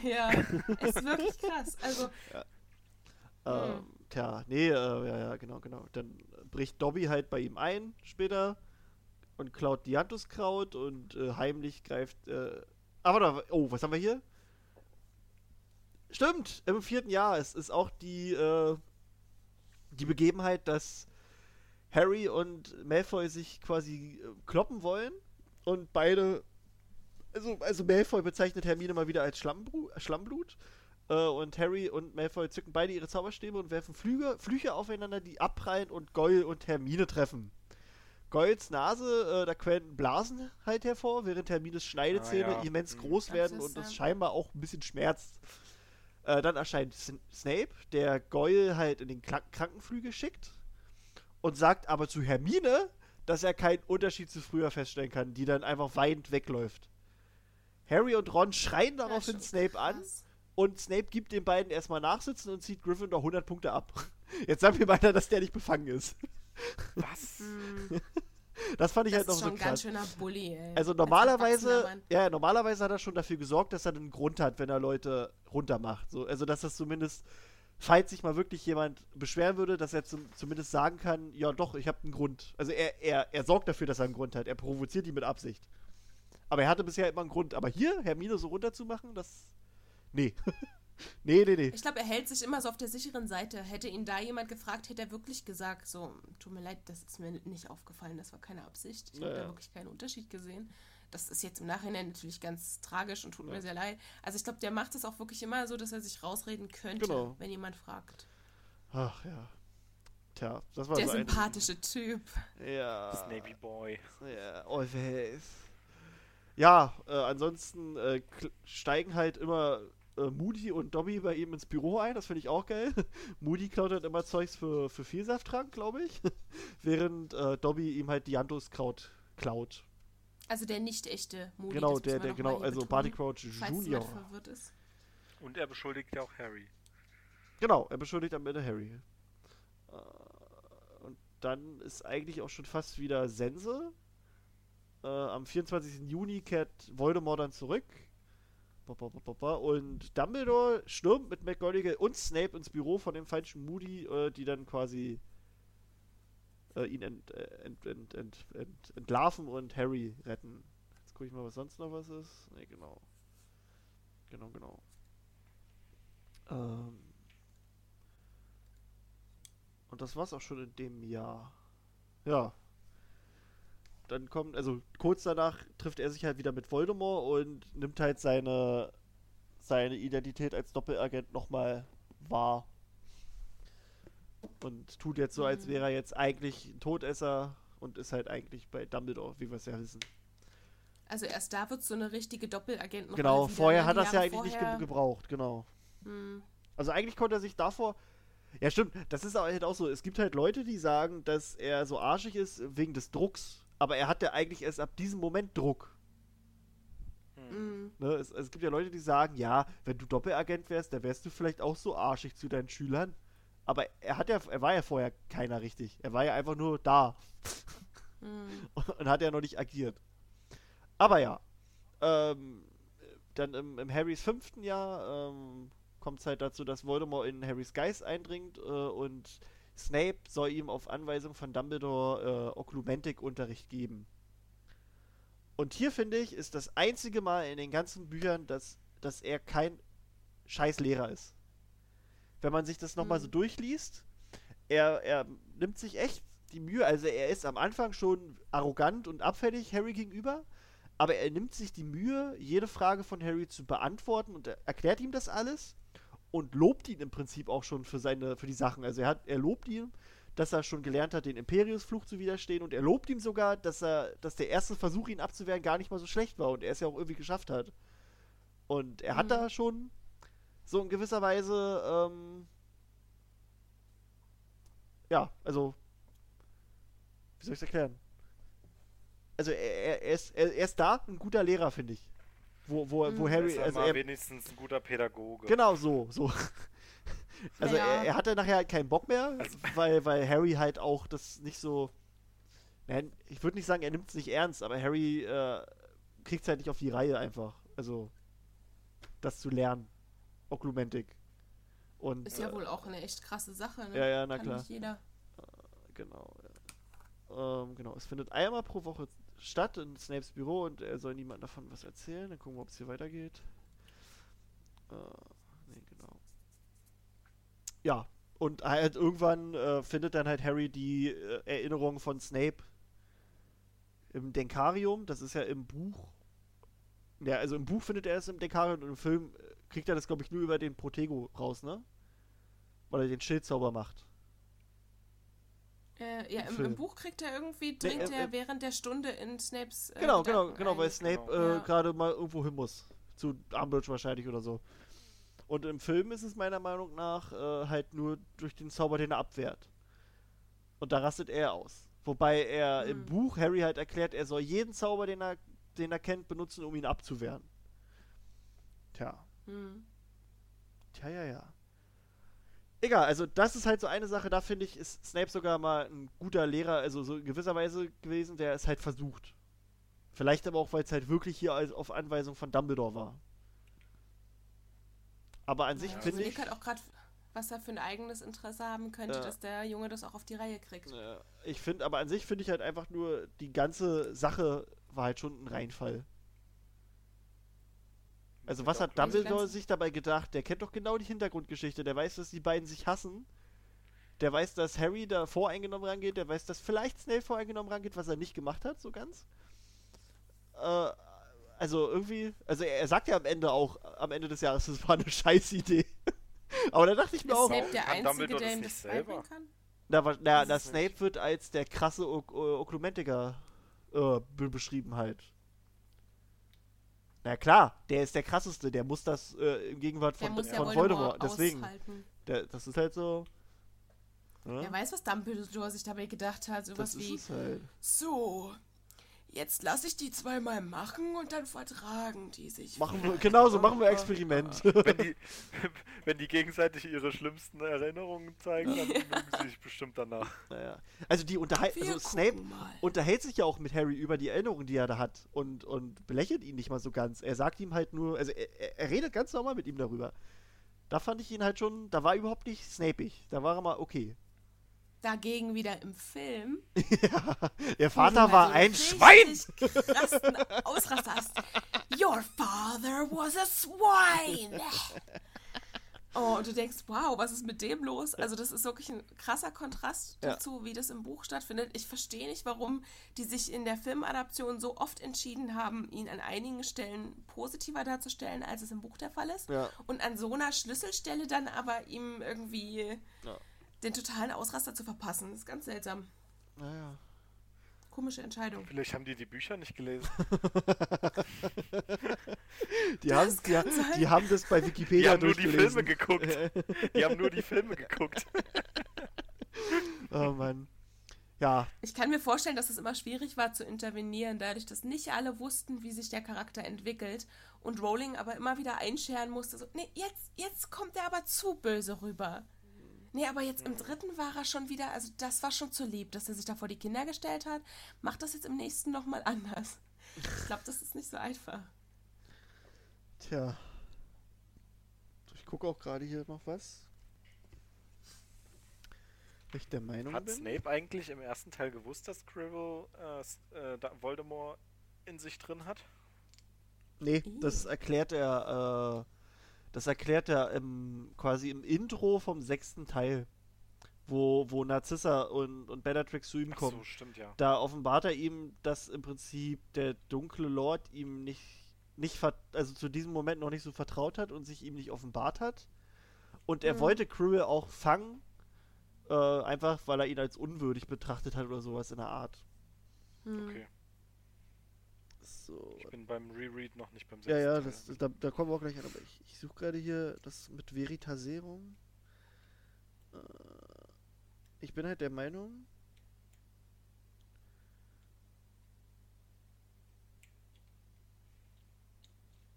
Ja, ist wirklich krass. Also, Ähm, tja, nee, äh, ja, ja, genau, genau. Dann bricht Dobby halt bei ihm ein später und klaut Dianthuskraut und äh, heimlich greift. Äh, ah, warte, oh, was haben wir hier? Stimmt, im vierten Jahr. Es ist auch die, äh, die Begebenheit, dass Harry und Malfoy sich quasi äh, kloppen wollen und beide. Also, also Malfoy bezeichnet Hermine mal wieder als Schlammbru Schlammblut. Äh, und Harry und Malfoy zücken beide ihre Zauberstäbe und werfen Flüge, Flüche aufeinander, die abprallen und Goyle und Hermine treffen. Goyles Nase, äh, da quellen Blasen halt hervor, während Hermines Schneidezähne Ah, ja. immens Mhm. groß Das werden und das scheinbar auch ein bisschen schmerzt. Äh, dann erscheint Sn Snape, der Goyle halt in den Kla Krankenflügel schickt und sagt aber zu Hermine, dass er keinen Unterschied zu früher feststellen kann, die dann einfach weinend wegläuft. Harry und Ron schreien daraufhin Snape an krass. Und Snape gibt den beiden erstmal Nachsitzen und zieht Gryffindor 100 Punkte ab. Jetzt sag mir weiter, dass der nicht befangen ist. Was? Das fand ich das halt noch ist so schon ein ganz krass. schöner Bully, ey. Also Als normalerweise, ja, normalerweise hat er schon dafür gesorgt, dass er einen Grund hat, wenn er Leute runtermacht. So, also dass das zumindest, falls sich mal wirklich jemand beschweren würde, dass er zum, zumindest sagen kann, ja doch, ich habe einen Grund. Also er, er, er sorgt dafür, dass er einen Grund hat. Er provoziert ihn mit Absicht. Aber er hatte bisher immer einen Grund. Aber hier, Hermine so runterzumachen, das. Nee. nee, nee, nee. Ich glaube, er hält sich immer so auf der sicheren Seite. Hätte ihn da jemand gefragt, hätte er wirklich gesagt, so, tut mir leid, das ist mir nicht aufgefallen, das war keine Absicht. Ich habe da wirklich keinen Unterschied gesehen. Das ist jetzt im Nachhinein natürlich ganz tragisch und tut Ja. mir sehr leid. Also ich glaube, der macht es auch wirklich immer so, dass er sich rausreden könnte, Genau. wenn jemand fragt. Ach ja. Tja, das war der so ein- sympathische Typ. Ja. Snappy Boy. Ja, always. Ja, äh, ansonsten äh, steigen halt immer äh, Moody und Dobby bei ihm ins Büro ein, das finde ich auch geil. Moody klaut halt immer Zeugs für, für Vielsafttrank, glaube ich. Während äh, Dobby ihm halt Dianthuskraut klaut. Also der nicht echte Moody. genau, der, der, genau, also betonen, Barty Crouch Junior. jemand verwirrt ist. Und er beschuldigt ja auch Harry. Genau, er beschuldigt am Ende Harry. Äh, und dann ist eigentlich auch schon fast wieder Sense. Äh, am 24. Juni kehrt Voldemort dann zurück. Und Dumbledore stürmt mit McGonagall und Snape ins Büro von dem falschen Moody, äh, die dann quasi äh, ihn äh, ent, ent, ent, ent, entlarven und Harry retten. Jetzt gucke ich mal, was sonst noch was ist. Ne, genau. Genau, genau. Ähm. Und das war's auch schon in dem Jahr. Ja. Dann kommt, also kurz danach trifft er sich halt wieder mit Voldemort und nimmt halt seine, seine Identität als Doppelagent nochmal wahr. Und tut jetzt so, als Mhm. wäre er jetzt eigentlich ein Todesser und ist halt eigentlich bei Dumbledore, wie wir es ja wissen. Also erst da wird so eine richtige Doppelagent noch genau, vorher hat er es ja eigentlich nicht vorher- ge gebraucht, genau. Hm. Also eigentlich konnte er sich davor. Ja, stimmt. Das ist halt auch so. Es gibt halt Leute, die sagen, dass er so arschig ist wegen des Drucks. Aber er hatte eigentlich erst ab diesem Moment Druck. Hm. Hm. Ne? Es, es gibt ja Leute, die sagen, ja, wenn du Doppelagent wärst, dann wärst du vielleicht auch so arschig zu deinen Schülern. Aber er hat ja, er war ja vorher keiner richtig. Er war ja einfach nur da Hm. und hat ja noch nicht agiert. Aber ja. Ähm, dann im, im Harrys fünften Jahr ähm, kommt es halt dazu, dass Voldemort in Harrys Geist eindringt äh, und Snape soll ihm auf Anweisung von Dumbledore äh, Oklumentik-Unterricht geben. Und hier finde ich, ist das einzige Mal in den ganzen Büchern, dass, dass er kein scheiß Lehrer ist. Wenn man sich das nochmal Mhm. so durchliest, er, er nimmt sich echt die Mühe, also er ist am Anfang schon arrogant und abfällig Harry gegenüber, aber er nimmt sich die Mühe, jede Frage von Harry zu beantworten und er erklärt ihm das alles und lobt ihn im Prinzip auch schon für seine, für die Sachen. Also er hat, er lobt ihn, dass er schon gelernt hat, den Imperius-Fluch zu widerstehen und er lobt ihm sogar, dass er, dass der erste Versuch, ihn abzuwehren, gar nicht mal so schlecht war und er es ja auch irgendwie geschafft hat. Und er hat Mhm. da schon so in gewisser Weise, ähm, ja, also, wie soll ich es erklären? Also er, er, er, ist, er, er ist da ein guter Lehrer, finde ich. Wo, wo, wo Mhm. Harry, ist er also er, wenigstens ein guter Pädagoge. Genau so, so. Also Ja, er, er hatte nachher halt keinen Bock mehr, Also- weil, weil Harry halt auch das nicht so. Nein, ich würde nicht sagen, er nimmt es nicht ernst, aber Harry äh, kriegt es halt nicht auf die Reihe einfach. Also das zu lernen. Oklumentik. Und Ist ja äh, wohl auch eine echt krasse Sache, ne? Ja, ja, na Kann klar. nicht jeder. genau. Ja. Ähm, genau. Es findet einmal pro Woche statt in Snapes Büro und er soll niemand davon was erzählen. Dann gucken wir, ob es hier weitergeht. Äh, nee, genau. Ja, und halt irgendwann äh, findet dann halt Harry die äh, Erinnerung von Snape im Denkarium. Das ist ja im Buch. Ja, also im Buch findet er es im Denkarium und im Film äh, kriegt er das, glaube ich, nur über den Protego raus, ne? Weil er den Schildzauber macht. Äh, ja, Im im, im Buch kriegt er irgendwie, dringt äh, er äh, während der Stunde in Snapes. Äh, Genau, genau, Gedanken genau, weil ein. Snape Genau. äh, Ja. gerade mal irgendwo hin muss. Zu Umbridge wahrscheinlich oder so. Und im Film ist es meiner Meinung nach äh, halt nur durch den Zauber, den er abwehrt. Und da rastet er aus. Wobei er im Hm. Buch Harry halt erklärt, er soll jeden Zauber, den er, den er kennt, benutzen, um ihn abzuwehren. Tja. Hm. Tja, ja, ja. Egal, also das ist halt so eine Sache, da finde ich, ist Snape sogar mal ein guter Lehrer, also so in gewisser Weise gewesen, der es halt versucht. Vielleicht aber auch, weil es halt wirklich hier als auf Anweisung von Dumbledore war. Aber an sich Ja, ich finde ich. halt auch gerade, was er für ein eigenes Interesse haben könnte, Ja. dass der Junge das auch auf die Reihe kriegt. äh, Ich finde, aber an sich finde ich halt einfach nur, die ganze Sache war halt schon ein Reinfall. Also was hat Dumbledore sich dabei gedacht? Der kennt doch genau die Hintergrundgeschichte. Der weiß, dass die beiden sich hassen. Der weiß, dass Harry da voreingenommen rangeht. Der weiß, dass vielleicht Snape voreingenommen rangeht, was er nicht gemacht hat, so ganz. Äh, also irgendwie, also er, er sagt ja am Ende auch, am Ende des Jahres, das war eine scheiß Idee. Aber da dachte ich mir Ist auch, Snape der Kann Einzige, Dumbledore der ihm nicht das selber? beibringen kann? na, na, na Snape wird als der krasse ok Oklumentiker äh, be beschrieben halt. Na klar, der ist der krasseste, der muss das äh, im Gegenwart von, muss ja von Voldemort, Voldemort. Deswegen, der, das ist halt so. Ne? Er weiß, was Dumbledore sich dabei gedacht hat. Sowas das ist wie, es halt. so, jetzt lasse ich die zweimal machen und dann vertragen die sich. Machen wir, genau so machen wir Experiment. Wenn die, wenn die gegenseitig ihre schlimmsten Erinnerungen zeigen, dann mögen sie sich bestimmt danach. naja. Also die also Snape mal. unterhält sich ja auch mit Harry über die Erinnerungen, die er da hat und, und belächelt ihn nicht mal so ganz. Er sagt ihm halt nur, also er, er- redet ganz normal mit ihm darüber. Da fand ich ihn halt schon, da war er überhaupt nicht snapig. Da war er mal okay. Dagegen wieder im Film. ja, wo Vater war ein Schwein! krassen Ausraster hast. Your father was a swine. Oh, und du denkst, wow, was ist mit dem los? Also das ist wirklich ein krasser Kontrast Ja. dazu, wie das im Buch stattfindet. Ich verstehe nicht, warum die sich in der Filmadaption so oft entschieden haben, ihn an einigen Stellen positiver darzustellen, als es im Buch der Fall ist. Ja. Und an so einer Schlüsselstelle dann aber ihm irgendwie Ja. Den totalen Ausraster zu verpassen. Das ist ganz seltsam. Naja. Komische Entscheidung. Vielleicht haben die die Bücher nicht gelesen. Die, Das haben, die, sein. die haben das bei Die Wikipedia haben nur die. Filme geguckt. Die haben nur die Filme geguckt. oh Mann. Ja, Ich kann mir vorstellen, dass es immer schwierig war zu intervenieren, dadurch, dass nicht alle wussten, wie sich der Charakter entwickelt und Rowling aber immer wieder einscheren musste, so, nee, jetzt, jetzt kommt er aber zu böse rüber. Nee, aber jetzt im dritten war er schon wieder, also das war schon zu lieb, dass er sich da vor die Kinder gestellt hat. Macht das jetzt im nächsten nochmal anders. Ich glaube, das ist nicht so einfach. tja. Ich gucke auch gerade hier noch was. Ich der Meinung Hat bin. Snape eigentlich im ersten Teil gewusst, dass Quirrell äh, äh, Voldemort in sich drin hat? Nee, das erklärt er, äh, das erklärt er im, quasi im Intro vom sechsten Teil, wo, wo Narcissa und, und Bellatrix zu ihm Ach kommen. so, stimmt ja. Da offenbart er ihm, dass im Prinzip der dunkle Lord ihm nicht, nicht also zu diesem Moment noch nicht so vertraut hat und sich ihm nicht offenbart hat. Und er Mhm. wollte Quirrell auch fangen, äh, einfach, weil er ihn als unwürdig betrachtet hat oder sowas in der Art. Hm. Okay. So. Ich bin beim Reread noch nicht beim Ja, sechsten ja, Teil. das, da, da kommen wir auch gleich an. Aber ich, ich suche gerade hier das mit Veritaserum. Äh, ich bin halt der Meinung.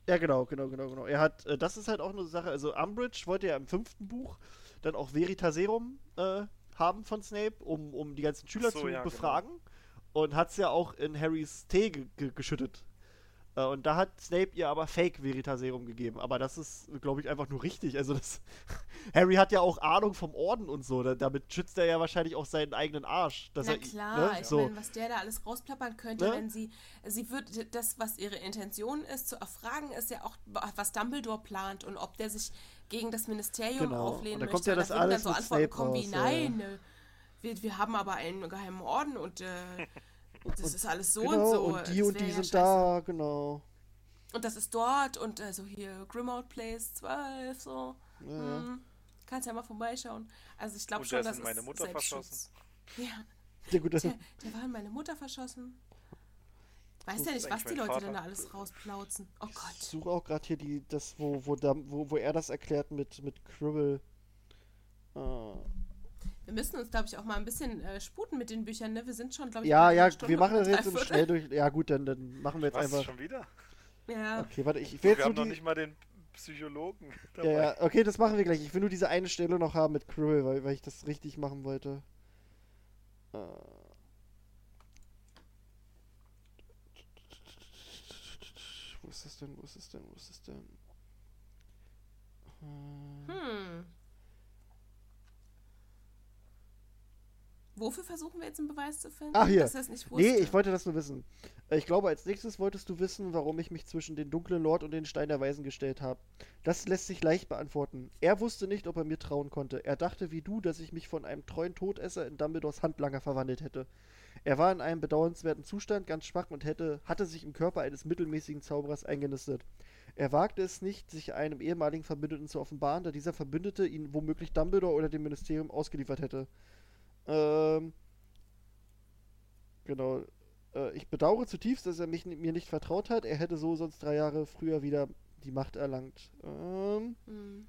Ja, genau, genau, genau, genau. Er hat, äh, das ist halt auch eine Sache. Also, Umbridge wollte ja im fünften Buch dann auch Veritaserum äh, haben von Snape, um, um die ganzen Schüler so, zu ja, genau. Und hat es ja auch in Harrys Tee ge ge geschüttet. Äh, Und da hat Snape ihr aber Fake Veritaserum gegeben. Aber das ist, glaube ich, einfach nur richtig. Also das. Harry hat ja auch Ahnung vom Orden und so. Da, damit schützt er ja wahrscheinlich auch seinen eigenen Arsch. Na er, klar, ne? ich so. meine, was der da alles rausplappern könnte, Ne? wenn sie, sie würde, das, was ihre Intention ist, zu erfragen, ist ja auch, was Dumbledore plant und ob der sich gegen das Ministerium Genau. auflehnen Und da möchte. kommt ja das alles dann so Antworten Snape kommen wie, raus, ja, nein, äh, wir, wir haben aber einen geheimen Orden und äh, das ist alles so genau, und so. und die Das und die ja sind scheiße. da, genau. Und das ist dort und also hier Grimmauld Place 12, so. Ja, ja. Hm. Kannst ja mal vorbeischauen. Also ich glaube Und schon, der ist dass in meine es Mutter Selbstschutz. Ja, Ja, gut, der, der war in meine Mutter verschossen. Weiß ja ist nicht, was die Leute Vater. denn da alles rausplauzen. Oh Ich Gott. suche auch gerade hier die, das, wo, wo, da, wo, wo er das erklärt mit, mit Cribble. Äh, Wir müssen uns, glaube ich, auch mal ein bisschen äh, sputen mit den Büchern, ne? Wir sind schon, glaube ich, ja, ja, Stunde wir machen das jetzt im dreiviertel. Schnelldurch. Ja, gut, dann, dann machen wir jetzt Was, einfach. schon wieder? Ja. Okay, warte, ich, ich will Wir jetzt haben nur noch die. nicht mal den Psychologen Ja, dabei. ja, okay, das machen wir gleich. Ich will nur diese eine Stelle noch haben mit Krill, weil, weil ich das richtig machen wollte. Äh. Wo ist das denn? Wo ist das denn? Wo ist das denn? Äh, Hm. Wofür versuchen wir jetzt einen Beweis zu finden? Ach, hier. Dass er es nicht wusste. Nee, ich wollte das nur wissen. Äh, Ich glaube, als nächstes wolltest du wissen, warum ich mich zwischen den dunklen Lord und den Stein der Weisen gestellt habe. Das lässt sich leicht beantworten. Er wusste nicht, ob er mir trauen konnte. Er dachte wie du, dass ich mich von einem treuen Todesser in Dumbledores Handlanger verwandelt hätte. Er war in einem bedauernswerten Zustand, ganz schwach und hätte, hatte sich im Körper eines mittelmäßigen Zauberers eingenistet. Er wagte es nicht, sich einem ehemaligen Verbündeten zu offenbaren, da dieser Verbündete ihn womöglich Dumbledore oder dem Ministerium ausgeliefert hätte. Ähm. Genau. Äh, ich bedauere zutiefst, dass er mich, mir nicht vertraut hat. Er hätte so sonst drei Jahre früher wieder die Macht erlangt. Ähm, Hm.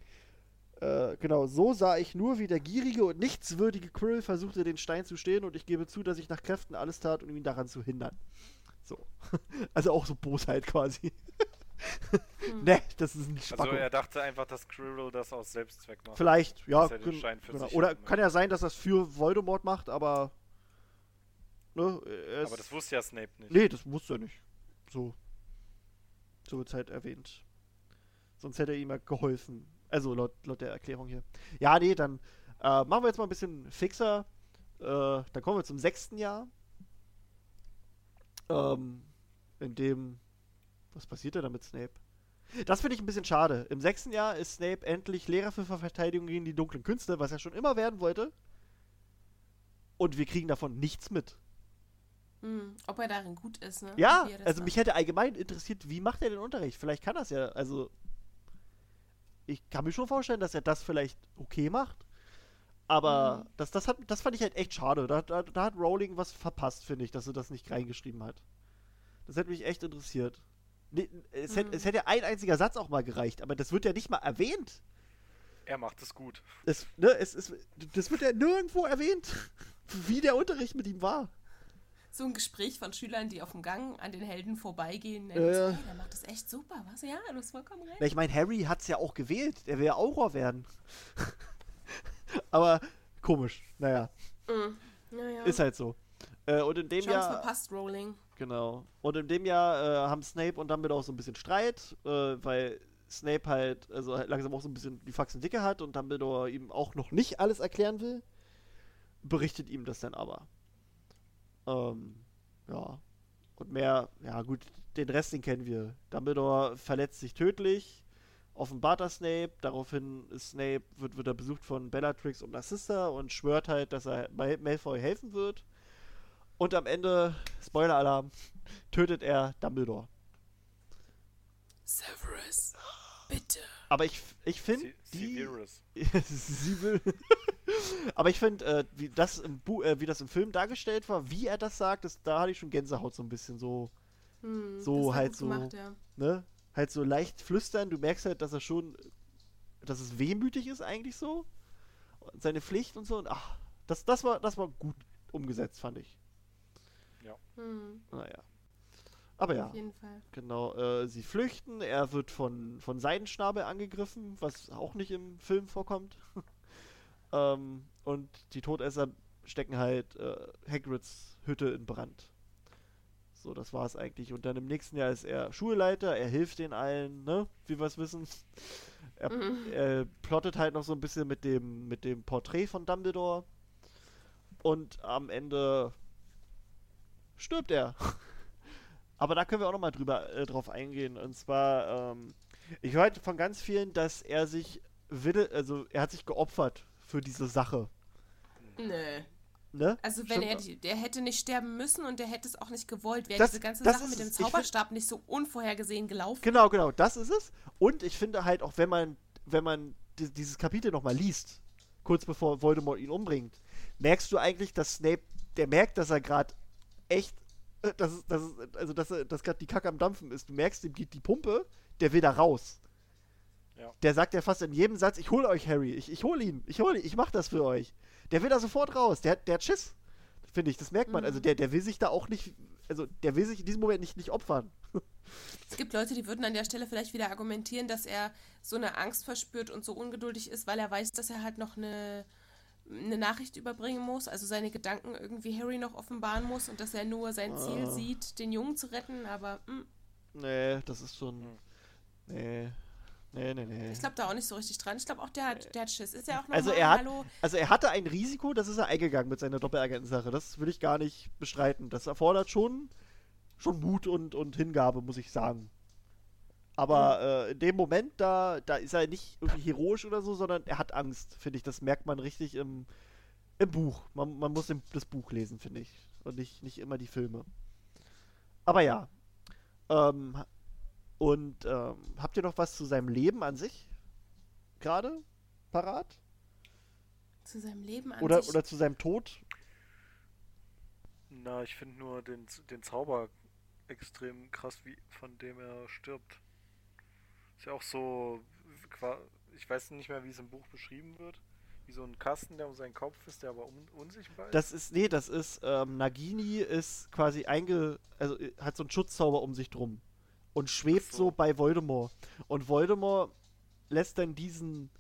äh, genau, so sah ich nur, wie der gierige und nichtswürdige Quirrell versuchte, den Stein zu stehlen und ich gebe zu, dass ich nach Kräften alles tat, um ihn daran zu hindern. So. Also auch so Bosheit quasi. Ne, das ist nicht Also Spacko. er dachte einfach, dass Quirrell das aus Selbstzweck macht. Vielleicht, ja. er genau. sich Oder ne? kann ja sein, dass das für Voldemort macht, aber. Ne, er Aber das wusste ja Snape nicht. Nee, das wusste er nicht. So. So wird halt erwähnt. Sonst hätte er ihm ja geholfen. Also laut, laut der Erklärung hier. Ja, nee, dann äh, machen wir jetzt mal ein bisschen fixer. Äh, dann kommen wir zum sechsten Jahr. Ähm, in dem. Was passiert denn da mit Snape? Das finde ich ein bisschen schade. Im sechsten Jahr ist Snape endlich Lehrer für Verteidigung gegen die dunklen Künste, was er schon immer werden wollte. Und wir kriegen davon nichts mit. Hm. Ob er darin gut ist, ne? Ja, also macht. mich hätte allgemein interessiert, wie macht er den Unterricht? Vielleicht kann das ja, also ich kann mir schon vorstellen, dass er das vielleicht okay macht, aber Mhm. das, das, hat, das fand ich halt echt schade. Da, da, da hat Rowling was verpasst, finde ich, dass er das nicht reingeschrieben hat. Das hätte mich echt interessiert. Es, hätte, Mhm. es hätte ja ein einziger Satz auch mal gereicht, aber das wird ja nicht mal erwähnt. Er macht es gut. Es, ne, es, es, das wird ja nirgendwo erwähnt, wie der Unterricht mit ihm war. So ein Gespräch von Schülern, die auf dem Gang an den Helden vorbeigehen. Ja, Ja, ja. hey, der macht das echt super, was? Ja, du hast vollkommen recht. Na, ich meine, Harry hat es ja auch gewählt. Er will ja Auror werden. Aber komisch. Naja, Mhm. Naja. ist halt so. Äh, und in dem Chance Jahr. verpasst, Rowling. Genau. Und in dem Jahr äh, haben Snape und Dumbledore auch so ein bisschen Streit, äh, weil Snape halt, also halt langsam auch so ein bisschen die Faxen dicke hat und Dumbledore ihm auch noch nicht alles erklären will. Berichtet ihm das dann aber. Ähm, ja. Und mehr, ja gut, den Rest, den kennen wir. Dumbledore verletzt sich tödlich, offenbart er Snape, daraufhin ist Snape, wird, wird er besucht von Bellatrix und Narcissa und schwört halt, dass er Mal Malfoy helfen wird. Und am Ende, Spoiler-Alarm, tötet er Dumbledore. Severus, bitte. Aber ich, ich finde, die... Severus. Aber ich finde, äh, wie, das im Bu äh, wie das im Film dargestellt war, wie er das sagt, das, da hatte ich schon Gänsehaut so ein bisschen so, Hm, So halt so- Gemacht, ja. ne? Halt so leicht flüstern. Du merkst halt, dass er schon, dass es wehmütig ist eigentlich so. Und seine Pflicht und so. Und ach, das, das war, das war gut umgesetzt, fand ich. Hm, Naja. Aber ja. Auf jeden Fall. Genau, äh, sie flüchten, er wird von, von Seidenschnabel angegriffen, was auch nicht im Film vorkommt. ähm, und die Todesser stecken halt äh, Hagrids Hütte in Brand. So, das war's eigentlich. Und dann im nächsten Jahr ist er Schulleiter, er hilft den allen, ne, wie wir es wissen. Er, Mhm. er plottet halt noch so ein bisschen mit dem, mit dem Porträt von Dumbledore. Und am Ende stirbt er. Aber da können wir auch nochmal drüber äh, drauf eingehen. Und zwar, ähm, ich höre halt von ganz vielen, dass er sich will, also er hat sich geopfert für diese Sache. Nö. Ne? Also wenn Stimmt er, der hätte nicht sterben müssen und der hätte es auch nicht gewollt, wäre Das- diese ganze Sache mit dem Zauberstab nicht so unvorhergesehen gelaufen. Genau, genau, das ist es. Und ich finde halt auch, wenn man, wenn man di- dieses Kapitel nochmal liest, kurz bevor Voldemort ihn umbringt, merkst du eigentlich, dass Snape, der merkt, dass er gerade echt, äh, dass, dass, also dass, er- dass gerade die Kacke am Dampfen ist. Du merkst, ihm geht die Pumpe, der will da raus. Ja. Der sagt ja fast in jedem Satz, ich hole euch Harry, ich, ich hole ihn, ich hole ihn, ich mach das für euch. Der will da sofort raus, der, hat- der hat Schiss. Finde ich, das merkt man. Mhm. Also der, der will sich da auch nicht, also der will sich in diesem Moment nicht, nicht opfern. Es gibt Leute, die würden an der Stelle vielleicht wieder argumentieren, dass er so eine Angst verspürt und so ungeduldig ist, weil er weiß, dass er halt noch eine, eine Nachricht überbringen muss, also seine Gedanken irgendwie Harry noch offenbaren muss und dass er nur sein Ziel Ah. sieht, den Jungen zu retten, aber mm, Nee, das ist schon. Hm. Nee. Nee, nee, nee. ich glaube da auch nicht so richtig dran. Ich glaube auch, der hat, der hat Schiss. Ist ja auch noch Also mal, er hat- hallo, Also er hatte ein Risiko, das ist er eingegangen mit seiner Doppelagentensache. Das will ich gar nicht bestreiten. Das erfordert schon, schon Mut und, und Hingabe, muss ich sagen. Aber äh, in dem Moment, da, da ist er nicht irgendwie heroisch oder so, sondern er hat Angst, finde ich. Das merkt man richtig im, im Buch. Man, man muss im, das Buch lesen, finde ich. Und nicht, nicht immer die Filme. Aber ja. Ähm, und ähm, habt ihr noch was zu seinem Leben an sich? Gerade? Parat? zu seinem Leben an Oder, sich. oder zu seinem Tod? Na, ich finde nur den, den Zauber extrem krass, wie von dem er stirbt. Ist ja auch so, ich weiß nicht mehr, wie es im Buch beschrieben wird. Wie so ein Kasten, der um seinen Kopf ist, der aber un unsichtbar ist. Das ist, nee, das ist, ähm, Nagini ist quasi einge, also äh, hat so einen Schutzzauber um sich drum und schwebt so. so. bei Voldemort. Und Voldemort lässt dann diesen,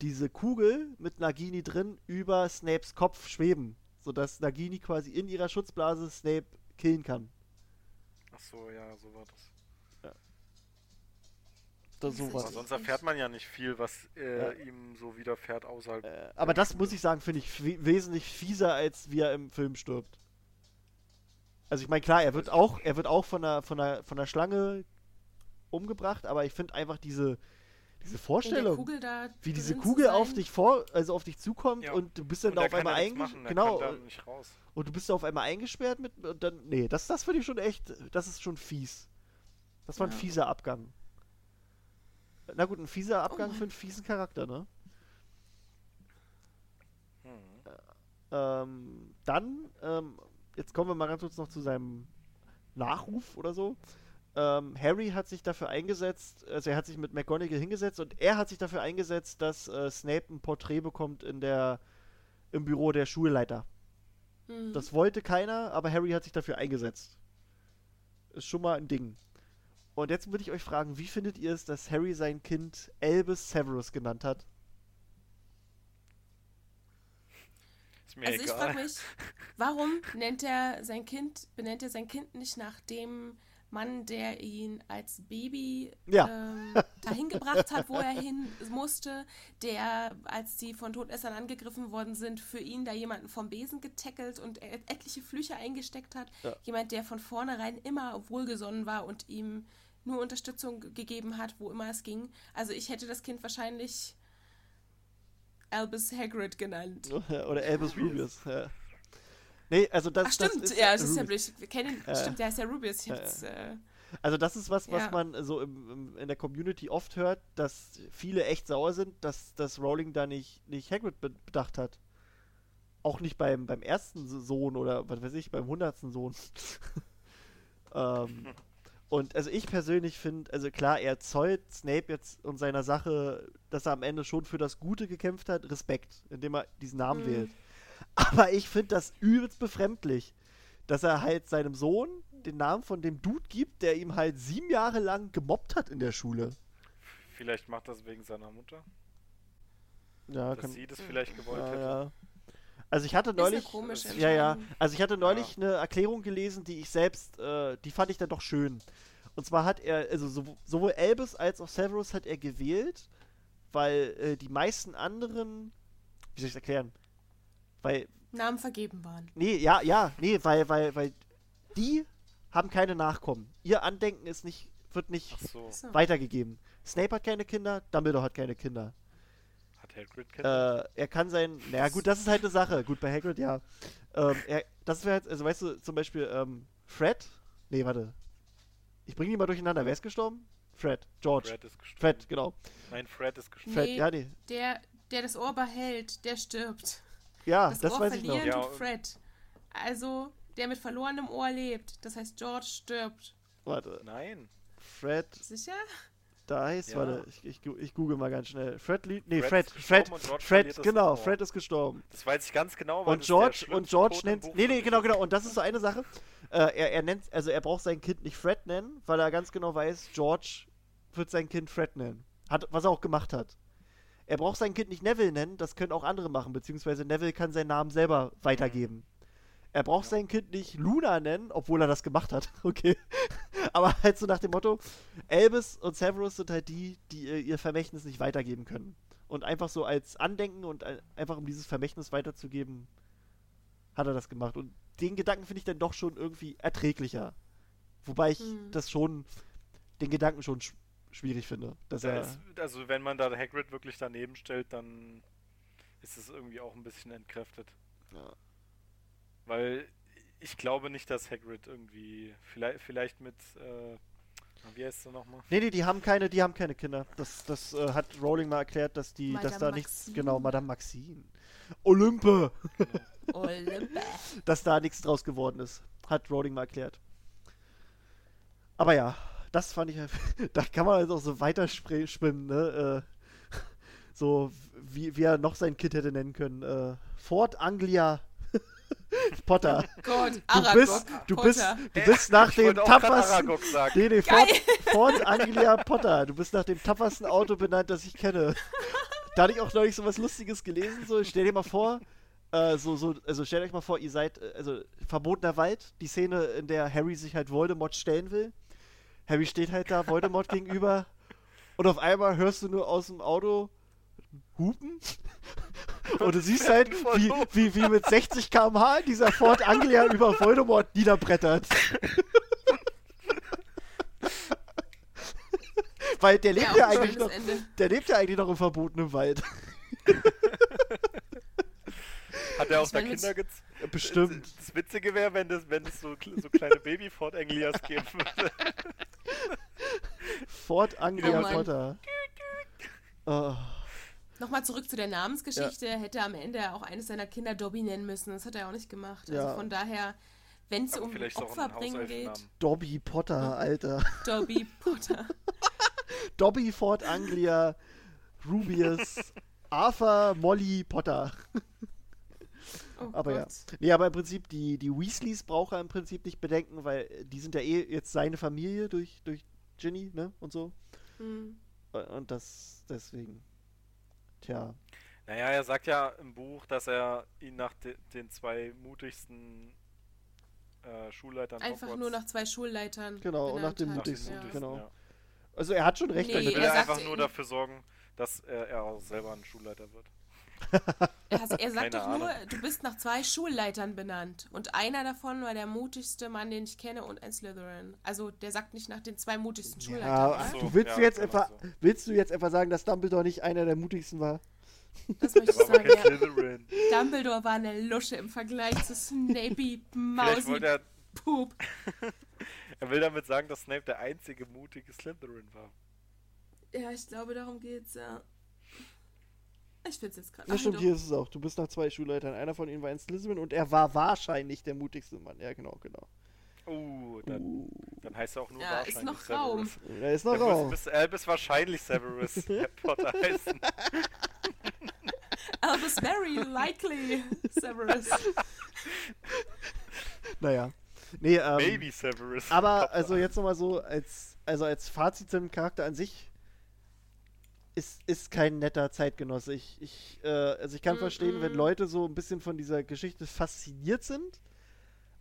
diese Kugel mit Nagini drin über Snapes Kopf schweben, sodass Nagini quasi in ihrer Schutzblase Snape killen kann. Ach so, ja, so war das. Ist sowas. Aber sonst erfährt man ja nicht viel, was äh, ihm so widerfährt außerhalb. Äh, aber das muss ich sagen, finde ich we- wesentlich fieser, als wie er im Film stirbt. Also ich meine, klar, er wird auch, er wird auch von der, von der, von der Schlange umgebracht, aber ich finde einfach diese, diese Vorstellung, Kugel da wie diese Kugel auf dich vor, also auf dich zukommt Ja. und du bist dann da auf einmal ja eingesperrt. er Genau, kann da nicht raus. und du bist da auf einmal eingesperrt mit und dann, nee, das, das finde ich schon echt, das ist schon fies. Das war ein Ja. fieser Abgang. Na gut, ein fieser Abgang Mann. für einen fiesen Charakter, ne? Hm. Ähm, dann, ähm, jetzt kommen wir mal ganz kurz noch zu seinem Nachruf oder so. Ähm, Harry hat sich dafür eingesetzt, also er hat sich mit McGonagall hingesetzt und er hat sich dafür eingesetzt, dass äh, Snape ein Porträt bekommt in der, im Büro der Schulleiter. Mhm. Das wollte keiner, aber Harry hat sich dafür eingesetzt. Ist schon mal ein Ding. Und jetzt würde ich euch fragen, wie findet ihr es, dass Harry sein Kind Albus Severus genannt hat? Ist mir Also ich egal. frage mich, warum nennt er sein Kind, benennt er sein Kind nicht nach dem Mann, der ihn als Baby Ja. ähm, dahin gebracht hat, wo er hin musste, der, als sie von Todessern angegriffen worden sind, für ihn da jemanden vom Besen getackelt und et etliche Flüche eingesteckt hat. Ja. Jemand, der von vornherein immer wohlgesonnen war und ihm nur Unterstützung ge- gegeben hat, wo immer es ging. Also ich hätte das Kind wahrscheinlich Albus Hagrid genannt. Oder Albus Rubius. Ja. Nee, also das, Ach stimmt, das ist, ja, das ist ja blöd. Wir kennen ihn, Ja. stimmt, der heißt ja Rubius. Hab's, äh, Also das ist was, was Ja. man so im, im, in der Community oft hört, dass viele echt sauer sind, dass, dass Rowling da nicht, nicht Hagrid be bedacht hat. Auch nicht beim, beim ersten Sohn oder was weiß ich, beim hundertsten Sohn. ähm, und also ich persönlich finde, also klar, er zollt Snape jetzt und seiner Sache, dass er am Ende schon für das Gute gekämpft hat, Respekt, indem er diesen Namen Mhm. wählt. Aber ich finde das übelst befremdlich, dass er halt seinem Sohn den Namen von dem Dude gibt, der ihm halt sieben Jahre lang gemobbt hat in der Schule. Vielleicht macht das wegen seiner Mutter, Ja, dass sie das vielleicht gewollt ja, hätte. ja. Also ich hatte neulich, ja, ja, also ich hatte neulich eine Erklärung gelesen, die ich selbst, äh, die fand ich dann doch schön. Und zwar hat er, also sow- sowohl Albus als auch Severus hat er gewählt, weil äh, die meisten anderen, wie soll ich erklären? Weil Namen vergeben waren. Nee, ja, ja, nee, weil, weil, weil die haben keine Nachkommen. Ihr Andenken ist nicht, wird nicht So. weitergegeben. Snape hat keine Kinder, Dumbledore hat keine Kinder. Hat Hagrid Kinder? Äh, er kann sein, naja gut, das ist halt eine Sache. Gut, bei Hagrid, ja. Ähm, er, das wäre jetzt, also weißt du, zum Beispiel, ähm, Fred, nee, warte. Ich bringe die mal durcheinander. Wer ist gestorben? Fred, George. Fred, Fred ist gestorben. genau. Nein, Fred ist gestorben. Fred, Nee. ja, nee. Der, der das Ohr behält, der stirbt. Ja, Das, das Ohr weiß ich noch. Ja, Fred. Also, der mit verlorenem Ohr lebt. Das heißt, George stirbt. Warte, Nein, Fred, Sicher? Da heißt, Ja. warte, ich, ich, ich google mal ganz schnell. Fred, liegt, nee, Fred Fred, Fred, Fred, genau. Fred ist gestorben. das weiß ich ganz genau, Und George, und George Tod nennt. Nee, nee, genau, genau. Und das ist so eine Sache. Äh, er, er nennt, also er braucht sein Kind nicht Fred nennen, weil er ganz genau weiß, George wird sein Kind Fred nennen. Hat, was er auch gemacht hat. Er braucht sein Kind nicht Neville nennen, das können auch andere machen, beziehungsweise Neville kann seinen Namen selber weitergeben. Er braucht Ja. sein Kind nicht Luna nennen, obwohl er das gemacht hat. Okay. Aber halt so nach dem Motto, Albus und Severus sind halt die, die ihr, Vermächtnis nicht weitergeben können. Und einfach so als Andenken und ein- einfach um dieses Vermächtnis weiterzugeben, hat er das gemacht. Und den Gedanken finde ich dann doch schon irgendwie erträglicher. Wobei ich Hm. das schon, den Gedanken schon sch schwierig finde. Dass Da er, ist, also wenn man da Hagrid wirklich daneben stellt, dann ist es irgendwie auch ein bisschen entkräftet. Ja. Weil ich glaube nicht, dass Hagrid irgendwie, vielleicht, vielleicht mit, äh, wie heißt er nochmal? Nee, nee, die haben keine, die haben keine Kinder. Das, das äh, hat Rowling mal erklärt, dass die, dass Madame da nichts, Maxine. genau, Madame Maxine. Olympe! Olympe. dass da nichts draus geworden ist. Hat Rowling mal erklärt. Aber ja, das fand ich, da kann man jetzt auch so weiter spr- spinnen, ne? Äh, so, wie, wie er noch sein Kind hätte nennen können. Äh, Fort Anglia Potter. Gott, Du Aragog, bist, du bist, du bist nach ich dem tapfersten. Nee, nee, Fort, Fort Anglia Potter. Du bist nach dem tapfersten Auto benannt, das ich kenne. Da hatte ich auch neulich so was Lustiges gelesen. So, stell dir mal vor, äh, so, so, also stellt euch mal vor, ihr seid, äh, also verbotener Wald, die Szene, in der Harry sich halt Voldemort stellen will. Harry steht halt da, Voldemort gegenüber. Und auf einmal hörst du nur aus dem Auto Hupen. Und du siehst halt, wie, wie, wie mit 60 km/h dieser Ford Anglia über Voldemort niederbrettert. Weil der lebt Ja, ja, eigentlich noch, Ende. der lebt ja eigentlich noch im verbotenen Wald. Hat er auch Ich da Kinder gez Bestimmt. Das Witzige wäre, wenn es wenn es so, so kleine Baby-Ford Anglias geben würde. Ford Anglia Oh. Potter. Oh, Nochmal zurück zu der Namensgeschichte. Er hätte am Ende auch eines seiner Kinder Dobby nennen müssen. Das hat er auch nicht gemacht. Ja. Also von daher, wenn es um vielleicht auch Opfer bringen geht. Dobby Potter, Alter. Dobby Potter. Dobby Ford Anglia, Rubius, Arthur Molly Potter. Oh Aber ja. Gott. Nee, aber im Prinzip, die, die Weasleys braucht er im Prinzip nicht bedenken, weil die sind ja eh jetzt seine Familie durch, durch Ginny, ne? Und so. Hm. Und das deswegen. Tja. Naja, er sagt ja im Buch, dass er ihn nach de den zwei mutigsten äh, Schulleitern Einfach Hogwarts nur nach zwei Schulleitern. Genau, und nach dem hat. nach den mutigsten, Ja. genau. ja. Also er hat schon recht Nee, Damit will er er sagte einfach nur dafür sorgen, dass er, er auch selber ein Schulleiter wird. Er, hat, er sagt Keine doch nur, Ahnung. du bist nach zwei Schulleitern benannt. Und einer davon war der mutigste Mann, den ich kenne, und ein Slytherin. Also der sagt nicht nach den zwei mutigsten Schulleitern. Ja, so. du willst ja, jetzt genau etwa, so. willst du jetzt etwa sagen, dass Dumbledore nicht einer der mutigsten war? Das möchte ich sagen, ja. Slytherin. Dumbledore war eine Lusche im Vergleich zu Snapey Mausi er, Pup. Er will damit sagen, dass Snape der einzige mutige Slytherin war. Ja, ich glaube, darum geht's, ja. Ich find's jetzt gerade. Ja, stimmt, hier ist es auch. Du bist nach zwei Schulleitern. Einer von ihnen war ein Slytherin und er war wahrscheinlich der mutigste Mann. Ja, genau, genau. Uh, dann, Uh. dann heißt er auch nur Ja, wahrscheinlich ist noch Raum. Da ist noch Er muss, Raum. bis, er muss wahrscheinlich Severus Harry Potter heißen. Albus very likely, Severus. Naja. Nee, ähm, Maybe Severus. Aber also jetzt nochmal so als, also als Fazit zum Charakter an sich ist, ist kein netter Zeitgenosse. Ich, ich, äh, also ich kann Mm, verstehen, wenn mm. Leute so ein bisschen von dieser Geschichte fasziniert sind,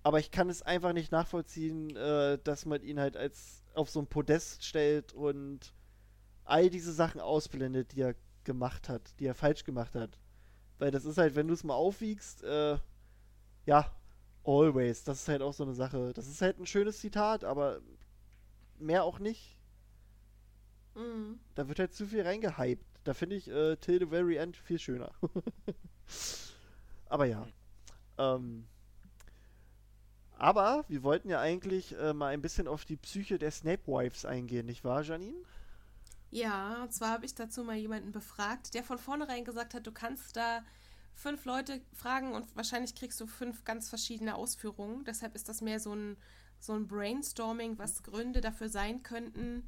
aber ich kann es einfach nicht nachvollziehen, äh, dass man ihn halt als auf so ein Podest stellt und all diese Sachen ausblendet, die er gemacht hat, die er falsch gemacht hat. Weil das ist halt, wenn du es mal aufwiegst, äh, ja, always. Das ist halt auch so eine Sache. Das ist halt ein schönes Zitat, aber mehr auch nicht. Mhm. Da wird halt zu viel reingehypt. Da finde ich äh, Till the Very End viel schöner. aber ja. Ähm, aber wir wollten ja eigentlich äh, mal ein bisschen auf die Psyche der Snape-Wives eingehen, nicht wahr, Janine? Ja, und zwar habe ich dazu mal jemanden befragt, der von vornherein gesagt hat, du kannst da fünf Leute fragen und wahrscheinlich kriegst du fünf ganz verschiedene Ausführungen. Deshalb ist das mehr so ein, so ein Brainstorming, was Gründe dafür sein könnten,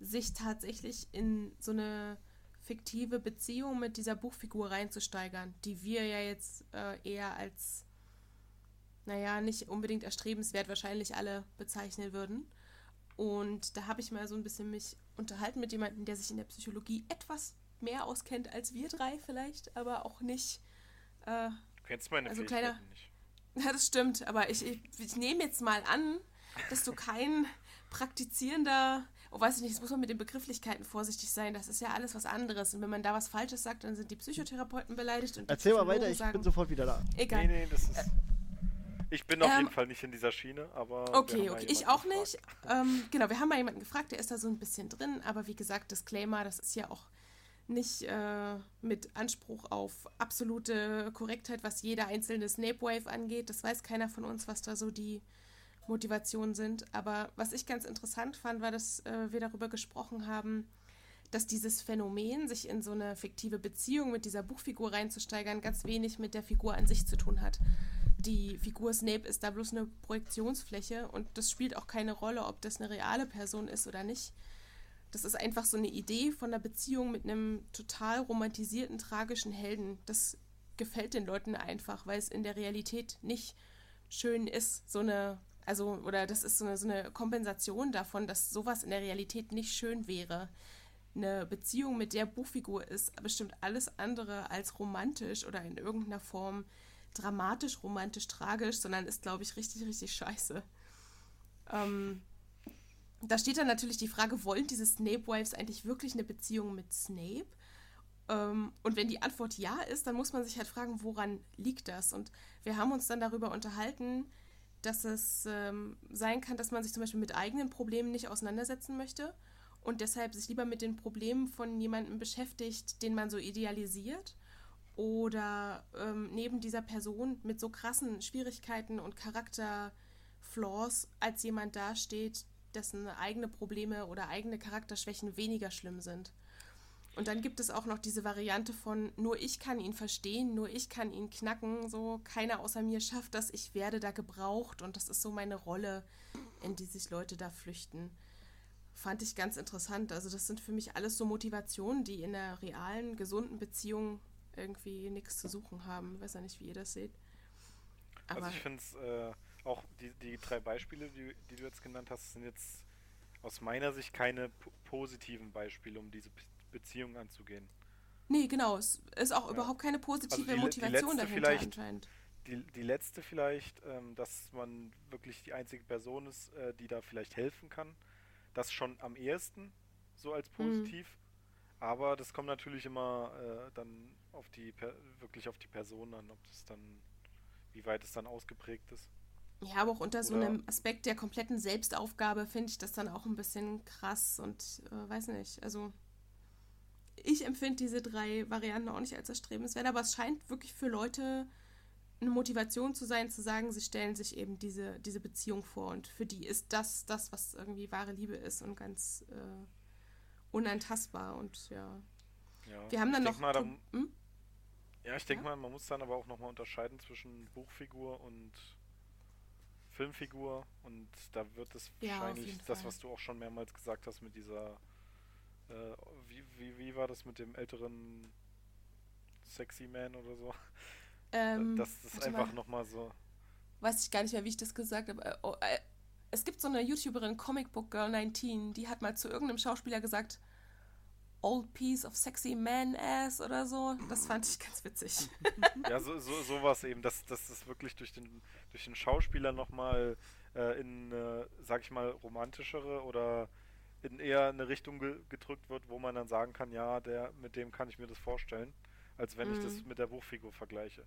sich tatsächlich in so eine fiktive Beziehung mit dieser Buchfigur reinzusteigern, die wir ja jetzt äh, eher als, naja, nicht unbedingt erstrebenswert wahrscheinlich alle bezeichnen würden. Und da habe ich mal so ein bisschen mich unterhalten mit jemandem, der sich in der Psychologie etwas mehr auskennt als wir drei vielleicht, aber auch nicht. Äh, Du kennst meine also kleiner- nicht. ja, das stimmt, aber ich, ich, ich nehme jetzt mal an, dass du kein praktizierender, oh weiß ich nicht, jetzt muss man mit den Begrifflichkeiten vorsichtig sein, das ist ja alles was anderes. Und wenn man da was Falsches sagt, dann sind die Psychotherapeuten beleidigt und die Erzähl mal weiter, ich sagen, bin sofort wieder da. Egal. Nee, nee, das ist. Ich bin auf ähm, jeden Fall nicht in dieser Schiene, aber. Okay, okay, ich auch nicht. Ähm, genau, wir haben mal jemanden gefragt, der ist da so ein bisschen drin, aber wie gesagt, Disclaimer, das ist ja auch nicht äh, mit Anspruch auf absolute Korrektheit, was jeder einzelne Snape Wave angeht. Das weiß keiner von uns, was da so die Motivationen sind. Aber was ich ganz interessant fand, war, dass äh, wir darüber gesprochen haben, dass dieses Phänomen, sich in so eine fiktive Beziehung mit dieser Buchfigur reinzusteigern, ganz wenig mit der Figur an sich zu tun hat. Die Figur Snape ist da bloß eine Projektionsfläche und das spielt auch keine Rolle, ob das eine reale Person ist oder nicht. Das ist einfach so eine Idee von einer Beziehung mit einem total romantisierten, tragischen Helden. Das gefällt den Leuten einfach, weil es in der Realität nicht schön ist, so eine, also, oder das ist so eine, so eine Kompensation davon, dass sowas in der Realität nicht schön wäre. Eine Beziehung mit der Buchfigur ist bestimmt alles andere als romantisch oder in irgendeiner Form dramatisch, romantisch, tragisch, sondern ist, glaube ich, richtig, richtig scheiße. Ähm, da steht dann natürlich die Frage, wollen diese Snape-Wives eigentlich wirklich eine Beziehung mit Snape? Ähm, und wenn die Antwort ja ist, dann muss man sich halt fragen, woran liegt das? Und wir haben uns dann darüber unterhalten, dass es ähm, sein kann, dass man sich zum Beispiel mit eigenen Problemen nicht auseinandersetzen möchte und deshalb sich lieber mit den Problemen von jemandem beschäftigt, den man so idealisiert oder ähm, neben dieser Person mit so krassen Schwierigkeiten und Charakterflaws als jemand dasteht, dessen eigene Probleme oder eigene Charakterschwächen weniger schlimm sind. Und dann gibt es auch noch diese Variante von nur ich kann ihn verstehen, nur ich kann ihn knacken, so keiner außer mir schafft das, ich werde da gebraucht und das ist so meine Rolle, in die sich Leute da flüchten. Fand ich ganz interessant. Also das sind für mich alles so Motivationen, die in einer realen, gesunden Beziehung irgendwie nichts zu suchen haben. Ich weiß ja nicht, wie ihr das seht. Aber Also ich finde es äh, auch die, die drei Beispiele, die, die du jetzt genannt hast, sind jetzt aus meiner Sicht keine po- positiven Beispiele, um diese Beziehung anzugehen. nee, genau, es ist auch Ja. überhaupt keine positive die le- die Motivation letzte dahinter vielleicht- anscheinend. Die, die letzte vielleicht, ähm, dass man wirklich die einzige Person ist, äh, die da vielleicht helfen kann. Das schon am ehesten, so als Mhm. positiv. Aber das kommt natürlich immer äh, dann auf die per wirklich auf die Person an, ob das dann, wie weit es dann ausgeprägt ist. Ja, aber auch unter so Oder- einem Aspekt der kompletten Selbstaufgabe finde ich das dann auch ein bisschen krass und äh, weiß nicht. Also ich empfinde diese drei Varianten auch nicht als erstrebenswert, aber es scheint wirklich für Leute eine Motivation zu sein, zu sagen, sie stellen sich eben diese, diese Beziehung vor und für die ist das das, was irgendwie wahre Liebe ist und ganz äh, unantastbar und ja. Ja, Wir haben dann noch. Mal, da, hm? ja, ich denke Ja? mal, man muss dann aber auch nochmal unterscheiden zwischen Buchfigur und Filmfigur und da wird es Ja, wahrscheinlich das, was du auch schon mehrmals gesagt hast mit dieser äh, wie, wie, wie war das mit dem älteren Sexy Man oder so? Ähm, das ist einfach mal. nochmal so. weiß ich gar nicht mehr, wie ich das gesagt habe. Äh, oh, äh, es gibt so eine YouTuberin, Comic Book Girl 19, die hat mal zu irgendeinem Schauspieler gesagt, Old piece of sexy man ass oder so. Das fand ich ganz witzig. Ja, so, so, sowas eben, dass, dass das wirklich durch den, durch den Schauspieler nochmal äh, in, äh, sag ich mal, romantischere oder in eher eine Richtung ge gedrückt wird, wo man dann sagen kann, ja, der, mit dem kann ich mir das vorstellen, als wenn ich das Mhm. mit der Buchfigur vergleiche.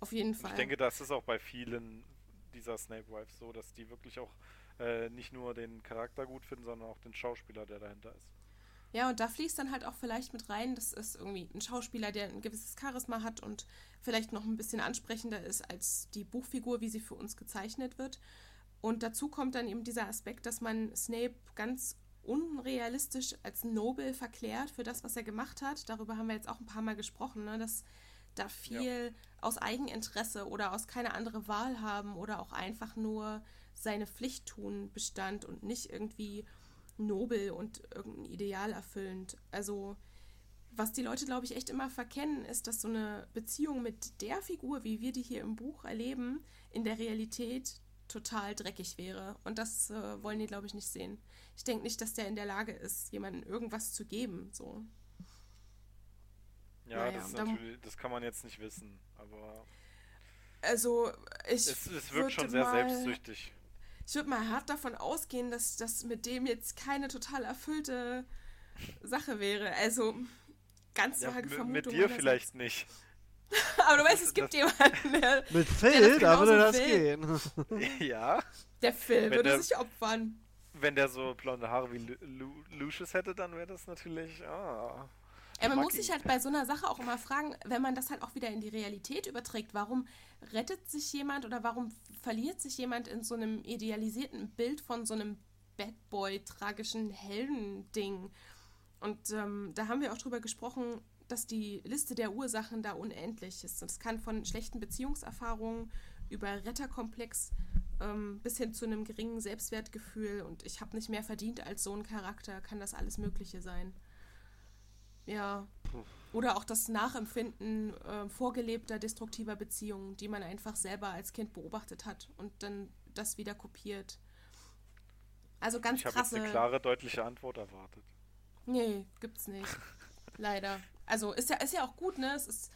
Auf jeden Und Fall. ich denke, das ist auch bei vielen dieser Snape Wives so, dass die wirklich auch äh, nicht nur den Charakter gut finden, sondern auch den Schauspieler, der dahinter ist. Ja, und da fließt dann halt auch vielleicht mit rein, das ist irgendwie ein Schauspieler, der ein gewisses Charisma hat und vielleicht noch ein bisschen ansprechender ist als die Buchfigur, wie sie für uns gezeichnet wird. Und dazu kommt dann eben dieser Aspekt, dass man Snape ganz unrealistisch als nobel verklärt für das, was er gemacht hat. Darüber haben wir jetzt auch ein paar Mal gesprochen, ne? dass da viel aus Eigeninteresse oder aus keine andere Wahl haben oder auch einfach nur seine Pflicht tun bestand und nicht irgendwie nobel und irgendein Ideal erfüllend. Also, was die Leute, glaube ich, echt immer verkennen, ist, dass so eine Beziehung mit der Figur, wie wir die hier im Buch erleben, in der Realität total dreckig wäre. Und das äh, wollen die, glaube ich, nicht sehen. Ich denke nicht, dass der in der Lage ist, jemandem irgendwas zu geben. So. Ja, Naja, das ist da mu- natürlich, das kann man jetzt nicht wissen, aber Also, ich. es, es wirkt würde schon sehr mal- selbstsüchtig. Ich würde mal hart davon ausgehen, dass das mit dem jetzt keine total erfüllte Sache wäre. Also, ganz Ja, vage mit, Vermutung. mit dir vielleicht nicht. Aber du weißt, es gibt jemanden, der, Mit das Phil, da würde das will. gehen. ja, der Phil Wenn würde der- sich opfern. wenn der so blonde Haare wie Lu Lu Lucius hätte, dann wäre das natürlich. Ah. Ja, man muss sich halt bei so einer Sache auch immer fragen, wenn man das halt auch wieder in die Realität überträgt, warum rettet sich jemand oder warum verliert sich jemand in so einem idealisierten Bild von so einem Bad Boy, tragischen Helden-Ding? Und ähm, da haben wir auch drüber gesprochen, dass die Liste der Ursachen da unendlich ist. Und es kann von schlechten Beziehungserfahrungen über Retterkomplex ähm, bis hin zu einem geringen Selbstwertgefühl und ich habe nicht mehr verdient als so ein Charakter, kann das alles Mögliche sein. Ja. Oder auch das Nachempfinden äh, vorgelebter destruktiver Beziehungen, die man einfach selber als Kind beobachtet hat und dann das wieder kopiert. Also ganz Ich habe jetzt krasse. eine klare, deutliche Antwort erwartet. Nee, gibt's nicht. Leider. Also ist ja, ist ja auch gut, ne? Es ist.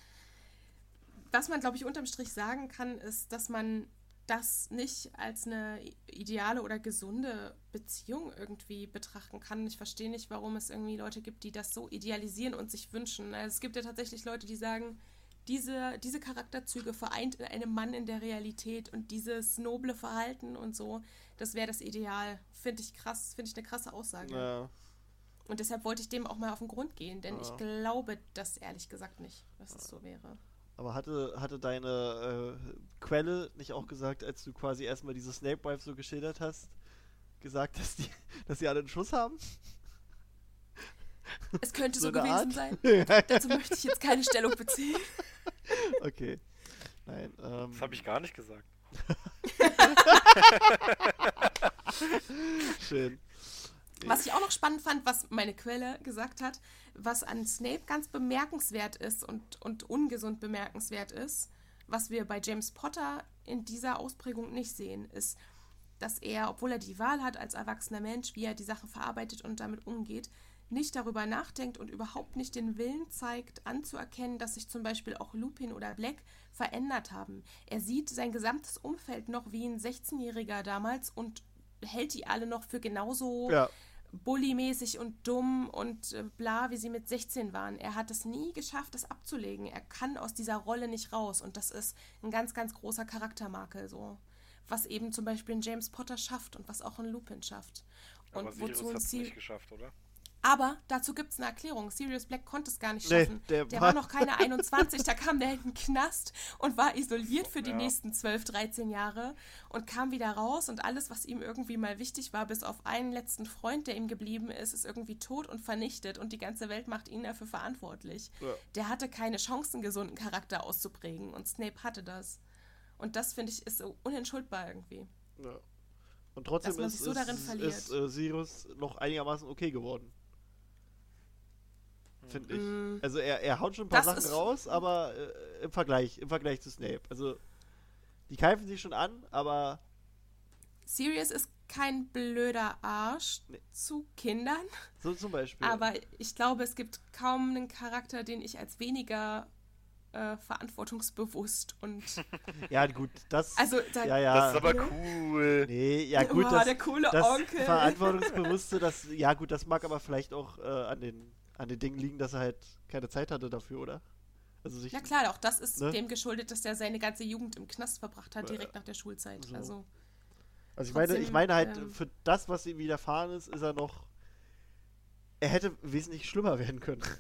Was man, glaube ich, unterm Strich sagen kann, ist, dass man das nicht als eine ideale oder gesunde Beziehung irgendwie betrachten kann. Ich verstehe nicht, warum es irgendwie Leute gibt, die das so idealisieren und sich wünschen. Also es gibt ja tatsächlich Leute, die sagen, diese, diese Charakterzüge vereint in einem Mann in der Realität und dieses noble Verhalten und so, das wäre das Ideal. Finde ich krass, finde ich eine krasse Aussage. Ja. Und deshalb wollte ich dem auch mal auf den Grund gehen, denn Ja. ich glaube das ehrlich gesagt nicht, dass es so wäre. Aber hatte, hatte deine äh, Quelle nicht auch gesagt, als du quasi erstmal diese Snape Wife so geschildert hast, gesagt, dass die, dass sie alle einen Schuss haben? Es könnte so, eine gewesen Art? sein. Dazu möchte ich jetzt keine Stellung beziehen. okay. Nein. Ähm, Das habe ich gar nicht gesagt. Schön. Was ich auch noch spannend fand, was meine Quelle gesagt hat, was an Snape ganz bemerkenswert ist und, und ungesund bemerkenswert ist, was wir bei James Potter in dieser Ausprägung nicht sehen, ist, dass er, obwohl er die Wahl hat als erwachsener Mensch, wie er die Sachen verarbeitet und damit umgeht, nicht darüber nachdenkt und überhaupt nicht den Willen zeigt, anzuerkennen, dass sich zum Beispiel auch Lupin oder Black verändert haben. Er sieht sein gesamtes Umfeld noch wie ein 16-Jähriger damals und hält die alle noch für genauso Ja, bullymäßig und dumm und äh, bla, wie sie mit 16 waren. Er hat es nie geschafft, das abzulegen. Er kann aus dieser Rolle nicht raus und das ist ein ganz, ganz großer Charaktermakel so. Was eben zum Beispiel ein James Potter schafft und was auch ein Lupin schafft. Und Aber wozu hat ein es nicht geschafft, oder? Aber dazu gibt es eine Erklärung. Sirius Black konnte es gar nicht Nee, schaffen. der der, war- war noch keine 21, da kam der in den Knast und war isoliert für die Ja. nächsten 12, 13 Jahre und kam wieder raus und alles, was ihm irgendwie mal wichtig war, bis auf einen letzten Freund, der ihm geblieben ist, ist irgendwie tot und vernichtet und die ganze Welt macht ihn dafür verantwortlich. Ja. Der hatte keine Chance, einen gesunden Charakter auszuprägen und Snape hatte das. Und das, finde ich, ist so unentschuldbar irgendwie. Ja. Und trotzdem ist, so darin ist, verliert. ist äh, Sirius noch einigermaßen okay geworden. Finde ich. Mm. Also er, er haut schon ein paar Das Sachen raus, aber äh, im Vergleich, im Vergleich zu Snape. Also die keifen sich schon an, aber Sirius ist kein blöder Arsch Nee. zu Kindern. so zum Beispiel. Aber ich glaube, es gibt kaum einen Charakter, den ich als weniger äh, verantwortungsbewusst und. ja, gut, das. Also, da, ja, ja. Das ist aber cool. nee, ja gut, Boah, das, der coole das Onkel. Verantwortungsbewusste, das, ja gut, das mag aber vielleicht auch äh, an, den, an den Dingen liegen, dass er halt keine Zeit hatte dafür, oder? Also sich, Na klar, auch das ist Ne? dem geschuldet, dass er seine ganze Jugend im Knast verbracht hat, direkt nach der Schulzeit. so. Also, Also ich meine, ich Trotzdem, meine halt, ähm, für das, was ihm widerfahren ist, ist er noch. Er hätte wesentlich schlimmer werden können.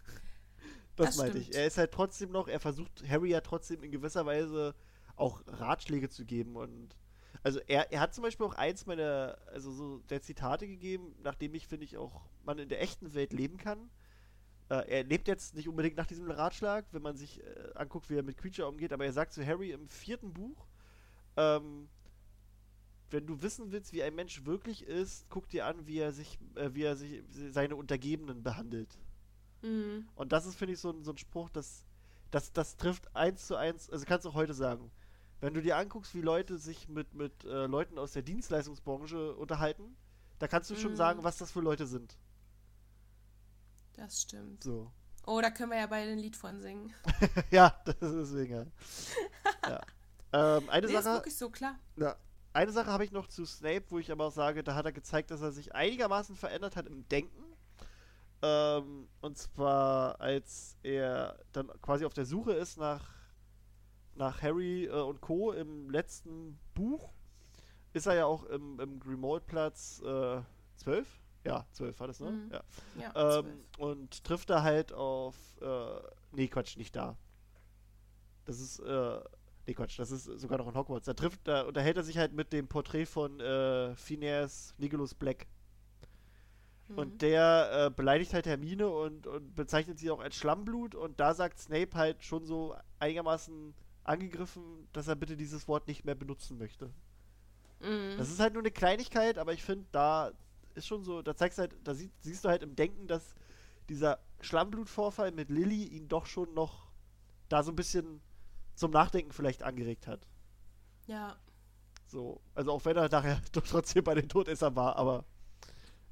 Das, Das meinte ich. stimmt. Er ist halt trotzdem noch, er versucht Harry ja trotzdem in gewisser Weise auch Ratschläge zu geben und also er, er hat zum Beispiel auch eins meiner, also so der Zitate gegeben, nachdem ich, finde ich, auch man in der echten Welt leben kann. Äh, er lebt jetzt nicht unbedingt nach diesem Ratschlag, wenn man sich äh, anguckt, wie er mit Creature umgeht, aber er sagt zu Harry im vierten Buch, ähm, wenn du wissen willst, wie ein Mensch wirklich ist, guck dir an, wie er sich, äh, wie er sich seine Untergebenen behandelt. mh, Und das ist, finde ich, so ein, so ein Spruch, das, das, das trifft eins zu eins, also kannst du auch heute sagen. Wenn du dir anguckst, wie Leute sich mit, mit äh, Leuten aus der Dienstleistungsbranche unterhalten, da kannst du schon Mhm. sagen, was das für Leute sind. Das stimmt. So. Oh, da können wir ja beide ein Lied von singen. ja, das ist deswegen. Ja. ja. Ähm, eine Nee, ist Sache, wirklich so, klar. Ja. Eine Sache habe ich noch zu Snape, wo ich aber auch sage, da hat er gezeigt, dass er sich einigermaßen verändert hat im Denken. Ähm, und zwar, als er dann quasi auf der Suche ist nach, nach Harry äh, und Co. im letzten Buch, ist er ja auch im, im Grimaldplatz äh, 12? Ja, 12 war das, ne? Mhm. Ja. Ja, Ähm, zwölf. und trifft da halt auf. Äh, nee, Quatsch, nicht da. Das ist. Äh, nee, Quatsch, das ist sogar noch in Hogwarts. Da trifft, da unterhält er sich halt mit dem Porträt von äh, Phineas Nicholas Black. Mhm. Und der äh, beleidigt halt Hermine und, und bezeichnet sie auch als Schlammblut. Und da sagt Snape halt schon so einigermaßen angegriffen, dass er bitte dieses Wort nicht mehr benutzen möchte. Mhm. Das ist halt nur eine Kleinigkeit, aber ich finde, da ist schon so, da zeigst du halt, da sie, siehst du halt im Denken, dass dieser Schlammblutvorfall mit Lilly ihn doch schon noch da so ein bisschen zum Nachdenken vielleicht angeregt hat. ja. So, also auch wenn er nachher doch trotzdem bei den Todessern war, aber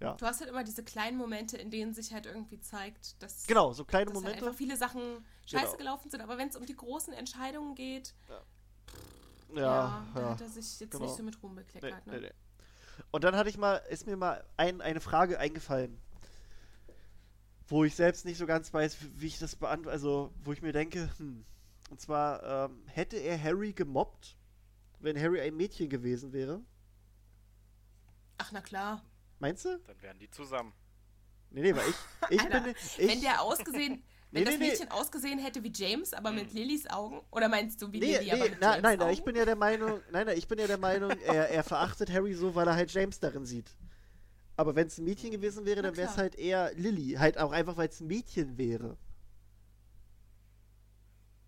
Du hast halt immer diese kleinen Momente, in denen sich halt irgendwie zeigt, dass, genau, so kleine dass halt Momente. einfach viele Sachen scheiße Genau. gelaufen sind. Aber wenn es um die großen Entscheidungen geht, ja, da ja. hat er sich jetzt genau. nicht so mit Ruhm Nee, bekleckert. nee, ne? nee. Und dann hatte ich mal, ist mir mal ein, eine Frage eingefallen, wo ich selbst nicht so ganz weiß, wie ich das beantworte, also wo ich mir denke, hm, und zwar, ähm, hätte er Harry gemobbt, wenn Harry ein Mädchen gewesen wäre? Ach, na klar. Meinst du? Dann wären die zusammen. Nee, nee, weil ich, ich Alter, bin, ich, wenn der ausgesehen, Nee, wenn das nee, nee. Mädchen ausgesehen hätte wie James, aber mit Lillys Augen, oder meinst du wie nee, Lilly, aber nee, mit na, James nein, nein, ich bin ja der Meinung, nein, nein, ich bin ja der Meinung, er, er verachtet Harry so, weil er halt James darin sieht. Aber wenn es ein Mädchen gewesen wäre, dann wäre es halt eher Lilly. Halt auch einfach, weil es ein Mädchen wäre.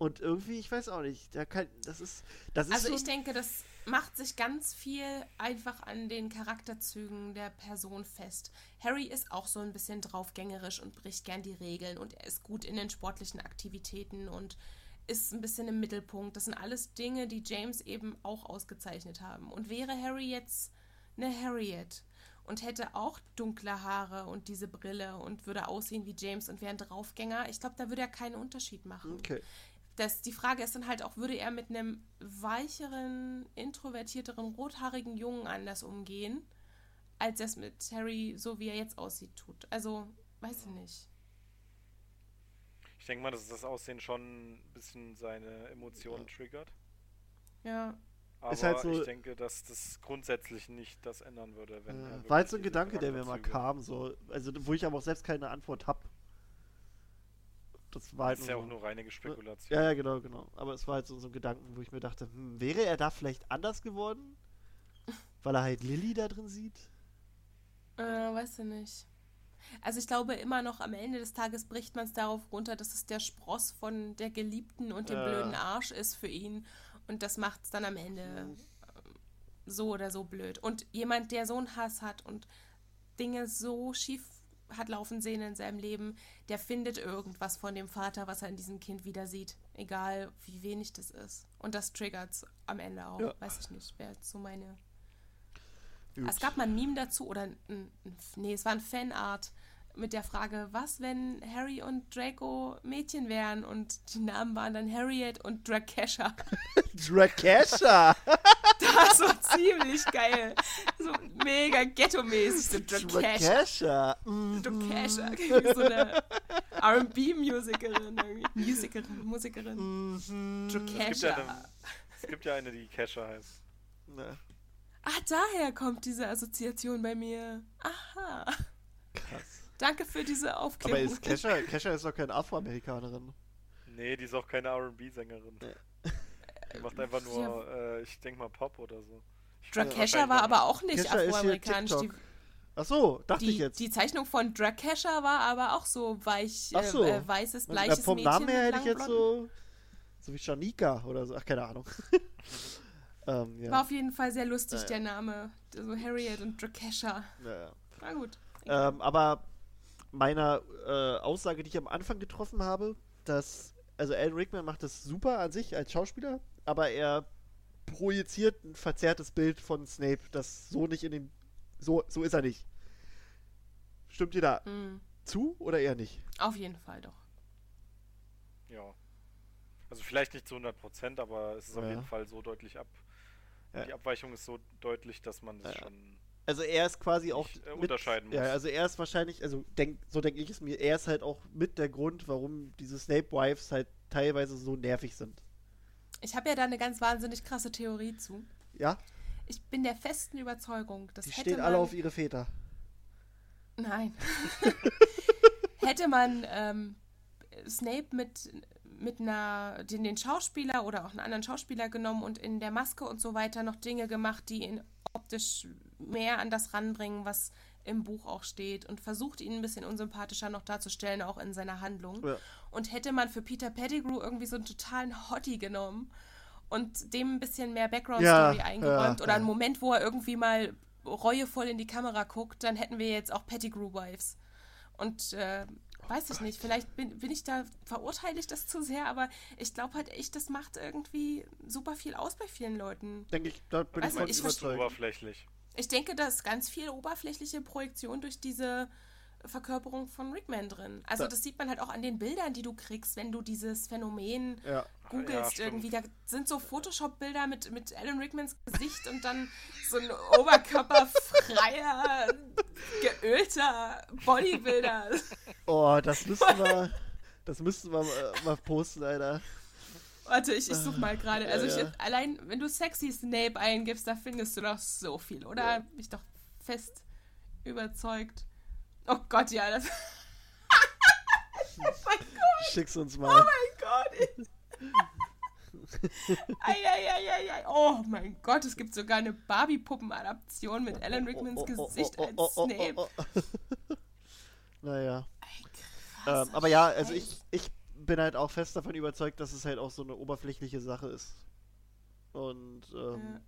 Und irgendwie, ich weiß auch nicht, da kann, das ist, das ist Also schon, ich denke, das macht sich ganz viel einfach an den Charakterzügen der Person fest. Harry ist auch so ein bisschen draufgängerisch und bricht gern die Regeln und er ist gut in den sportlichen Aktivitäten und ist ein bisschen im Mittelpunkt. Das sind alles Dinge, die James eben auch ausgezeichnet haben. Und wäre Harry jetzt eine Harriet und hätte auch dunkle Haare und diese Brille und würde aussehen wie James und wäre ein Draufgänger, ich glaube, da würde er keinen Unterschied machen okay. Das, die Frage ist dann halt auch, würde er mit einem weicheren, introvertierteren, rothaarigen Jungen anders umgehen, als er es mit Harry, so wie er jetzt aussieht, tut? Also, weiß ich nicht. Ich denke mal, dass das Aussehen schon ein bisschen seine Emotionen triggert. Ja. Aber ist halt so. ich denke, dass das grundsätzlich nicht das ändern würde, wenn äh, er war halt so ein Gedanke, der mir mal kam, so. Also, wo ich aber auch selbst keine Antwort hab. Das war halt Das ist ja nur auch nur reine Spekulation. Ja, ja, genau, genau. Aber es war halt so, so ein Gedanken, wo ich mir dachte, hm, wäre er da vielleicht anders geworden? Weil er halt Lilly da drin sieht? Äh, weißt du nicht. Also ich glaube immer noch, am Ende des Tages bricht man es darauf runter, dass es der Spross von der Geliebten und dem Ja. blöden Arsch ist für ihn. Und das macht es dann am Ende ähm, so oder so blöd. Und jemand, der so einen Hass hat und Dinge so schief hat laufen sehen in seinem Leben, der findet irgendwas von dem Vater, was er in diesem Kind wieder sieht. Egal, wie wenig das ist. Und das triggert es am Ende auch. Ja. Weiß ich nicht. Wäre so meine Gut. es gab mal ein Meme dazu, oder ein, ein, nee, es war ein Fanart mit der Frage, was, wenn Harry und Draco Mädchen wären? Und die Namen waren dann Harriet und Drakesha. Drakesha! War ziemlich geil. So mega ghetto-mäßig. So Drakesha. Drakesha! Mhm. So eine R&B-Musikerin. Musikerin, Musikerin. Mhm. Es gibt, ja Drakesha. eine, es gibt ja eine, die Kesha heißt. Na, Ah, daher kommt diese Assoziation bei mir. Aha. krass. Danke für diese Aufklärung. Aber ist Kesha, Kesha ist doch keine Afroamerikanerin. Nee, die ist auch keine RB-Sängerin. Die macht einfach nur, äh, ich denke mal Pop oder so. Ich Drakesha war aber auch nicht Kesha afroamerikanisch. Ach so, dachte ich die, jetzt. die Zeichnung von Drakesha war aber auch so weich, Ach so. äh, äh, weißes, Na, bleiches vom Mädchen Namen her mit hätte ich jetzt so. So wie Shanika oder so. Ach, keine Ahnung. ähm, ja. War auf jeden Fall sehr lustig, Ja, ja. der Name. So Harriet und Drakesha. ja, ja. Na gut. Ähm, aber meiner äh, Aussage, die ich am Anfang getroffen habe, dass, also Alan Rickman macht das super an sich als Schauspieler, aber er projiziert ein verzerrtes Bild von Snape, das so nicht in dem, so, so ist er nicht. Stimmt ihr da Mm, zu oder eher nicht? auf jeden Fall doch. Ja. Also vielleicht nicht zu 100%, aber es ist auf Ja. jeden Fall so deutlich ab. Ja. Die Abweichung ist so deutlich, dass man das Ja. schon Also er ist quasi auch nicht, äh, unterscheiden muss. Ja, also er ist wahrscheinlich, also denk, so denke ich es mir, er ist halt auch mit der Grund, warum diese Snape Wives halt teilweise so nervig sind. Ich habe ja da eine ganz wahnsinnig krasse Theorie zu. Ja, Ich bin der festen Überzeugung, dass die hätte stehen man... alle auf ihre Väter. Nein. Hätte man ähm, Snape mit, mit einer, den, den Schauspieler oder auch einen anderen Schauspieler genommen und in der Maske und so weiter noch Dinge gemacht, die ihn optisch mehr an das ranbringen, was im Buch auch steht und versucht ihn ein bisschen unsympathischer noch darzustellen, auch in seiner Handlung. Ja. Und hätte man für Peter Pettigrew irgendwie so einen totalen Hottie genommen und dem ein bisschen mehr Background-Story Ja, eingeräumt ja, oder einen. Moment, wo er irgendwie mal reuevoll in die Kamera guckt, dann hätten wir jetzt auch Pettigrew-Wives. Und äh, weiß ich nicht, vielleicht bin, bin ich da, verurteile ich das zu sehr, aber ich glaube halt echt, das macht irgendwie super viel aus bei vielen Leuten. Denke ich, da bin Weiß ich ich das ist überzeugt. oberflächlich. Ich denke, da ist ganz viel oberflächliche Projektion durch diese Verkörperung von Rickman drin. Also Da- das sieht man halt auch an den Bildern, die du kriegst, wenn du dieses Phänomen Ja, googelst Ja, irgendwie. Da sind so Photoshop-Bilder mit, mit Alan Rickmans Gesicht und dann so ein oberkörperfreier, geölter Bodybuilder. oh, das müssten wir, das müssten wir äh, mal posten, Alter. Warte, ich, ich such mal gerade. Also Ja, ich, ja. allein, wenn du sexy Snape eingibst, da findest du doch so viel, oder? Ja. Bin ich doch fest überzeugt. Oh Gott, ja, das. oh mein Gott, Schick's uns oh mal. mein Gott. Eieieiei. Oh mein Gott, es gibt sogar eine Barbie-Puppen-Adaption mit Alan Rickmans Gesicht als Snape. Naja. Ey, Ähm, krasser aber ja, also ich, ich bin halt auch fest davon überzeugt, dass es halt auch so eine oberflächliche Sache ist. Und, ähm, Ja.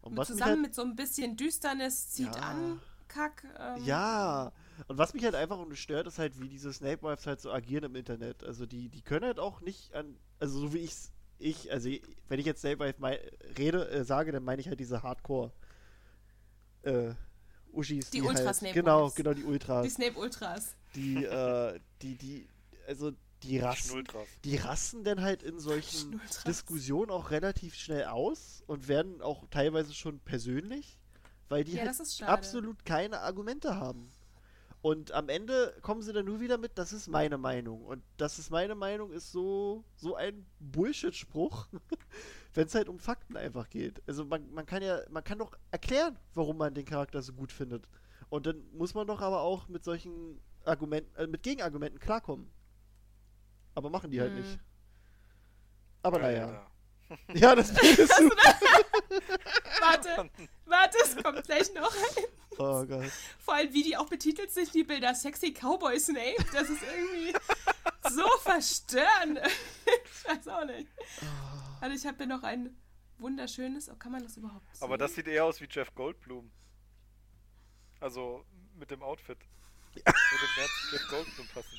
und zusammen halt, mit so ein bisschen Düsternis zieht Ja. an, Kack. Ähm, Ja, und was mich halt einfach nur stört, ist halt, wie diese Snape Wives halt so agieren im Internet. Also die, die können halt auch nicht an, also so wie ich's, ich, also wenn ich jetzt Snape Wife mei- rede, äh, sage, dann meine ich halt diese Hardcore äh, Uschis. Die halt, Ultra-Snape Genau, Wives. genau, die Ultras. Die Snape Ultras. Die, äh, die, die, also die rasten, Schnulltras. die rasten dann halt in solchen. Diskussionen auch relativ schnell aus und werden auch teilweise schon persönlich, weil die Ja, halt absolut keine Argumente haben. Und am Ende kommen sie dann nur wieder mit, das ist meine Meinung. Und das ist meine Meinung ist so, so ein Bullshit-Spruch, wenn es halt um Fakten einfach geht. Also man, man kann ja, man kann doch erklären, warum man den Charakter so gut findet. Und dann muss man doch aber auch mit solchen Argumenten, äh, mit Gegenargumenten klarkommen. Aber machen die halt Hm. nicht. Aber naja. Ja, das ist. Warte, warte, es kommt gleich noch. Oh Gott. Vor allem, wie die auch betitelt sind, die Bilder. Sexy Cowboy Snape. Das ist irgendwie so verstörend. ich weiß auch nicht. Also ich habe hier noch ein wunderschönes. Oh, kann man das überhaupt sehen? Aber das sieht eher aus wie Jeff Goldblum. Also mit dem Outfit. Würde mehr zu Jeff Goldblum passen.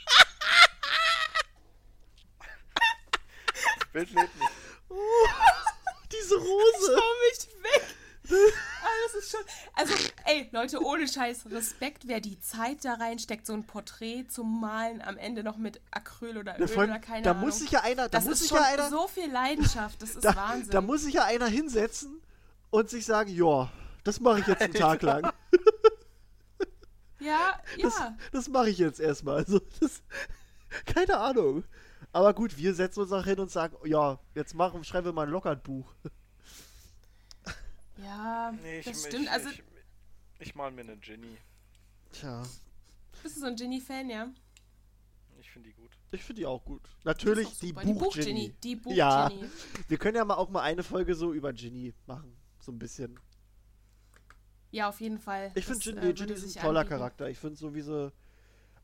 Bild lebt nicht. Oh, diese Rose. Schau mich weg. Ah, das ist schon. Also, ey, Leute, ohne Scheiß, Respekt, wer die Zeit da reinsteckt, so ein Porträt zu malen, am Ende noch mit Acryl oder Öl oder keine da Ahnung. muss sich ja einer, da das muss ist sich schon ja einer, so viel Leidenschaft, das ist da, Wahnsinn. da muss sich ja einer hinsetzen und sich sagen, ja, das mache ich jetzt einen Tag lang. ja, Das, ja. das mache ich jetzt erstmal. Also, das, keine Ahnung. Aber gut, wir setzen uns auch hin und sagen, ja, jetzt machen, schreiben wir mal ein Lockerbuch. Ja, Nee, ich, das ich, stimmt. Also, ich, ich mal mir eine Ginny. Tja, bist du so ein Ginny-Fan, ja? Ich finde die gut. ich finde die auch gut. Natürlich ist die. Buch-Ginny. Die Buch-Ginny. Ja. Buch-Ginny. Wir können ja mal auch mal eine Folge so über Ginny machen. So ein bisschen. Ja, auf jeden Fall. Ich finde Ginny, äh, Ginny ist ein toller anbieten. Charakter. Ich finde so, wie sie,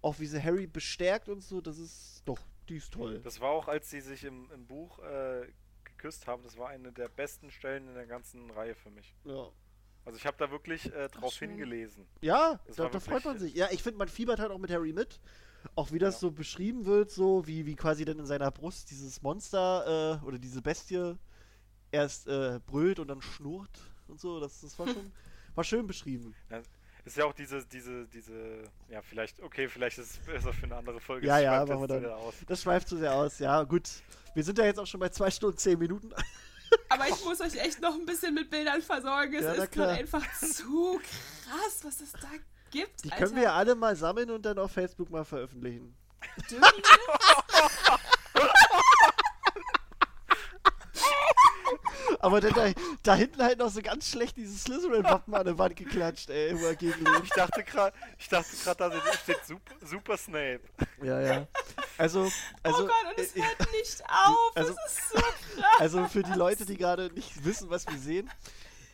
auch wie sie Harry bestärkt und so, das ist, doch, die ist toll. Das war auch, als sie sich im, im Buch äh, geküsst haben, das war eine der besten Stellen in der ganzen Reihe für mich. Ja. Also ich habe da wirklich äh, drauf hingelesen. Ja, Das da, da freut man sich. Ja, ich finde, man fiebert halt auch mit Harry mit. Auch wie das Ja. so beschrieben wird, so wie, wie quasi dann in seiner Brust dieses Monster äh, oder diese Bestie erst äh, brüllt und dann schnurrt und so. Das, das war schon war schön beschrieben. Ist ja auch diese, diese, diese, ja vielleicht, okay, vielleicht ist es besser für eine andere Folge. Ja, das ja, schweift machen wir dann. wieder aus. Das schweift zu sehr aus. Ja, gut. Wir sind ja jetzt auch schon bei zwei Stunden, zehn Minuten. Aber ich muss euch echt noch ein bisschen mit Bildern versorgen. Es Ja, ist gerade einfach zu krass, was es da gibt. Die Alter. können wir ja alle mal sammeln und dann auf Facebook mal veröffentlichen. Dürfen wir? Aber dann da, da hinten halt noch so ganz schlecht dieses Slytherin-Wappen an der Wand geklatscht, ey, wo er gegenlegt. Ich dachte gerade, ich dachte gerade, da steht Super, Super Snape. Ja, ja. Also, also, oh Gott, und es äh, hört nicht auf. also- es ist so krass. also für die Leute, die gerade nicht wissen, was wir sehen,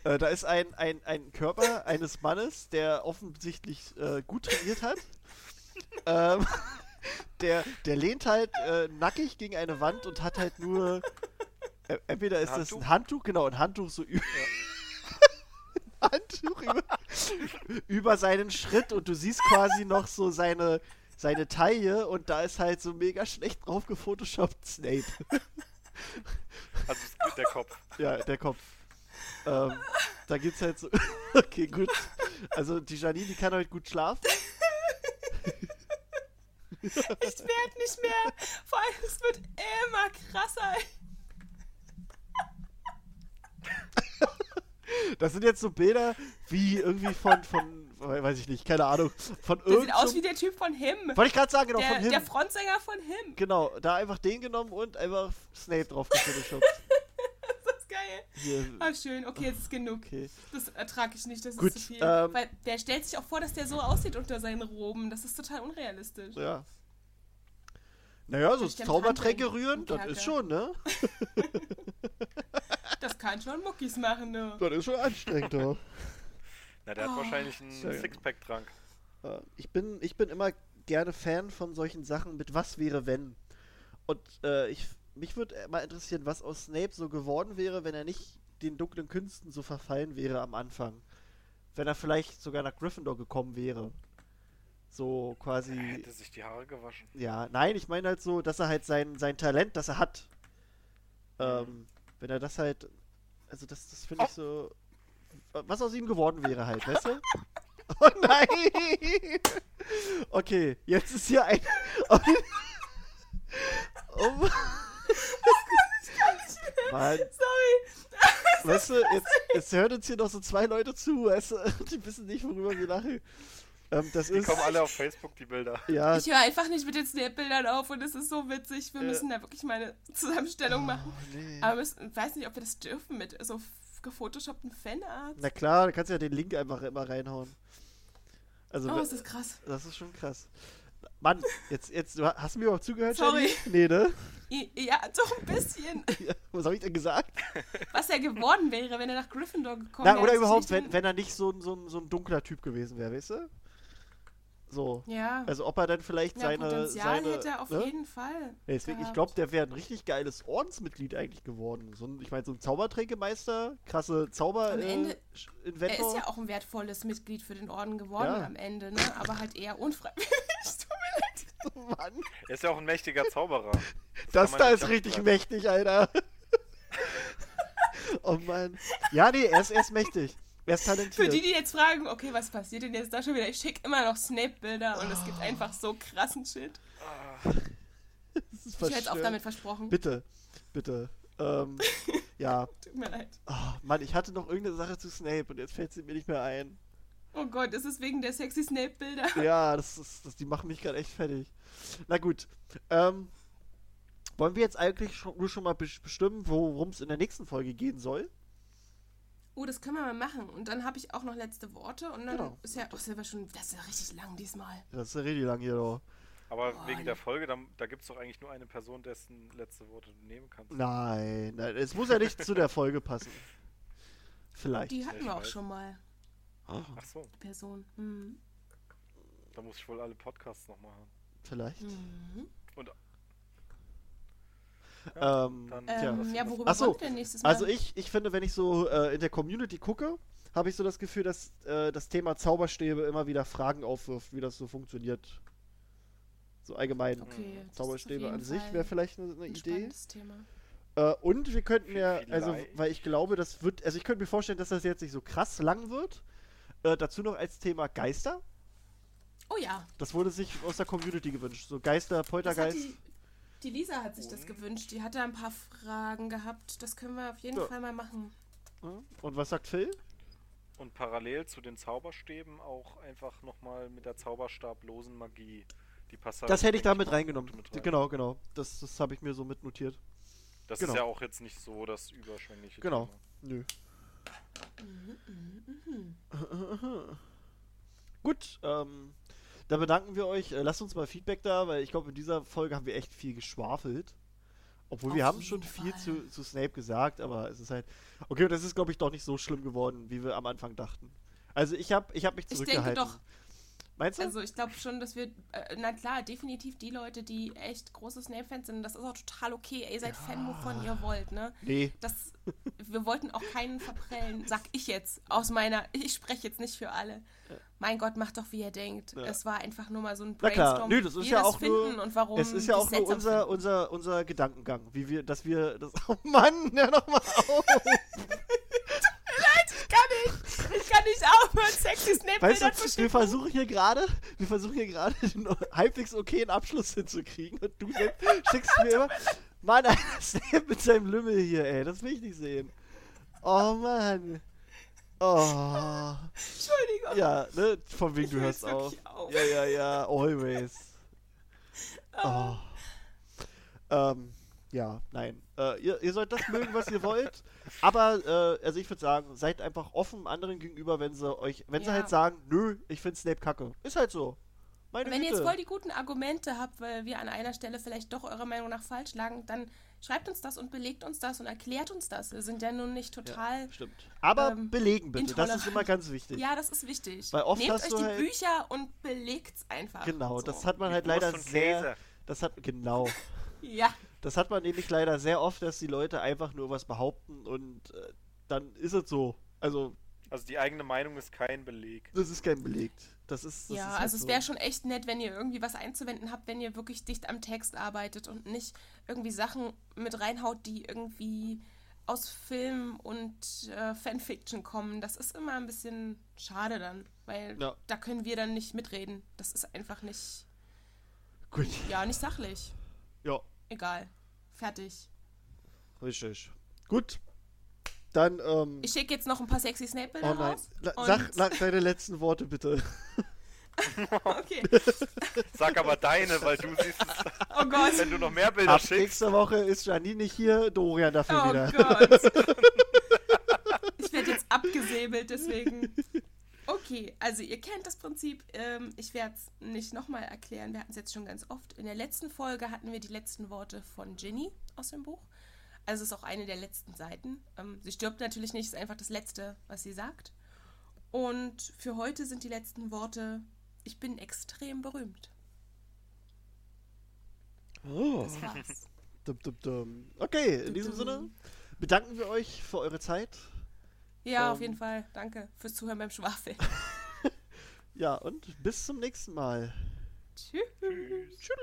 äh, da ist ein, ein, ein Körper eines Mannes, der offensichtlich äh, gut trainiert hat. ähm, der, der lehnt halt äh, nackig gegen eine Wand und hat halt nur. Äh, entweder ist Ein das ein Handtuch? Genau, ein Handtuch so über. Handtuch über, über seinen Schritt und du siehst quasi noch so seine, seine Taille und da ist halt so mega schlecht drauf gefotoshoppt Snape. Also der Kopf. Ja, der Kopf. Ähm, da gibt's halt so. Okay, gut. Also die Janine, die kann heute gut schlafen. Ich werde nicht mehr. Vor allem, es wird immer krasser. Das sind jetzt so Bilder wie irgendwie von, von, weiß ich nicht, keine Ahnung, von Der sieht aus wie der Typ von Him. Wollte ich gerade sagen, genau, Der, von Him. der Frontsänger von Him. Genau, da einfach den genommen und einfach Snape drauf gefotoshoppt. Das ist geil. Hier. Ah, schön. Okay, jetzt ist genug. Okay. Das ertrage ich nicht, das Gut, ist zu viel. ähm, Weil der stellt sich auch vor, dass der so aussieht unter seinen Roben. Das ist total unrealistisch. Ja. Naja, so den Zaubertränke rühren, das ist schon, ne? Das kann schon Muckis machen, ne? Das ist schon anstrengend, doch. Na, der hat Oh, wahrscheinlich einen. Sixpack-Trank. Äh, Ich bin, ich bin immer gerne Fan von solchen Sachen mit was wäre wenn. Und äh, ich, mich würde mal interessieren, was aus Snape so geworden wäre, wenn er nicht den dunklen Künsten so verfallen wäre am Anfang. Wenn er vielleicht sogar nach Gryffindor gekommen wäre. So Er quasi. hätte sich die Haare gewaschen. Ja, nein, ich meine halt so, dass er halt sein, sein Talent, das er hat. Ähm, wenn er das halt. Also das, das finde ich so. Was aus ihm geworden wäre halt, weißt du? Oh nein! Okay, jetzt ist hier ein. Oh, Mann, Sorry. weißt du, jetzt, jetzt hören uns hier noch so zwei Leute zu, weißt du, die wissen nicht, worüber wir lachen. Ähm, das Die ist. kommen alle auf Facebook, die Bilder. Ja, Ich höre einfach nicht mit den Snap-Bildern auf und es ist so witzig. Wir Äh. müssen da wirklich mal eine Zusammenstellung machen. oh, nee. Aber müssen, weiß nicht, ob wir das dürfen mit so gefotoshoppten Fanarts. Na klar, du kannst ja den Link einfach immer reinhauen. Also, Oh, ist das krass. das ist schon krass. Mann, jetzt, jetzt, du ha- hast du mir überhaupt zugehört, Sorry. Jenny? Nee, ne? Ja, doch ein bisschen. Ja, was habe ich denn gesagt? Was er geworden wäre, wenn er nach Gryffindor gekommen Na, wäre. oder überhaupt, wenn, wenn er nicht so, ein- so, ein- so ein dunkler Typ gewesen wäre, weißt du? So. Ja, Also ob er dann vielleicht ja seine. Potenzial seine hätte er auf ne? jeden Fall. Deswegen, ich glaube, der wäre ein richtig geiles Ordensmitglied eigentlich geworden. So ein, ich meine, so ein Zaubertränkemeister, krasse Zauber Am äh, Ende- Sch- Er ist ja auch ein wertvolles Mitglied für den Orden geworden Ja. am Ende, ne? Aber halt eher unfreiwillig. Tut mir leid. Mann, Er ist ja auch ein mächtiger Zauberer. das man da ist richtig abstreiten. mächtig, Alter. oh Mann. Ja, nee, er ist, er ist mächtig. Er ist Für talentiert. die, die jetzt fragen, okay, was passiert denn jetzt da schon wieder? Ich schicke immer noch Snape-Bilder und es Oh. gibt einfach so krassen Shit. Ist Ich hätte es auch damit versprochen. Bitte, bitte. Ähm, ja. Tut mir leid. Oh, Mann, ich hatte noch irgendeine Sache zu Snape und jetzt fällt sie mir nicht mehr ein. Oh Gott, ist es wegen der sexy Snape-Bilder? Ja, das ist, das, die machen mich gerade echt fertig. Na gut. Ähm, wollen wir jetzt eigentlich schon, nur schon mal bes- bestimmen, worum es in der nächsten Folge gehen soll? Oh, das können wir mal machen. Und dann habe ich auch noch letzte Worte und dann Genau. ist ja, oh, ist ja schon, das ist ja richtig lang diesmal. Das ist ja richtig lang hier doch. Aber Oh, wegen ja. der Folge, da, da gibt es doch eigentlich nur eine Person, dessen letzte Worte du nehmen kannst. Nein, nein, es muss ja nicht zu der Folge passen. Vielleicht. Die hatten ich wir auch weiß. schon mal, Ah, Ach so, die Person. Mhm. da muss ich wohl alle Podcasts nochmal hören. vielleicht. Mhm. Ja, Ähm. Ähm, ja, worüber Ach so, wollt ihr denn nächstes Mal? Also ich, ich finde, wenn ich so äh, in der Community gucke, habe ich so das Gefühl, dass äh, das Thema Zauberstäbe immer wieder Fragen aufwirft, wie das so funktioniert. So allgemein. Okay, auf Zauberstäbe an sich wäre vielleicht eine, eine ein Idee. Thema. Äh, und wir könnten ja, also, weil ich glaube, das wird, also ich könnte mir vorstellen, dass das jetzt nicht so krass lang wird. Äh, dazu noch als Thema Geister. Oh ja, Das wurde sich aus der Community gewünscht. So Geister, das hat Poltergeist. Die, Lisa hat sich das Und? gewünscht. Die hat da ein paar Fragen gehabt. Das können wir auf jeden Ja. Fall mal machen. Und was sagt Phil? Und parallel zu den Zauberstäben auch einfach nochmal mit der zauberstablosen Magie. Die Passage. Das hätte ich da mit reingenommen. mit rein. Genau, genau. Das, das habe ich mir so mitnotiert. Das genau. ist ja auch jetzt nicht so das überschwängliche Genau. Thema. Nö. Mhm, Gut, ähm, da bedanken wir euch. Äh, lasst uns mal Feedback da, weil ich glaube, in dieser Folge haben wir echt viel geschwafelt. Obwohl wir Auf haben schon jeden viel Fall. zu, zu Snape gesagt, aber es ist halt. Okay, und das ist, glaube ich, doch nicht so schlimm geworden, wie wir am Anfang dachten. Also ich habe ich hab mich Ich denke zurückgehalten. doch. Meinst du? Also ich glaube schon, dass wir, äh, na klar, definitiv die Leute, die echt große Snape-Fans sind, das ist auch total okay. Ey, ihr seid Fan, wovon ihr wollt, ne? nee. Das, wir wollten auch keinen verprellen, sag ich jetzt, aus meiner, ich spreche jetzt nicht für alle. Mein Gott, macht doch, wie ihr denkt. Ja. Es war einfach nur mal so ein Na klar, Brainstorm, nö, das ist wir ja das auch nur- finden und warum Es ist ja auch nur unser, finden. unser, unser Gedankengang, wie wir, dass wir das. Oh Mann, hör doch mal auf! Ich kann nicht, ich kann nicht aufhören, sexy du, zu wir versuchen hier gerade, wir versuchen hier gerade einen halbwegs okayen Abschluss hinzukriegen und du schickst mir immer, Mann, Snape mit seinem Lümmel hier, ey, das will ich nicht sehen. Oh Mann. Oh. Entschuldigung. Ja, ne, von wegen Ich du hörst hör's auf. auf. Ja, ja, ja, always. Oh. Ähm, ja, nein. Äh, ihr, ihr sollt das mögen, was ihr wollt. Aber, äh, also ich würde sagen, seid einfach offen anderen gegenüber, wenn sie euch, wenn sie Ja. halt sagen, nö, ich finde Snape kacke. Ist halt so. Meine Wenn ihr Güte. jetzt voll die guten Argumente habt, weil wir an einer Stelle vielleicht doch eurer Meinung nach falsch lagen, dann schreibt uns das und belegt uns das und erklärt uns das. Wir sind ja nun nicht total. Stimmt. Aber ähm, belegen bitte, das ist immer ganz wichtig. Ja, das ist wichtig. Weil oft Nehmt hast euch du die halt- Bücher und belegt's einfach. Genau, so. das hat man halt leider sehr. Das hat, genau. Ja, Das hat man nämlich leider sehr oft, dass die Leute einfach nur was behaupten und äh, dann ist es so. Also, Also die eigene Meinung ist kein Beleg. das ist kein belegt. Das ist. Das ja, ist halt also es so. wäre schon echt nett, wenn ihr irgendwie was einzuwenden habt, wenn ihr wirklich dicht am Text arbeitet und nicht irgendwie Sachen mit reinhaut, die irgendwie aus Film und äh, Fanfiction kommen. Das ist immer ein bisschen schade dann, weil Ja. da können wir dann nicht mitreden. Das ist einfach nicht, Gut. ja, nicht sachlich. Ja, Egal. Fertig. richtig. Gut. Dann, ähm. Ich schicke jetzt noch ein paar sexy Snape-Bilder oh raus. Sag, sag deine letzten Worte bitte. Okay. Sag aber deine, weil du siehst es, Oh Gott. wenn du noch mehr Bilder Ab schickst. nächste Woche ist Janine nicht hier, Dorian dafür Oh wieder. Gott. Ich werde jetzt abgesäbelt, deswegen. Okay, also ihr kennt das Prinzip. Ähm, ich werde es nicht nochmal erklären. Wir hatten es jetzt schon ganz oft. In der letzten Folge hatten wir die letzten Worte von Ginny aus dem Buch. Also es ist auch eine der letzten Seiten. Ähm, sie stirbt natürlich nicht, ist einfach das Letzte, was sie sagt. Und für heute sind die letzten Worte, ich bin extrem berühmt. Oh. Das war's. Dum, dum, dum. Okay, in diesem dum. Sinne bedanken wir euch für eure Zeit. Ja, auf Ähm. jeden Fall. Danke fürs Zuhören beim Schwafel. Ja, und bis zum nächsten Mal. Tschüss. Tschüss. Tschüss.